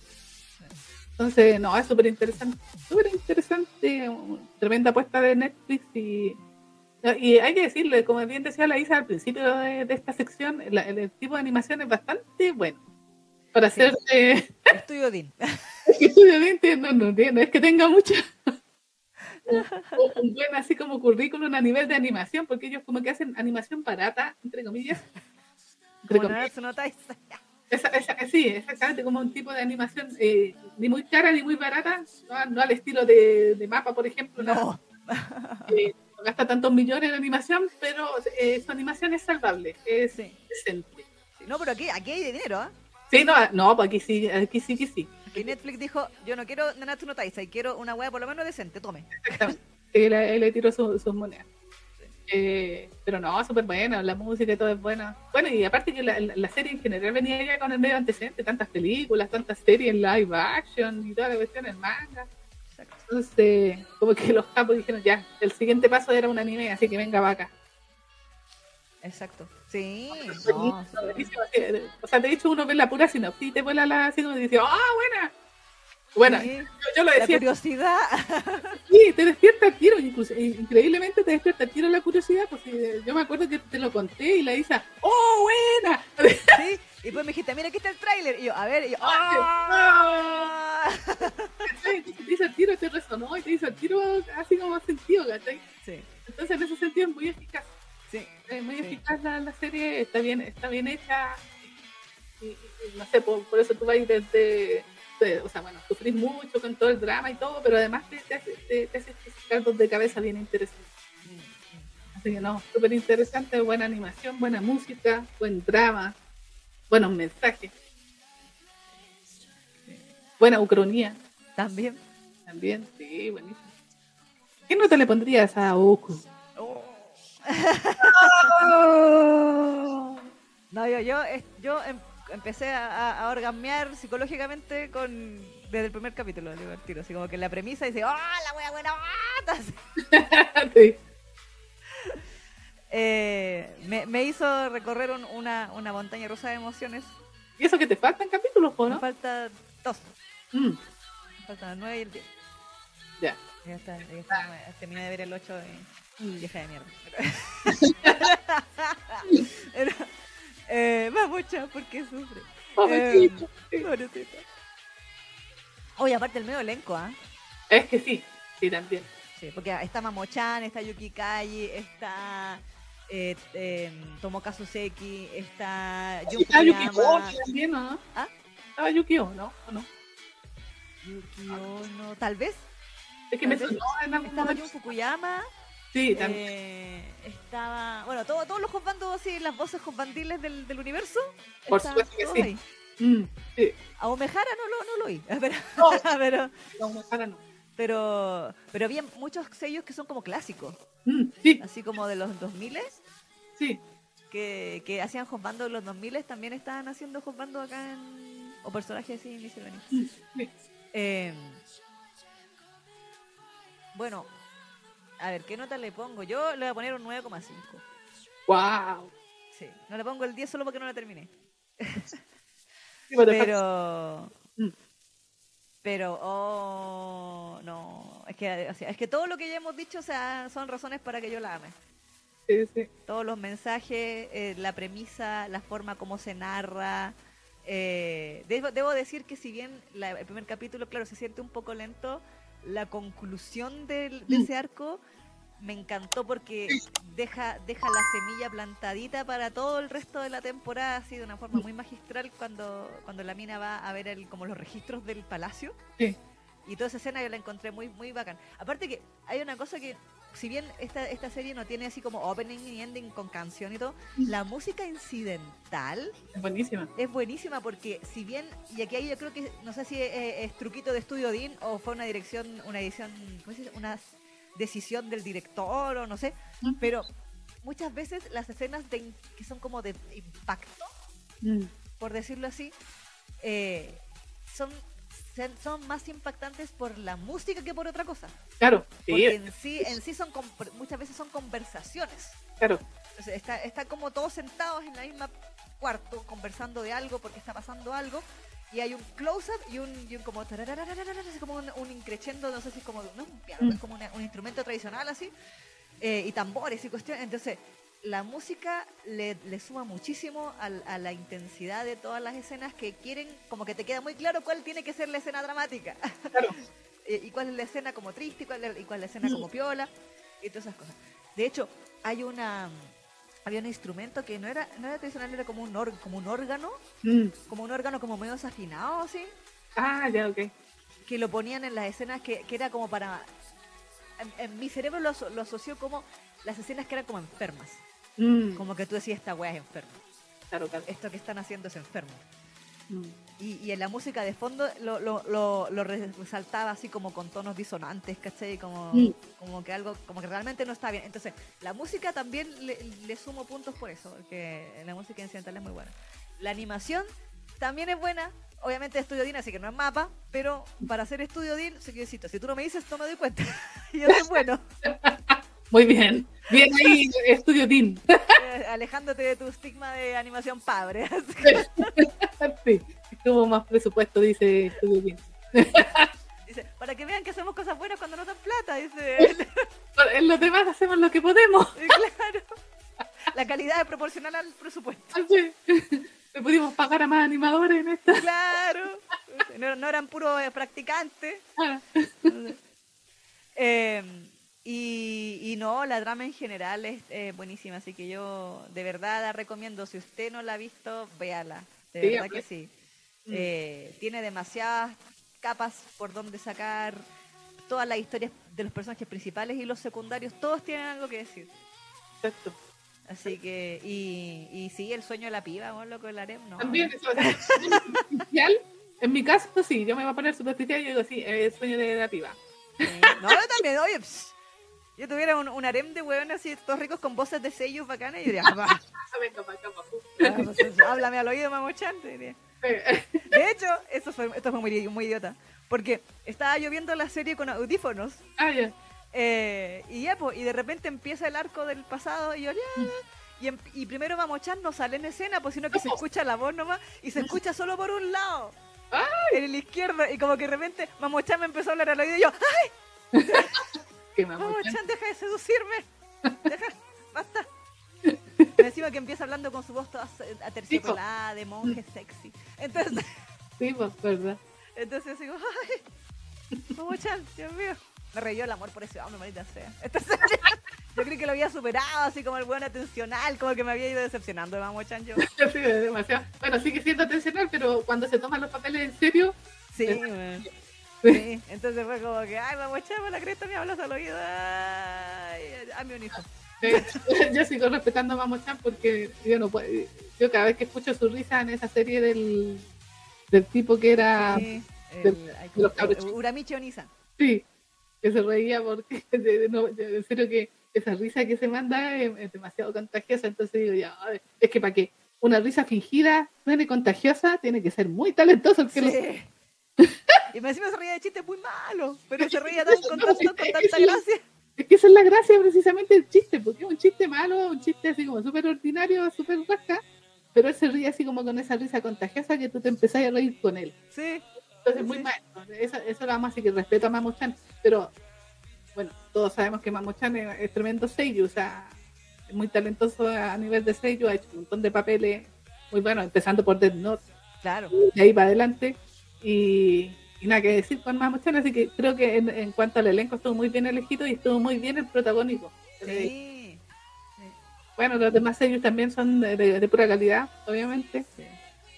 B: Entonces, no, es súper interesante, súper interesante, tremenda apuesta de Netflix y, y hay que decirle, como bien decía la Isa al principio de, de esta sección, la- el, tipo de animación es bastante bueno. Para
A: Sí.
B: hacer eh, <laughs>
A: Estudio Dean.
B: es que obviamente no, no, no es que tenga mucho <laughs> un buen así como currículum a nivel de animación, porque ellos como que hacen animación barata, entre comillas. Entre comillas.
A: Taizai.
B: Esa- esa- sí, exactamente como un tipo de animación eh, ni muy cara ni muy barata, no, no al estilo de, de mapa, por ejemplo,
A: No.
B: que no gasta tantos millones en animación, pero eh, su animación es salvable, es
A: Sí.
B: decente.
A: No, pero aquí, aquí hay dinero, ¿ah?
B: Sí, no, no, pues aquí sí, aquí sí que sí.
A: Y Netflix dijo, yo no quiero Nanatsu no Taizai, quiero una wea por lo menos decente, tome.
B: Exactamente. Él, él le tiró su- sus monedas. Eh, pero no, súper buena, la música y todo es buena. Bueno, y aparte que la, la- serie en general venía ya con el medio antecedente, tantas películas, tantas series live action y toda la cuestión en manga.
A: Exacto.
B: Entonces, como que los capos dijeron ya, el siguiente paso era un anime, así que venga vaca.
A: Exacto. Sí. No,
B: O sea, de hecho uno ve la pura sinopsis y te vuela la así como dice, ¡ah, buena! Bueno,
A: Sí.
B: yo, yo lo
A: La
B: decía,
A: curiosidad. <laughs>
B: Sí, te despierta el tiro, incluso, increíblemente te despierta el tiro la curiosidad, pues eh, yo me acuerdo que te lo conté y la Isa, ¡oh, buena! <laughs>
A: Sí. Y pues me dijiste, mira, aquí está el tráiler. Y yo, a ver, y yo, ¡ah! <laughs>
B: Te hizo el tiro, te resonó y te hizo el tiro así como sentido, ¿cachai?
A: Sí,
B: Entonces en ese sentido es muy eficaz,
A: sí.
B: es muy
A: Sí.
B: eficaz la, la serie, está bien, está bien hecha, y, y- y no sé, por, por eso tú vas desde, te- o sea, bueno, sufrís mucho con todo el drama y todo, pero además te, te hace, te, te hace caldos de cabeza bien interesantes. Así que no, súper interesante, buena animación, buena música, buen drama, buenos mensajes, buena ucronía
A: También.
B: también, sí, buenísimo. ¿Qué nota le pondrías a Oku? <laughs>
A: No, yo, yo, yo em- empecé a, a- orgasmear psicológicamente con desde el primer capítulo de al tiro, así como que la premisa dice, ¡ah, la wea buena! ah", así. <laughs>
B: Sí. <laughs>
A: Eh, me, me hizo recorrer un- una, una montaña rusa de emociones.
B: ¿Y eso que te faltan capítulos,
A: Me
B: no?
A: falta dos,
B: Mm,
A: me faltan el 9 y el 10.
B: ya.
A: Ya está, ya está, terminé de ver el 8 y vieja de mierda. <laughs> Pero, eh, mucha porque sufre. Eh, pobrecita. Oye, aparte el medio elenco, ¿ah?
B: Es que sí, sí, también.
A: Sí, porque está Mamochan, está Yuki Kaji, está eh, eh, Tomokazu Seki, está Jun
B: Estaba Yuki Ono también, ¿o ¿no?
A: ¿Ah?
B: Estaba Yuki Ono, ¿o no?
A: Yuki Ono, tal vez.
B: Es que me sonó en algún
A: Estaba
B: momento.
A: Jun Fukuyama,
B: Sí, también.
A: Eh, estaba. Bueno, todo- todos los hotbandos así, las voces hotbandiles del, del universo.
B: Por supuesto que
A: todos
B: sí.
A: ahí.
B: Mm, sí.
A: A Omejara no lo, no lo oí. <laughs> Pero,
B: No. <laughs>
A: pero,
B: No,
A: pero, pero había muchos sellos que son como clásicos.
B: Mm, sí,
A: Así como de los 2000
B: sí.
A: que, que hacían hotbandos de los 2000 también estaban haciendo hotbandos acá en. O personajes así misceláneos.
B: Mm, sí.
A: Eh, bueno, a ver, ¿qué nota le pongo? Yo le voy a poner un 9,5.
B: Wow.
A: Sí, no le pongo el 10 solo porque no la terminé. Pero.
B: Mm.
A: Pero, oh, no. Es que, o sea, es que todo lo que ya hemos dicho o sea, son razones para que yo la ame.
B: Sí, sí.
A: Todos los mensajes, eh, la premisa, la forma como se narra. eh, debo, debo decir que si bien la- el primer capítulo, claro, se siente un poco lento, la conclusión del- de
B: Mm.
A: ese arco me encantó porque deja, deja la semilla plantadita para todo el resto de la temporada, así de una forma
B: Mm.
A: muy magistral cuando, cuando la mina va a ver el, como los registros del palacio.
B: Sí.
A: Y toda esa escena yo la encontré muy, muy bacán. Aparte que hay una cosa que, si bien esta, esta serie no tiene así como opening y ending con canción y todo, la música incidental
B: Es buenísima.
A: es buenísima porque si bien, y aquí hay yo creo que, no sé si es, es truquito de Estudio Dean o fue una dirección, una edición, ¿cómo se dice? Una decisión del director o no sé,
B: Mm.
A: pero muchas veces las escenas de, que son como de impacto,
B: Mm,
A: por decirlo así, eh, son, son más impactantes por la música que por otra cosa.
B: Claro,
A: Porque
B: sí,
A: en sí, en sí son muchas veces son conversaciones.
B: claro.
A: Entonces, está, está como todos sentados en la misma cuarto conversando de algo porque está pasando algo y hay un close-up y un, y un como como un, un increchendo, no sé si es como, no es un piano, es como una- un instrumento tradicional así, eh, y tambores y cuestiones. Entonces, la música le, le suma muchísimo al- a, la intensidad de todas las escenas que quieren, como que te queda muy claro cuál tiene que ser la escena dramática.
B: Claro. <laughs>
A: Y cuál es la escena como triste y cuál, es- y cuál es la escena como piola y todas esas cosas. De hecho, hay una había un instrumento que no era no era tradicional, era como un or- como un órgano,
B: Mm.
A: como un órgano como medio desafinado así,
B: Ah, ya, ok.
A: que lo ponían en las escenas que, que era como para en, en mi cerebro lo, lo asoció como las escenas que eran como enfermas,
B: Mm,
A: como que tú decías esta weá es enferma,
B: Claro, claro.
A: esto que están haciendo es enfermo.
B: Mm,
A: Y, y en la música de fondo lo, lo, lo, lo re- resaltaba así como con tonos disonantes, ¿cachai? Como,
B: Mm.
A: como que algo, como que realmente no está bien. Entonces, la música también le, le sumo puntos por eso, porque la música incidental es muy buena. La animación también es buena, obviamente es Estudio Dean, así que no es mapa, pero para hacer Estudio necesito. Si tú no me dices, no me doy cuenta. <laughs> y eso es bueno, <laughs>
B: Muy bien. Bien ahí, <laughs> Estudio Team.
A: eh, alejándote de tu estigma de animación padre. <laughs>
B: sí. Tuvo más presupuesto, dice Estudio Team. <laughs>
A: Dice, para que vean que hacemos cosas buenas cuando no dan plata, dice él.
B: En los demás hacemos lo que podemos.
A: Claro. La calidad es proporcional al presupuesto.
B: Así. Le pudimos pagar a más animadores en esta.
A: Claro. No, no eran puros eh, practicantes.
B: Ah,
A: Eh, y, y no, la trama en general es eh, buenísima, así que yo de verdad la recomiendo. Si usted no la ha visto, véala. De
B: Sí,
A: verdad que sí.
B: Mm.
A: Eh, tiene demasiadas capas por donde sacar todas las historias de los personajes principales y los secundarios, todos tienen algo que decir.
B: Exacto.
A: Así que, y, y sí, el sueño de la piba, vos loco el harem, no.
B: También, eso. En mi caso, sí, yo me voy a poner superficial y digo, sí, el sueño de la piba.
A: Sí. No, yo también, oye, pss, yo tuviera un, un harem de hueones así, todos ricos con voces de sellos bacanas, y yo diría, "Va,
B: Ah, <laughs> acá.
A: ah, pues, eso, háblame al oído, mamochan, te diría.
B: Eh, <laughs>
A: De hecho, eso fue, esto fue muy, muy idiota, porque estaba yo viendo la serie con audífonos,
B: Ah, ya.
A: eh, y ya, pues, y de repente empieza el arco del pasado, y yo, ya, y, em- y primero Mamochan no sale en escena, pues sino que se escucha la voz nomás, y se escucha solo por un lado. En el izquierdo, y como que de repente Mamochan me empezó a hablar al oído y yo, ¡ay! <laughs>
B: Que me.
A: Chan, deja de seducirme. Deja, basta. <laughs> Y encima que empieza hablando con su voz toda aterciopelada, de monje sexy. Entonces, <laughs>
B: Sí, pues, verdad.
A: entonces digo, ay, vamos, Chan, Dios mío. Me reyó el amor por ese hombre, maldita sea. Entonces, <laughs> yo creí que lo había superado, así como el buen atencional, como que me había ido decepcionando de Mamo Chan yo.
B: Sí, es demasiado. Bueno, sigue siendo atencional, pero cuando se toman los papeles en serio,
A: Sí,
B: Es-.
A: Sí, entonces fue como que, ay, vamos a echar la cresta, me hablas al oído. Ay, hazme un hijo. <laughs>
B: Yo sigo respetando a Mamo-chan porque yo no puedo. Yo cada vez que escucho su risa en esa serie del, del tipo que era.
A: Sí,
B: del-
A: el- ay,
B: de los
A: ¿cómo-
B: cabros chicos.
A: Uramichi Onisan.
B: Sí, que se reía porque, <laughs> de- de- de- en serio que esa risa que se manda es, es demasiado contagiosa, entonces digo, ya, es que para que una risa fingida suene contagiosa, tiene que ser muy talentoso el que lo
A: Sí. Y me encima se reía de chistes muy malos, pero se reía tan, con, tanto, con tanta gracia.
B: Es que esa es la gracia precisamente del chiste, porque es un chiste malo, un chiste así como súper ordinario, súper rasca, pero él se ríe así como con esa risa contagiosa que tú te empezás a reír con él.
A: Sí,
B: Entonces, muy maestro. Eso, eso lo vamos así que respeto a Mamo-chan. Pero, bueno, todos sabemos que Mamo-chan es, es tremendo seiyuu, o sea, es muy talentoso a nivel de seiyuu, ha hecho un montón de papeles muy buenos, empezando por Death Note,
A: claro.
B: de ahí para adelante. Y, y nada que decir con Mamo-chan, así que creo que en, en cuanto al elenco estuvo muy bien elegido y estuvo muy bien el protagónico.
A: Sí.
B: Bueno, los demás seiyuu también son de, de- de pura calidad, obviamente.
A: sí.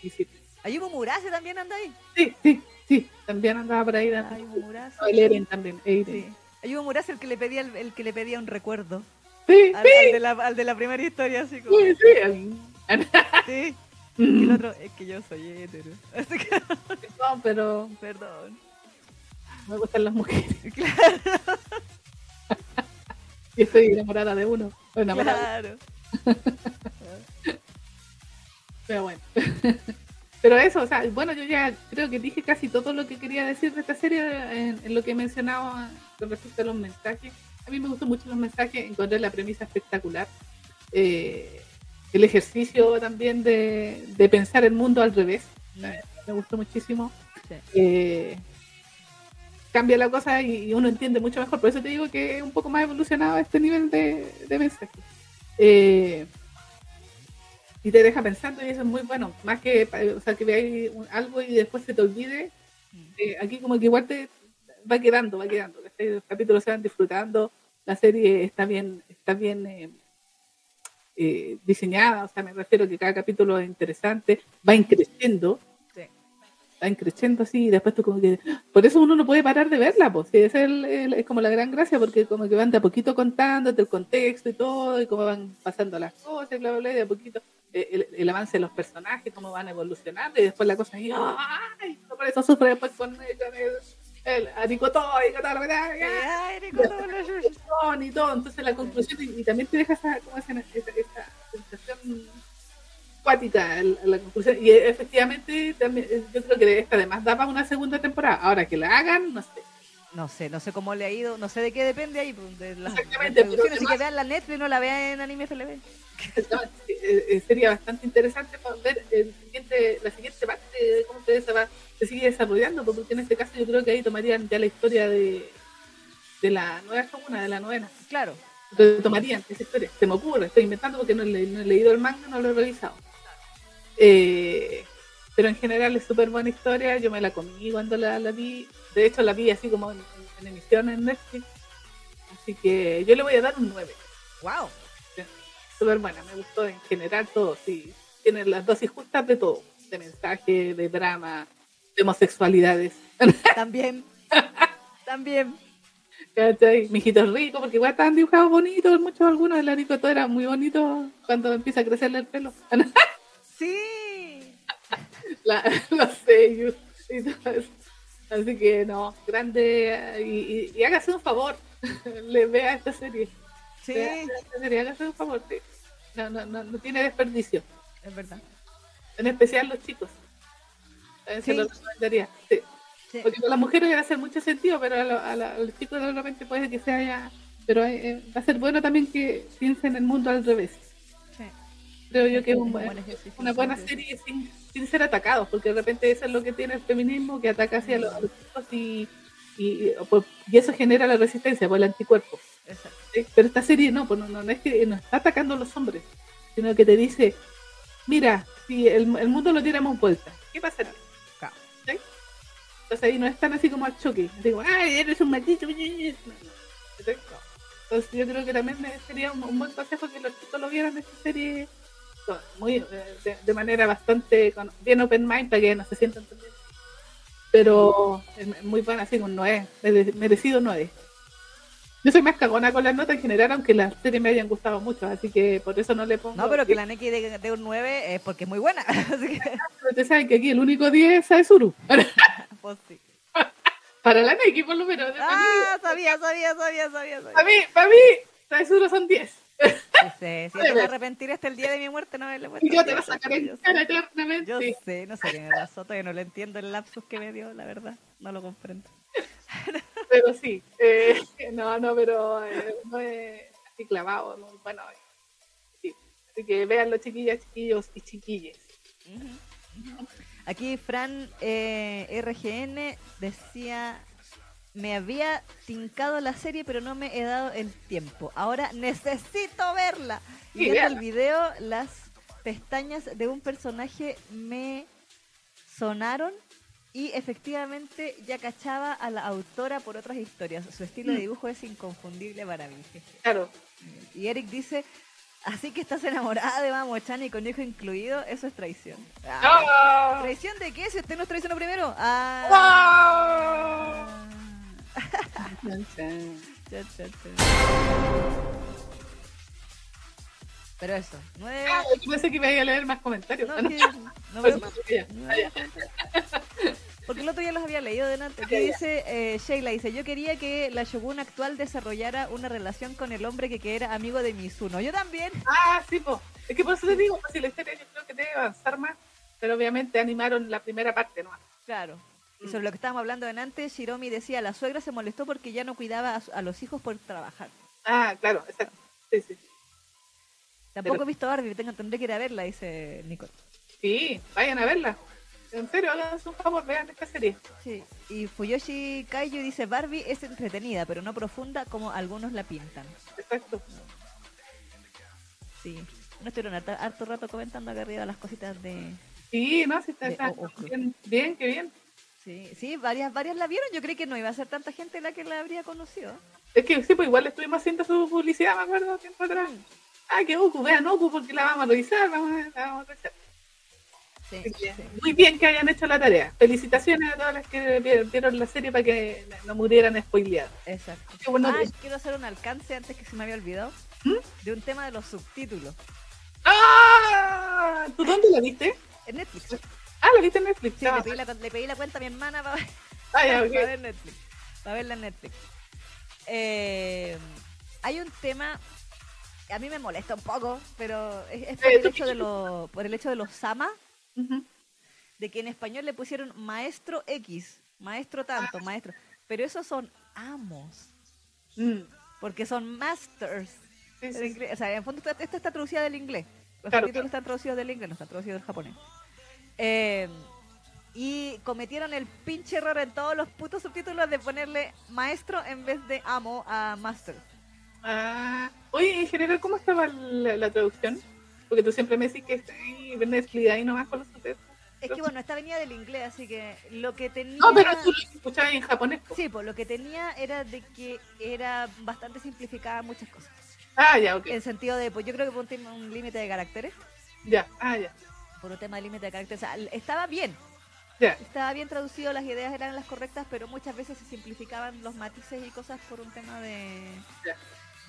B: Y sí,
A: Ayumu Murase también anda ahí.
B: sí, sí, sí, también andaba por ahí. dando-
A: Ayumu Murase.
B: El Eren también. Eren.
A: Sí. Ayumu Murase el que le pedía el, el que le pedía un recuerdo.
B: Sí,
A: Al,
B: sí,
A: al de la, al de la primera historia, así como.
B: sí, sí.
A: Sí. Y el otro, es que yo soy hetero. <laughs> Así que,
B: No, pero
A: perdón.
B: me gustan las mujeres. <laughs>
A: Claro,
B: Y estoy enamorada de uno. enamorada,
A: claro. <laughs>
B: Pero bueno. Pero eso, o sea, bueno, yo ya creo que dije casi todo lo que quería decir de esta serie en, en lo que he mencionado ah, con respecto a los mensajes. A mí me gustan mucho los mensajes, encontré la premisa espectacular. Eh, el ejercicio también de, de pensar el mundo al revés. Me, me gustó muchísimo.
A: Sí.
B: Eh, cambia la cosa y, y uno entiende mucho mejor. Por eso te digo que es un poco más evolucionado este nivel de, de mensaje. Eh, y te deja pensando y eso es muy bueno. Más que, o sea, que veáis un- algo y después se te olvide. eh, aquí como que igual te va quedando, va quedando. Los capítulos se van disfrutando. La serie está bien, está bien eh, diseñada. O sea, me refiero que cada capítulo es interesante. Va increciendo
A: Sí.
B: va creciendo así y después tú como que por eso uno no puede parar de verla pues sí, es, el- el- es como la gran gracia porque como que van de a poquito contándote el contexto y todo y cómo van pasando las cosas y bla bla bla y de a poquito eh, el, el avance de los personajes cómo van evolucionando y después la cosa ahí ¡ay! por eso sufre después con, con el, el la
A: no, no, no, no.
B: y todo. Entonces la conclusión y, y también te deja esa, como esa, esa, esa sensación acuática en, en la conclusión. Y efectivamente también eh, yo creo que esta además daba una segunda temporada. Ahora que la hagan no sé.
A: No sé, no sé cómo le ha ido, no sé de qué depende ahí, pues, de las
B: Exactamente, pero
A: producciones, así que vean la Netflix, no la vean en Anime FLB.
B: eh, eh, sería bastante interesante ver el siguiente, la siguiente parte de cómo se, se va se sigue desarrollando porque en este caso yo creo que ahí tomarían ya la historia de de la nueva segunda de la novena
A: Claro,
B: retomarían esa historia. Se me ocurre, estoy inventando porque no, le- no he leído el manga, no lo he revisado. Eh, pero en general es súper buena historia, yo me la comí cuando la, la vi, de hecho la vi así como en, en emisión en Netflix, así que yo le voy a dar un 9.
A: wow.
B: Súper buena, me gustó en general todo, sí, tiene las dosis justas de todo, de mensaje, de drama, de homosexualidades. <laughs>
A: También, también.
B: ¿Cachai? Mijitos ricos, porque igual estaban dibujados bonitos, muchos algunos, el aricoto era muy bonito cuando empieza a crecerle el pelo. <laughs>
A: Sí.
B: la, <laughs> los sellos y todo eso. Así que no, grande y, y, y hágase un favor, le vea esta serie.
A: Sí,
B: Vea esta serie, hágase un favor, no, no, no, no tiene desperdicio,
A: es verdad.
B: en especial los chicos. Se
A: Sí.
B: lo recomendaría. Sí.
A: Sí.
B: Porque con las mujeres va a hacer mucho sentido, pero a, lo- a la- a los chicos solamente puede que sea ya. Pero eh, va a ser bueno también que piensen el mundo al revés. Creo yo que es un
A: un
B: buen-
A: buen ejercicio,
B: una buena serie sin, sin ser atacados, porque de repente eso es lo que tiene el feminismo, que ataca hacia los, a los chicos y, y, y, pues, y eso genera la resistencia, pues el anticuerpo. Pero esta serie no, pues no, no, no es que no está atacando a los hombres, sino que te dice, mira, si el, el mundo lo tiramos vuelta, ¿qué pasará? Entonces ahí no es tan así como al choque, como, ay, eres un maldito. Entonces yo creo que también sería un, buen consejo que los chicos lo vieran esta serie muy, eh, de, manera bastante bien open mind para que no se sientan también Pero es muy buena, así un 9, merecido 9. Yo soy más cagona con las notas en general, aunque las series me hayan gustado mucho, así que por eso no le pongo.
A: No, pero que la Neki de, un 9 es porque es muy buena. <laughs> Así que...
B: Pero te saben que aquí el único 10 es Saezuru. <laughs> pues sí. <laughs> Para la Neki, por lo menos.
A: Ah, sabía, sabía, sabía, sabía.
B: Para mí, para mí, son 10.
A: Sí, sí, si te vas a arrepentir hasta el día de mi muerte, no haberle puesto.
B: Y yo te lo sacaré en cara eternamente.
A: Yo sé, no sé qué me pasó, todavía no lo entiendo el lapsus que me dio, la verdad. No lo comprendo.
B: Pero sí, eh, <laughs> no, no, pero eh, no es así clavado, no, bueno, sí. Así que véanlo, chiquillas, chiquillos y chiquilles.
A: Aquí Fran eh, RGN decía me había tincado la serie, pero no me he dado el tiempo. Ahora necesito verla. Y viendo el video, las pestañas de un personaje me sonaron y efectivamente ya cachaba a la autora por otras historias. Su estilo de dibujo es inconfundible para mí.
B: Claro.
A: Y Eric dice, así que estás enamorada de Mamo-chan y con hijo incluido, eso es traición. Ah, ¿Traición de qué? Si usted nos traicionó primero. Ah. <laughs> Pero eso, nueve...
B: Ah, yo pensé que iba a leer más comentarios. No, no,
A: porque el otro día los había leído delante. Que dice, eh, Sheila dice, yo quería que la Shogun actual desarrollara una relación con el hombre que, que era amigo de Mizuno. Yo también.
B: Ah, sí, pues. Es que por eso te digo, pues si la historia yo creo que debe avanzar más, pero obviamente animaron la primera parte, ¿no?
A: Claro. Y sobre lo que estábamos hablando antes, Shiromi decía, la suegra se molestó porque ya no cuidaba a, los hijos por trabajar.
B: Ah, claro, exacto. Sí, sí.
A: Tampoco he visto Barbie, tengo, tendré que ir a verla, dice Nicole.
B: Sí, vayan a verla. En serio, háganse un favor, vean esta serie.
A: Sí, y Fuyoshi Kaiju dice, Barbie es entretenida, pero no profunda como algunos la pintan.
B: Exacto.
A: Sí, no estuvieron harto, harto rato comentando acá arriba las cositas de...
B: Sí, no, sí está, está bien, bien, qué bien.
A: Sí, sí, varias, varias la vieron. Yo creí que no iba a ser tanta gente la que la habría conocido.
B: Es que sí, pues igual estuvimos haciendo su publicidad, me acuerdo, tiempo atrás. Ah, que Goku, vean Goku porque la vamos a revisar, vamos a, la vamos a revisar. Sí, Muy bien que hayan hecho la tarea. Felicitaciones a todas las que vieron la serie para que no murieran spoileadas.
A: Exacto. ah, quiero hacer un alcance antes que se me había olvidado ¿Mm? de un tema de los subtítulos.
B: ¡Ah! ¿Tú dónde la viste?
A: En Netflix.
B: Ah, lo viste en Netflix.
A: Sí, le pedí, la, le pedí, la, cuenta a mi hermana para, ah, <laughs> ver Netflix. Para verla en Netflix. Eh, hay un tema a mí me molesta un poco, pero es, por, el hecho de lo, por el hecho de los Sama, de que en español le pusieron maestro X, maestro tanto, ah. maestro, pero esos son amos, mm. porque son masters. O sea, en fondo esto está traducido del inglés. Los títulos están traducidos del inglés, no están traducidos del japonés. Eh, y cometieron el pinche error en todos los putos subtítulos de ponerle maestro en vez de amo a master.
B: Ah, oye, en general, ¿cómo estaba la, traducción? Porque tú siempre me decís que está ahí, Netflix ahí nomás con los subtítulos.
A: Es que bueno, esta venía del inglés, así que lo que tenía...
B: No, pero tú lo escuchabas en japonés.
A: Sí, pues lo que tenía era de que era bastante simplificada muchas cosas.
B: Ah, ya, ok.
A: En sentido de, pues yo creo que ponte un límite de caracteres.
B: Ya, ah, ya
A: por un tema de límite de carácter. O sea, estaba bien.
B: Yeah.
A: Estaba bien traducido, las ideas eran las correctas, pero muchas veces se simplificaban los matices y cosas por un tema de,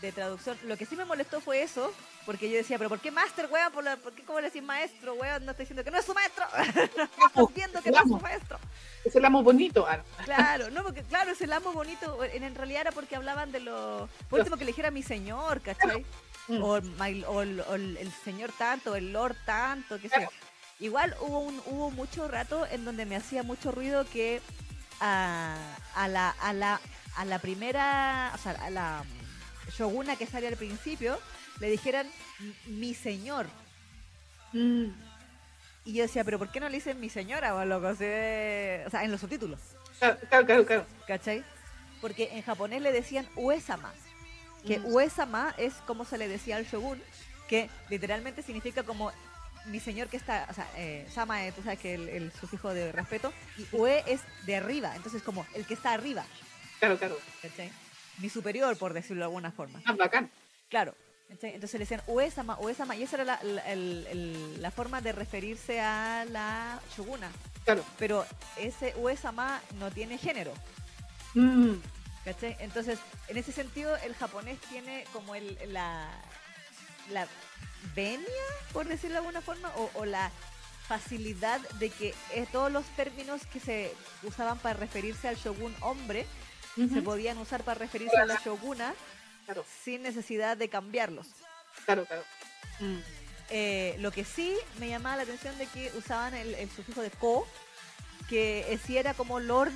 A: de traducción. Lo que sí me molestó fue eso, porque yo decía, pero ¿por qué master, weón? ¿Por, qué cómo le decís maestro, weón? No estoy diciendo que no es su maestro. <laughs> no estoy viendo que no es su maestro.
B: Es el amo bonito,
A: Claro, no, porque claro, es el amo bonito. En, en realidad era porque hablaban de lo... Por último que le dijera mi señor, ¿cachai? Mm. O, el, señor tanto, el lord tanto, que sea. Igual hubo un, hubo mucho rato en donde me hacía mucho ruido que a, a la, a la, a la primera, o sea, a la shoguna que salió al principio, le dijeran mi señor. Mm. Y yo decía, pero ¿por qué no le dicen mi señora o loco? O sea, en los subtítulos.
B: Claro, claro, claro.
A: ¿Cachai? Porque en japonés le decían uesama que mm. Uesama es como se le decía al shogun, que literalmente significa como mi señor que está, o sea, eh, Sama, tú sabes que el, el, sufijo de respeto, y Ue es de arriba, entonces como el que está arriba.
B: Claro, claro.
A: Mi superior, por decirlo de alguna forma.
B: Ah, bacán.
A: Claro. Entonces le decían Uesama, Uesama, y esa era la, la- el- el- la forma de referirse a la shoguna.
B: Claro.
A: Pero ese Uesama no tiene género.
B: Mm,
A: ¿Cachai? Entonces, en ese sentido, el japonés tiene como el, la, la venia, por decirlo de alguna forma, o, o la facilidad de que eh, todos los términos que se usaban para referirse al shogun hombre se podían usar para referirse a la shoguna
B: Claro,
A: sin necesidad de cambiarlos.
B: claro, claro. Mm,
A: Eh, lo que sí me llamaba la atención de que usaban el, el sufijo de ko, que sí era como lord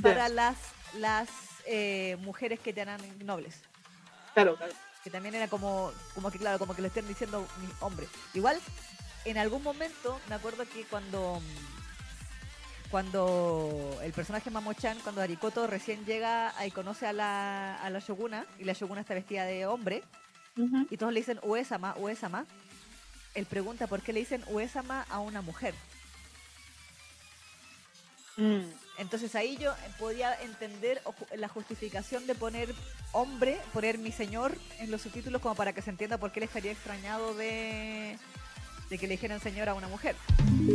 A: para las, las eh, mujeres que eran nobles.
B: Claro, claro.
A: que también era como, como que claro, como que le estén diciendo mi hombre. Igual, en algún momento, me acuerdo que cuando cuando el personaje Mamo-chan, cuando Arikoto recién llega y conoce a la, a la Shoguna, y la Shoguna está vestida de hombre, y todos le dicen Uesama, Uesama, él pregunta por qué le dicen Uesama a una mujer.
B: mm,
A: Entonces ahí yo podía entender la justificación de poner hombre, poner mi señor en los subtítulos como para que se entienda por qué él estaría extrañado de, de que le dijeran señor a una mujer.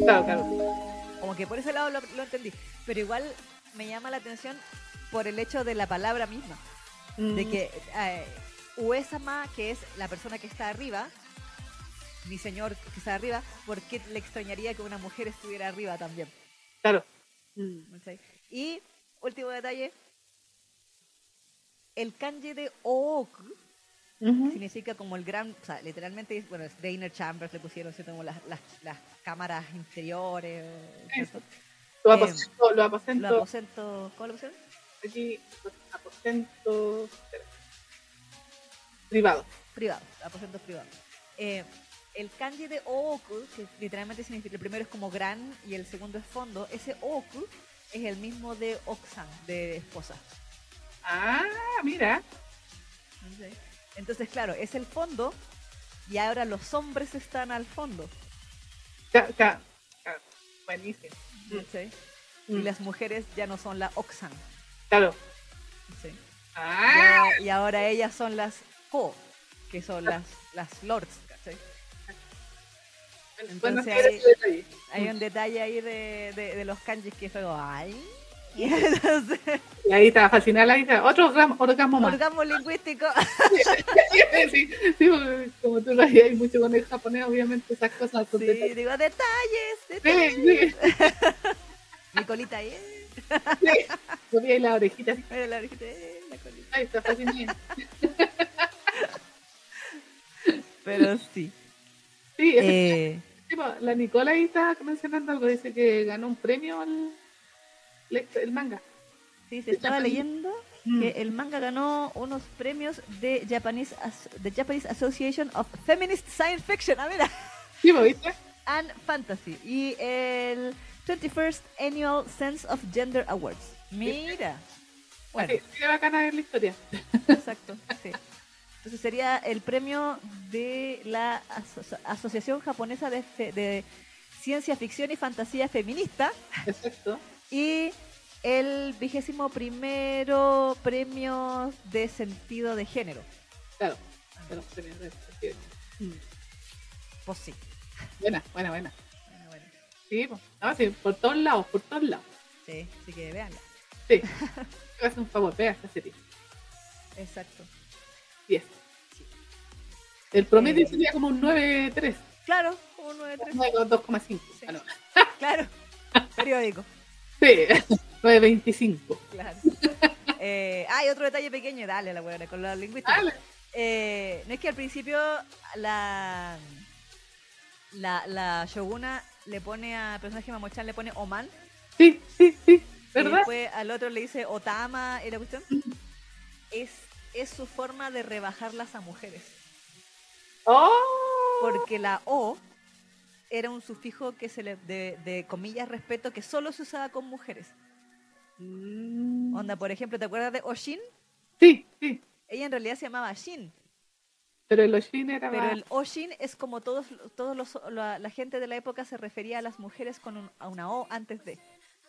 B: Claro, claro.
A: Como que por ese lado lo, lo entendí. Pero igual me llama la atención por el hecho de la palabra misma. De
B: Mm,
A: que eh, Uesama, que es la persona que está arriba, mi señor que está arriba, ¿por qué le extrañaría que una mujer estuviera arriba también?
B: Claro. Mm.
A: Y último detalle, el kanji de Significa como el gran, o sea, literalmente, bueno, es inner chambers le pusieron, ¿cierto? Como las, las, las cámaras interiores, ¿cierto?
B: Los
A: Em,
B: aposentos, los
A: los
B: aposentos,
A: aposentos, ¿cómo le pusieron?
B: aquí, espera, privados.
A: Privados, aposentos privados. Eh, el kanji de Ooku, que literalmente significa, el primero es como gran y el segundo es fondo, ese Ooku es el mismo de Oksan, de esposa.
B: Ah, mira.
A: ¿cachai? Entonces, claro, es el fondo y ahora los hombres están al fondo.
B: Ca- ca- ca- Buenísimo.
A: ¿cachai?
B: mm,
A: Y las mujeres ya no son la Oksan.
B: Claro.
A: ¿cachai?
B: Ah,
A: Ya- y ahora ellas son las Ko, que son las, las lords. ¿cachai? entonces
B: sí.
A: Hay un detalle ahí de, de, de los kanjis que fue ay. Y entonces,
B: Y ahí estaba fascinada la hija. Otro orgasmo, orgasmo más.
A: orgasmo lingüístico. <laughs>
B: sí, sí, como tú lo hacías mucho con el japonés, obviamente esas cosas son
A: Sí,
B: detalles.
A: digo, detalles,
B: Sí,
A: detalles.
B: sí, <laughs>
A: Mi colita ahí.
B: sí. Ahí la orejita.
A: Mira la orejita, eh, la colita.
B: Ahí está fascinante.
A: Pero sí.
B: Sí,
A: Eh,
B: Sí, la Nicola ahí está mencionando algo, dice que ganó un premio al el manga.
A: sí, se estaba
B: Japanese-
A: leyendo
B: Mm.
A: que el manga ganó unos premios de Japanese, As- the Japanese Association of Feminist Science Fiction. Ah, mira.
B: Sí, po, ¿viste? <laughs>
A: and Fantasy y el 21st Annual Sense of Gender Awards. Mira. Bueno,
B: Sí, sí, bacana es la historia.
A: exacto. sí. Entonces sería el premio de la Aso- Asociación Japonesa de, Fe- de Ciencia Ficción y Fantasía Feminista
B: Exacto.
A: Y el vigésimo primero premio de sentido de género.
B: Claro. de los premios de- sí. Mm.
A: Pues sí.
B: Buena, buena, buena.
A: Bueno, bueno.
B: Sí, po. No, sí, por todos lados, por todos lados.
A: Sí, así que veanla.
B: Sí. <laughs> Haz un favor, vea esta serie.
A: Exacto.
B: 10. El promedio
A: Eh.
B: sería como un 9.3.
A: Claro, un 9-3.
B: 2,5.
A: Sí.
B: Ah, no.
A: Claro. <laughs> Periódico.
B: Sí, <laughs> 9.25.
A: Claro. Eh, hay otro detalle pequeño, dale la buena con la lingüística.
B: Dale.
A: Eh, no es que al principio la, la, la Shoguna le pone a personaje Mamochan le pone Oman
B: Sí, sí, sí.
A: y
B: ¿Verdad?
A: después al otro le dice Otama y la cuestión es, es su forma de rebajarlas a mujeres
B: ¡Oh!
A: porque la O era un sufijo que se le de, de comillas respeto que solo se usaba con mujeres
B: Mm.
A: onda por ejemplo ¿te acuerdas de Oshin?
B: Sí, sí.
A: ella en realidad se llamaba Shin
B: Pero el Oshin era
A: Pero
B: más-
A: el Oshin es como todos, todos los, la, la gente de la época se refería a las mujeres con un- a una O antes de.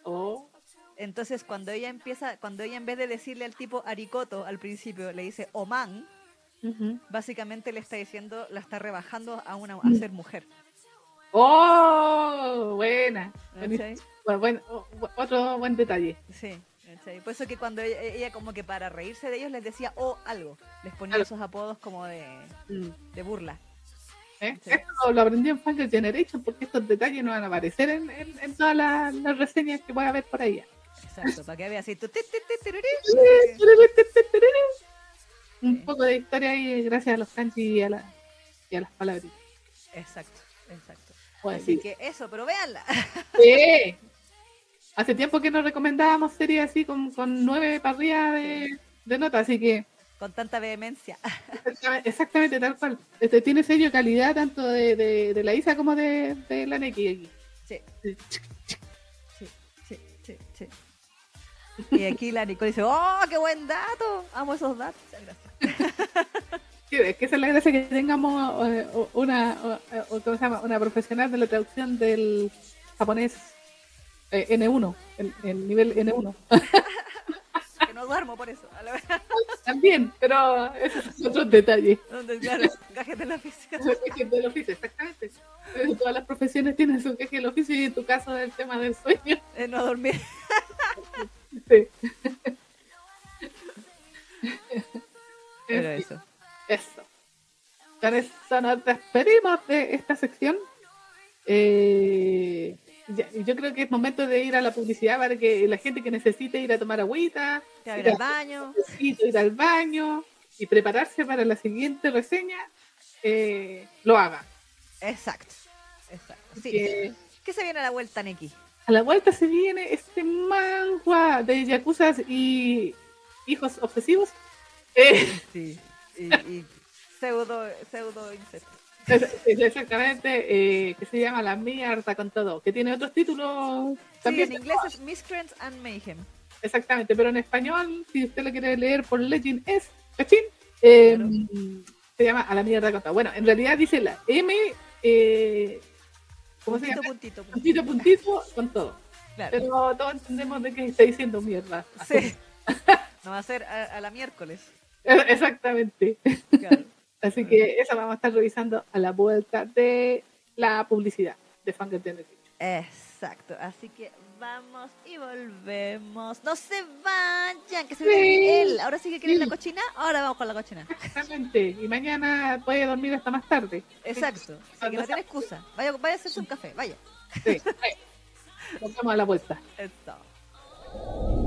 B: Oh.
A: Entonces cuando ella empieza, cuando ella en vez de decirle al tipo Arikoto al principio le dice Oman,
B: Ujú.
A: Básicamente le está diciendo, la está rebajando a una a
B: Mm.
A: ser mujer.
B: ¡Oh! Buena. Bueno, buen- o- o- otro buen detalle.
A: Sí. Por eso que cuando ella, ella como que para reírse de ellos les decía o algo, les ponía esos apodos como de,
B: Mm.
A: de burla.
B: ¿Eh?
A: Sí.
B: Esto lo, aprendí en Funker Generation porque estos detalles no van a aparecer en, en- en todas las, las reseñas que pueda haber por ahí.
A: Exacto, para que vea así. tu.
B: Un poco de historia ahí gracias a los kanji y a, la, y a las palabritas.
A: Exacto, exacto.
B: Bueno,
A: Así
B: sí.
A: que eso, pero véanla.
B: Sí. Hace tiempo que no recomendábamos series así con, con nueve arriba de, de nota, así que
A: Con tanta vehemencia.
B: exactamente, exactamente tal cual. Este tiene de calidad tanto de, de, de la Isa como de, de la Neki.
A: Sí,
B: Sí.
A: sí, sí, sí, sí. Y aquí la Nicole dice, ¡oh, qué buen dato! Amo esos datos. Muchas gracias. <laughs>
B: Que esa es la gracia que tengamos eh, una, o- o- ¿cómo se llama? una profesional de la traducción del japonés eh, N1, el, el nivel N1. <laughs>
A: Que no duermo por eso. A la verdad.
B: También, pero esos son otros detalles.
A: Donde, claro, gajes del oficio.
B: Quejes del oficio, exactamente. Eh, Todas las profesiones tienen su queje del oficio y en tu caso el tema del sueño.
A: De no dormir.
B: Sí. Fin,
A: eso.
B: Eso. Con eso nos despedimos de esta sección. Eh, ya- yo creo que es momento de ir a la publicidad para que la gente que necesite ir a tomar agüita,
A: abre el baño.
B: ir al baño y prepararse para la siguiente reseña, eh, lo haga.
A: Exacto. Exacto. Sí. ¿Qué se viene a la vuelta, Neki?
B: a la vuelta se viene este manga de yakuzas y hijos obsesivos. Eh,
A: Sí. Y, y pseudo, pseudo insecto.
B: Es- es exactamente, eh, que se llama La Mierda con todo, que tiene otros títulos
A: Sí,
B: también.
A: en inglés es Miscreants and Mayhem.
B: Exactamente, pero en español, si usted lo quiere leer por Legend es, ¿cachín? Eh,
A: Claro.
B: Se llama A la Mierda con todo. Bueno, en realidad dice la M, eh, ¿cómo se
A: Puntito,
B: llama?
A: puntito, puntito.
B: Puntito, puntito, con todo.
A: Claro.
B: Pero todos entendemos de que está diciendo mierda.
A: Sí. <laughs> No va a ser a, a la miércoles. <laughs>
B: Exactamente.
A: Claro.
B: Así que eso vamos a estar revisando a la vuelta de la publicidad de Funker Generation.
A: Exacto. Así que vamos y volvemos. No se vayan, que se
B: Sí.
A: él. Ahora sí que quieren
B: Sí.
A: la cochina. Ahora vamos con la cochina.
B: Exactamente. Y mañana puede dormir hasta más tarde.
A: Exacto. Así que no tiene excusa. Vaya, vaya a hacerse un café. Vaya.
B: Sí. Nos vemos a la vuelta.
A: Eso.